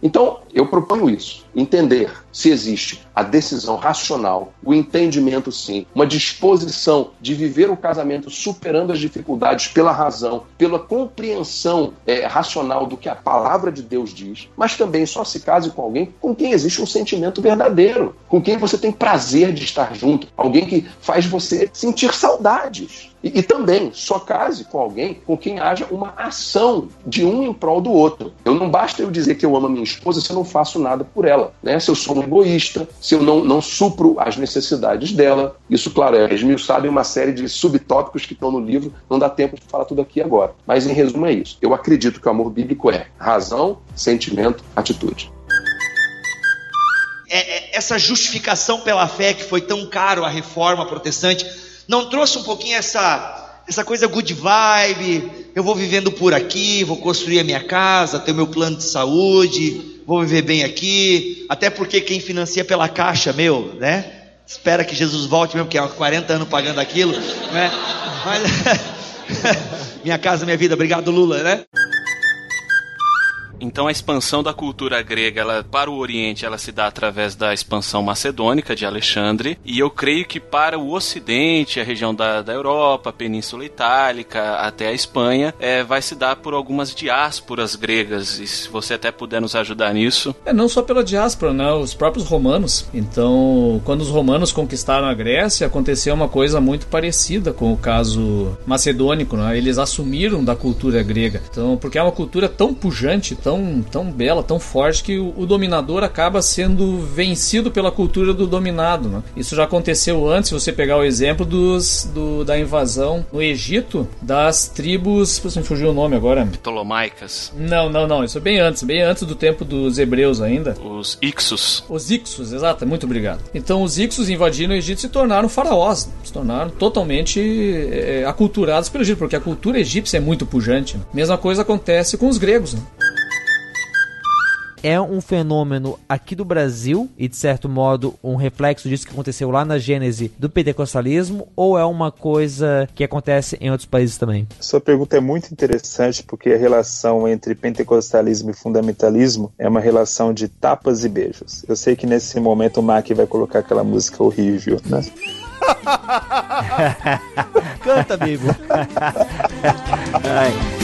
Então, eu proponho isso: entender se existe a decisão racional, o entendimento, sim, uma disposição de viver o casamento superando as dificuldades pela razão, pela compreensão é, racional do que a palavra de Deus diz, mas também só se case com alguém com quem existe um sentimento verdadeiro, com quem você tem prazer de estar junto, alguém que faz você sentir saudades. E, e, também só case com alguém com quem haja uma ação de um em prol do outro. Eu não basta eu dizer que eu amo a minha esposa se eu não faço nada por ela. Né? Se eu sou um egoísta, se eu não, não supro as necessidades dela. Isso, claro, é esmiuçado em uma série de subtópicos que estão no livro, não dá tempo de falar tudo aqui agora. Mas, em resumo, é isso. Eu acredito que o amor bíblico é razão, sentimento, atitude. É, é, essa justificação pela fé que foi tão caro à reforma protestante, não trouxe um pouquinho essa essa coisa good vibe, eu vou vivendo por aqui, vou construir a minha casa, ter meu plano de saúde, vou viver bem aqui, até porque quem financia pela caixa, meu, né? Espera que Jesus volte mesmo, que há 40 anos pagando aquilo, né? Mas, minha casa, minha vida, obrigado Lula, né? Então a expansão da cultura grega ela, para o Oriente ela se dá através da expansão macedônica de Alexandre e eu creio que para o Ocidente, a região da, da Europa, a Península Itálica até a Espanha, é, vai se dar por algumas diásporas gregas e se você até puder nos ajudar nisso. É não só pela diáspora, né? Os próprios romanos. Então, quando os romanos conquistaram a Grécia, aconteceu uma coisa muito parecida com o caso macedônico, né? Eles assumiram da cultura grega. Então, porque é uma cultura tão pujante, tão tão, tão bela, tão forte que o, o, dominador acaba sendo vencido pela cultura do dominado. Né? Isso já aconteceu antes, se você pegar o exemplo dos, do, da invasão no Egito das tribos. Você me fugiu o nome agora? Ptolomaicas. Não, não, não. Isso é bem antes, bem antes do tempo dos hebreus ainda. Os Ixos. Os Ixos, exato, muito obrigado. Então os Ixos invadiram o Egito e se tornaram faraós, se tornaram totalmente é, aculturados pelo Egito, porque a cultura egípcia é muito pujante. Né? Mesma coisa acontece com os gregos. Né? É um fenômeno aqui do Brasil e, de certo modo, um reflexo disso que aconteceu lá na gênese do pentecostalismo ou é uma coisa que acontece em outros países também? Sua pergunta é muito interessante porque a relação entre pentecostalismo e fundamentalismo é uma relação de tapas e beijos. Eu sei que nesse momento o Mac vai colocar aquela música horrível, né? Canta, amigo.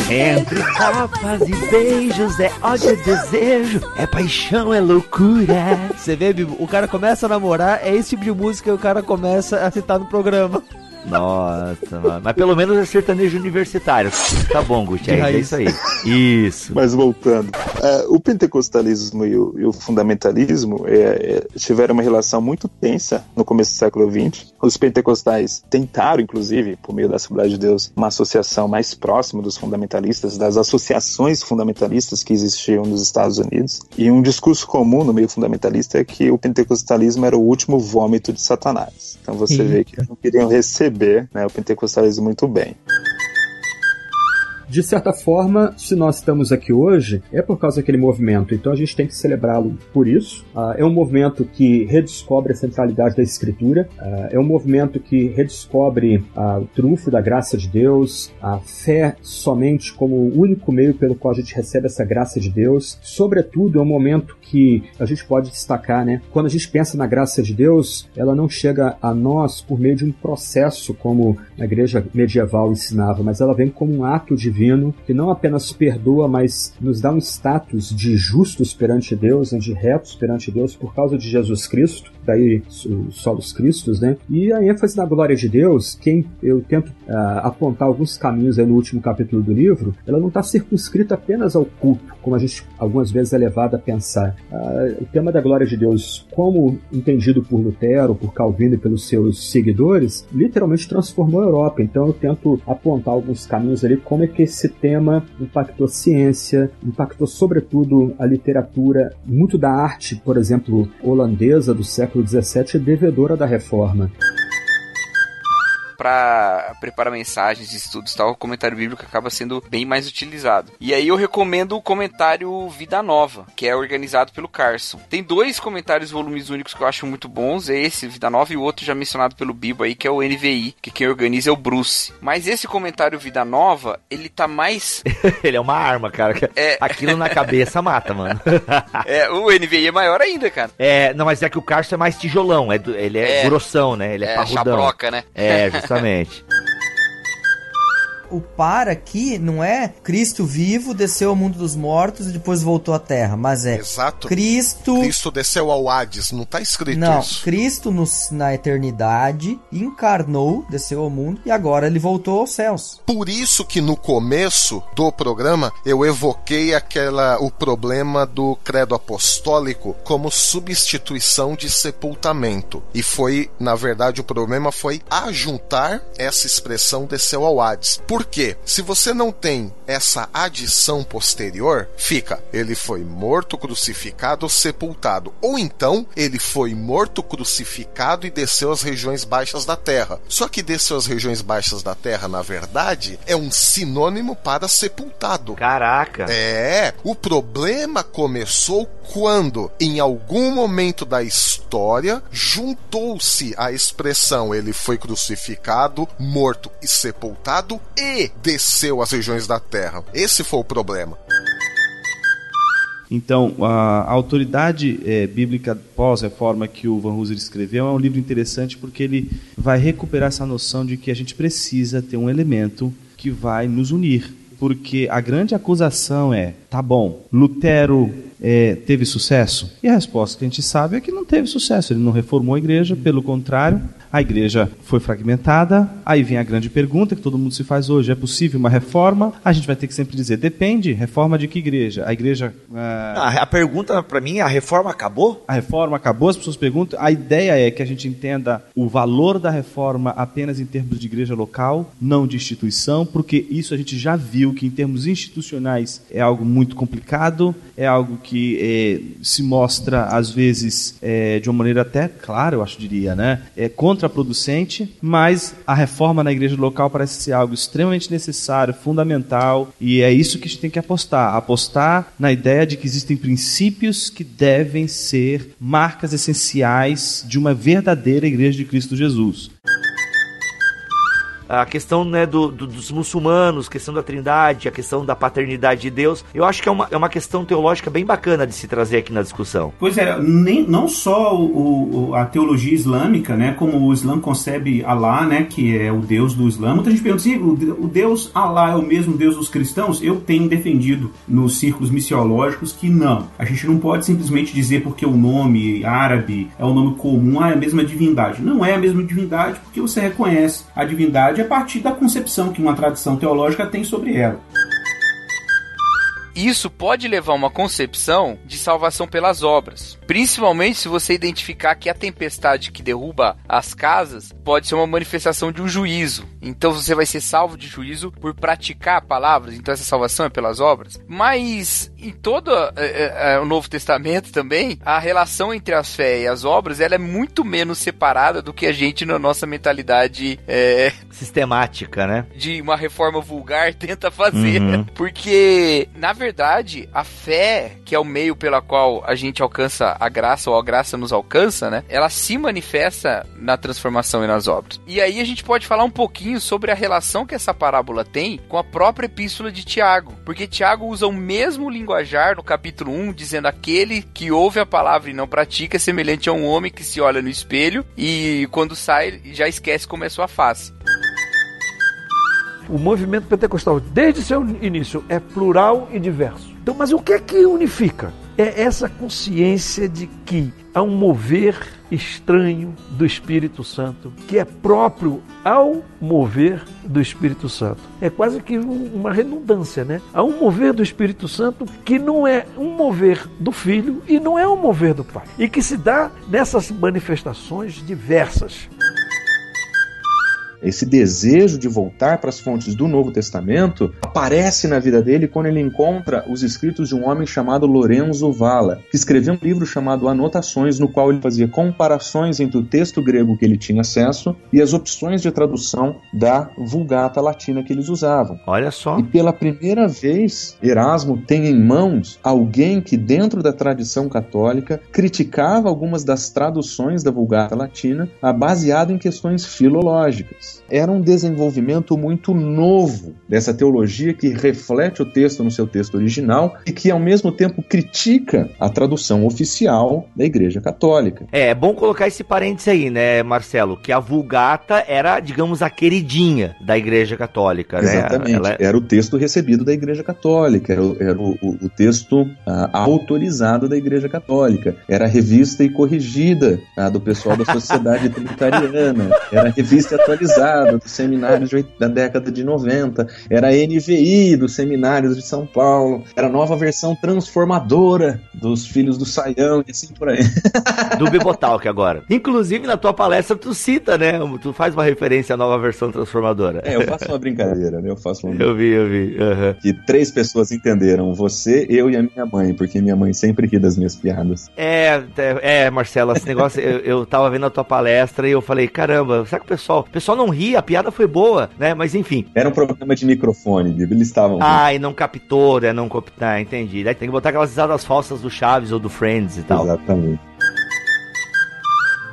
Entre tapas e beijos é ódio, é desejo, é paixão, é loucura. Você vê, Bibo, o cara começa a namorar, é esse tipo de música que o cara começa a citar no programa. Nossa, mano. Mas pelo menos é sertanejo universitário. Tá bom, Guti, é isso aí. Isso. Mas voltando. Uh, o pentecostalismo e o, e o fundamentalismo é, é, tiveram uma relação muito tensa no começo do século XX. Os pentecostais tentaram, inclusive, por meio da Assembleia de Deus, uma associação mais próxima dos fundamentalistas, das associações fundamentalistas que existiam nos Estados Unidos. E um discurso comum no meio fundamentalista é que o pentecostalismo era o último vômito de Satanás. Então você Sim. vê que não queriam receber né, o pentecostalismo muito bem de certa forma, se nós estamos aqui hoje, é por causa daquele movimento. Então a gente tem que celebrá-lo por isso. Uh, é um movimento que redescobre a centralidade da Escritura. Uh, é um movimento que redescobre uh, o trunfo da graça de Deus, a fé somente como o único meio pelo qual a gente recebe essa graça de Deus. Sobretudo, é um momento que a gente pode destacar, né? Quando a gente pensa na graça de Deus, ela não chega a nós por meio de um processo como a igreja medieval ensinava, mas ela vem como um ato de divino que não apenas perdoa, mas nos dá um status de justos perante Deus, né, de retos perante Deus por causa de Jesus Cristo daí os solos cristos, né? E a ênfase na glória de Deus, quem eu tento uh, apontar alguns caminhos no último capítulo do livro, ela não está circunscrita apenas ao culto, como a gente algumas vezes é levado a pensar. Uh, o tema da glória de Deus, como entendido por Lutero, por Calvino e pelos seus seguidores, literalmente transformou a Europa. Então eu tento apontar alguns caminhos ali, como é que esse tema impactou a ciência, impactou sobretudo a literatura, muito da arte, por exemplo, holandesa do século século XVII devedora da reforma para preparar mensagens, estudos tal, o comentário bíblico acaba sendo bem mais utilizado. E aí eu recomendo o comentário Vida Nova, que é organizado pelo Carson. Tem dois comentários volumes únicos que eu acho muito bons, é esse Vida Nova e o outro já mencionado pelo Bibo aí, que é o NVI, que quem organiza é o Bruce. Mas esse comentário Vida Nova, ele tá mais ele é uma arma, cara. É... Aquilo na cabeça mata, mano. é, o NVI é maior ainda, cara. É, não, mas é que o Carson é mais tijolão, é, ele é, é grossão, né? Ele é, é parrudão. Chabroca, né? É, Justamente o para aqui não é Cristo vivo, desceu ao mundo dos mortos e depois voltou à terra, mas é Exato. Cristo. Cristo desceu ao Hades, não está escrito não, isso. Não, Cristo no, na eternidade encarnou, desceu ao mundo e agora ele voltou aos céus. Por isso que no começo do programa eu evoquei aquela o problema do credo apostólico como substituição de sepultamento. E foi, na verdade, o problema foi ajuntar essa expressão desceu ao Hades. Por porque se você não tem essa adição posterior, fica ele foi morto, crucificado, sepultado, ou então ele foi morto, crucificado e desceu às regiões baixas da terra. Só que desceu às regiões baixas da terra, na verdade, é um sinônimo para sepultado. Caraca. É, o problema começou quando, em algum momento da história, juntou-se a expressão ele foi crucificado, morto e sepultado e desceu às regiões da terra. Esse foi o problema. Então, a autoridade é, bíblica pós-reforma que o Van Hooser escreveu é um livro interessante porque ele vai recuperar essa noção de que a gente precisa ter um elemento que vai nos unir. Porque a grande acusação é: tá bom, Lutero é, teve sucesso? E a resposta que a gente sabe é que não teve sucesso. Ele não reformou a igreja, pelo contrário, a igreja foi fragmentada. Aí vem a grande pergunta que todo mundo se faz hoje: é possível uma reforma? A gente vai ter que sempre dizer: depende. Reforma de que igreja? A igreja. Ah, a pergunta para mim: a reforma acabou? A reforma acabou? As pessoas perguntam. A ideia é que a gente entenda o valor da reforma apenas em termos de igreja local, não de instituição, porque isso a gente já viu que em termos institucionais é algo muito complicado, é algo que é, se mostra às vezes é, de uma maneira até clara, eu acho diria, né? É contra contraproducente, mas a reforma na igreja local parece ser algo extremamente necessário, fundamental, e é isso que a gente tem que apostar. Apostar na ideia de que existem princípios que devem ser marcas essenciais de uma verdadeira igreja de Cristo Jesus a questão né, do, do, dos muçulmanos, a questão da trindade, a questão da paternidade de Deus. Eu acho que é uma, é uma questão teológica bem bacana de se trazer aqui na discussão. Pois é, nem, não só o, o, a teologia islâmica, né, como o Islã concebe Alá, né, que é o Deus do Islã. Muita gente pergunta se o, o Deus Alá é o mesmo Deus dos cristãos. Eu tenho defendido nos círculos missiológicos que não. A gente não pode simplesmente dizer porque o nome árabe é o nome comum, ah, é a mesma divindade. Não é a mesma divindade porque você reconhece a divindade a partir da concepção que uma tradição teológica tem sobre ela. Isso pode levar a uma concepção de salvação pelas obras. Principalmente se você identificar que a tempestade que derruba as casas pode ser uma manifestação de um juízo. Então você vai ser salvo de juízo por praticar palavras. Então essa salvação é pelas obras. Mas em todo é, é, é, o Novo Testamento também, a relação entre a fé e as obras ela é muito menos separada do que a gente na nossa mentalidade é, sistemática, né? De uma reforma vulgar tenta fazer. Uhum. Porque, na verdade, a fé, que é o meio pela qual a gente alcança a graça ou a graça nos alcança, né? Ela se manifesta na transformação e nas obras. E aí a gente pode falar um pouquinho sobre a relação que essa parábola tem com a própria epístola de Tiago. Porque Tiago usa o mesmo linguajar no capítulo 1, dizendo aquele que ouve a palavra e não pratica é semelhante a um homem que se olha no espelho e quando sai já esquece como é sua face. O movimento pentecostal, desde seu início, é plural e diverso. Então, mas o que é que unifica? É essa consciência de que há um mover estranho do Espírito Santo, que é próprio ao mover do Espírito Santo. É quase que uma redundância, né? Há um mover do Espírito Santo que não é um mover do Filho e não é um mover do Pai, e que se dá nessas manifestações diversas esse desejo de voltar para as fontes do Novo Testamento aparece na vida dele quando ele encontra os escritos de um homem chamado Lorenzo Valla, que escreveu um livro chamado Anotações, no qual ele fazia comparações entre o texto grego que ele tinha acesso e as opções de tradução da Vulgata latina que eles usavam. Olha só. E pela primeira vez, Erasmo tem em mãos alguém que, dentro da tradição católica, criticava algumas das traduções da Vulgata latina, baseado em questões filológicas. Era um desenvolvimento muito novo dessa teologia que reflete o texto no seu texto original e que, ao mesmo tempo, critica a tradução oficial da Igreja Católica. É, é bom colocar esse parênteses aí, né, Marcelo? Que a Vulgata era, digamos, a queridinha da Igreja Católica, né? Exatamente. Ela... Era o texto recebido da Igreja Católica, era, o, era o, o, o texto uh, autorizado da Igreja Católica, era revista e corrigida uh, do pessoal da Sociedade Trinitariana, era a revista atualizada dos seminários da década de 90, era a NVI dos seminários de São Paulo, era a nova versão transformadora dos Filhos do Saião e assim por aí. Do Bibotalk agora. Inclusive na tua palestra tu cita, né? Tu faz uma referência à nova versão transformadora. É, eu faço uma brincadeira, né? Eu faço uma Eu vi, eu vi. Uhum. Que três pessoas entenderam, você, eu e a minha mãe, porque minha mãe sempre ri das minhas piadas. É, é, é Marcelo, esse negócio, eu, eu tava vendo a tua palestra e eu falei, caramba, será que o pessoal, o pessoal não ri, a piada foi boa, né? Mas enfim. Era um problema de microfone, eles estavam. Ah, e não captou, né? Não ah, entendi. Daí tem que botar aquelas risadas falsas do Chaves ou do Friends e tal. Exatamente.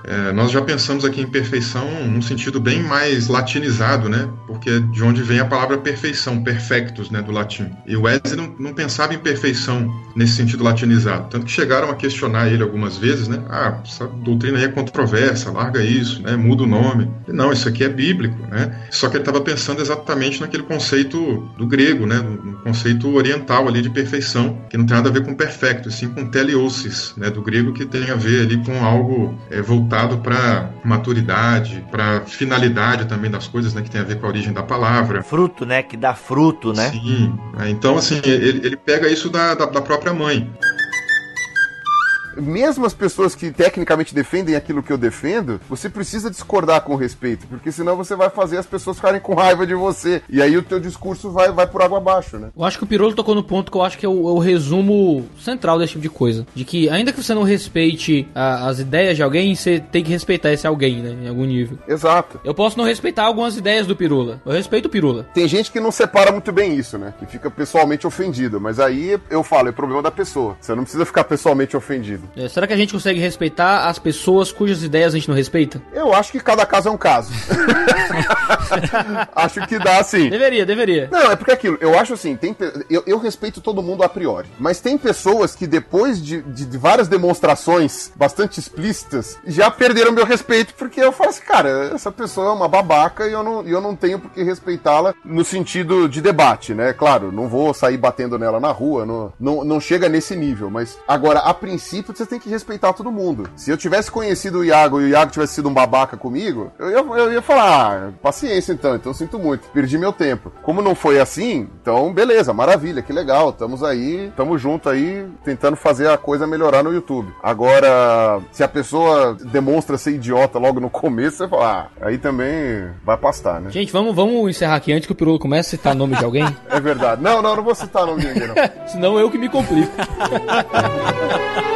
É, nós já pensamos aqui em perfeição num sentido bem mais latinizado, né? Porque é de onde vem a palavra perfeição, perfectus, né, do latim. E o Wesley não, não, pensava em perfeição nesse sentido latinizado. Tanto que chegaram a questionar ele algumas vezes, né? Ah, essa doutrina aí é controversa, larga isso, né? Muda o nome. E, não, isso aqui é bíblico, né? Só que ele estava pensando exatamente naquele conceito do grego, né? No conceito oriental ali de perfeição, que não tem nada a ver com perfecto, sim com teleosis, né? Do grego que tem a ver ali com algo é, voltado voltado para maturidade, para finalidade também das coisas, né, que tem a ver com a origem da palavra. Fruto, né, que dá fruto, né? Sim. Então, assim, ele, ele pega isso da, da, da própria mãe mesmo as pessoas que tecnicamente defendem aquilo que eu defendo, você precisa discordar com respeito, porque senão você vai fazer as pessoas ficarem com raiva de você. E aí o teu discurso vai, vai por água abaixo, né? Eu acho que o Pirolo tocou no ponto que eu acho que é o, é o resumo central desse tipo de coisa. De que ainda que você não respeite a, as ideias de alguém, você tem que respeitar esse alguém, né? Em algum nível. Exato. Eu posso não respeitar algumas ideias do Pirula. Eu respeito o Pirula. Tem gente que não separa muito bem isso, né? Que fica pessoalmente ofendido. Mas aí eu falo, é problema da pessoa. Você não precisa ficar pessoalmente ofendido. É, será que a gente consegue respeitar as pessoas cujas ideias a gente não respeita? Eu acho que cada caso é um caso. acho que dá sim. Deveria, deveria. Não, é porque aquilo, eu acho assim, tem, eu, eu respeito todo mundo a priori. Mas tem pessoas que depois de, de, de várias demonstrações bastante explícitas, já perderam meu respeito, porque eu falo assim, cara, essa pessoa é uma babaca e eu não, eu não tenho por que respeitá-la no sentido de debate, né? Claro, não vou sair batendo nela na rua, não, não, não chega nesse nível, mas agora, a princípio, você tem que respeitar todo mundo. Se eu tivesse conhecido o Iago e o Iago tivesse sido um babaca comigo, eu ia, eu ia falar, ah, paciência então, então sinto muito, perdi meu tempo. Como não foi assim, então beleza, maravilha, que legal, estamos aí, estamos junto aí, tentando fazer a coisa melhorar no YouTube. Agora, se a pessoa demonstra ser idiota logo no começo, você fala, ah, aí também vai pastar, né? Gente, vamos, vamos encerrar aqui antes que o Pirulo comece a citar nome de alguém. é verdade. Não, não, não vou citar nome de ninguém, não. Senão eu que me complico.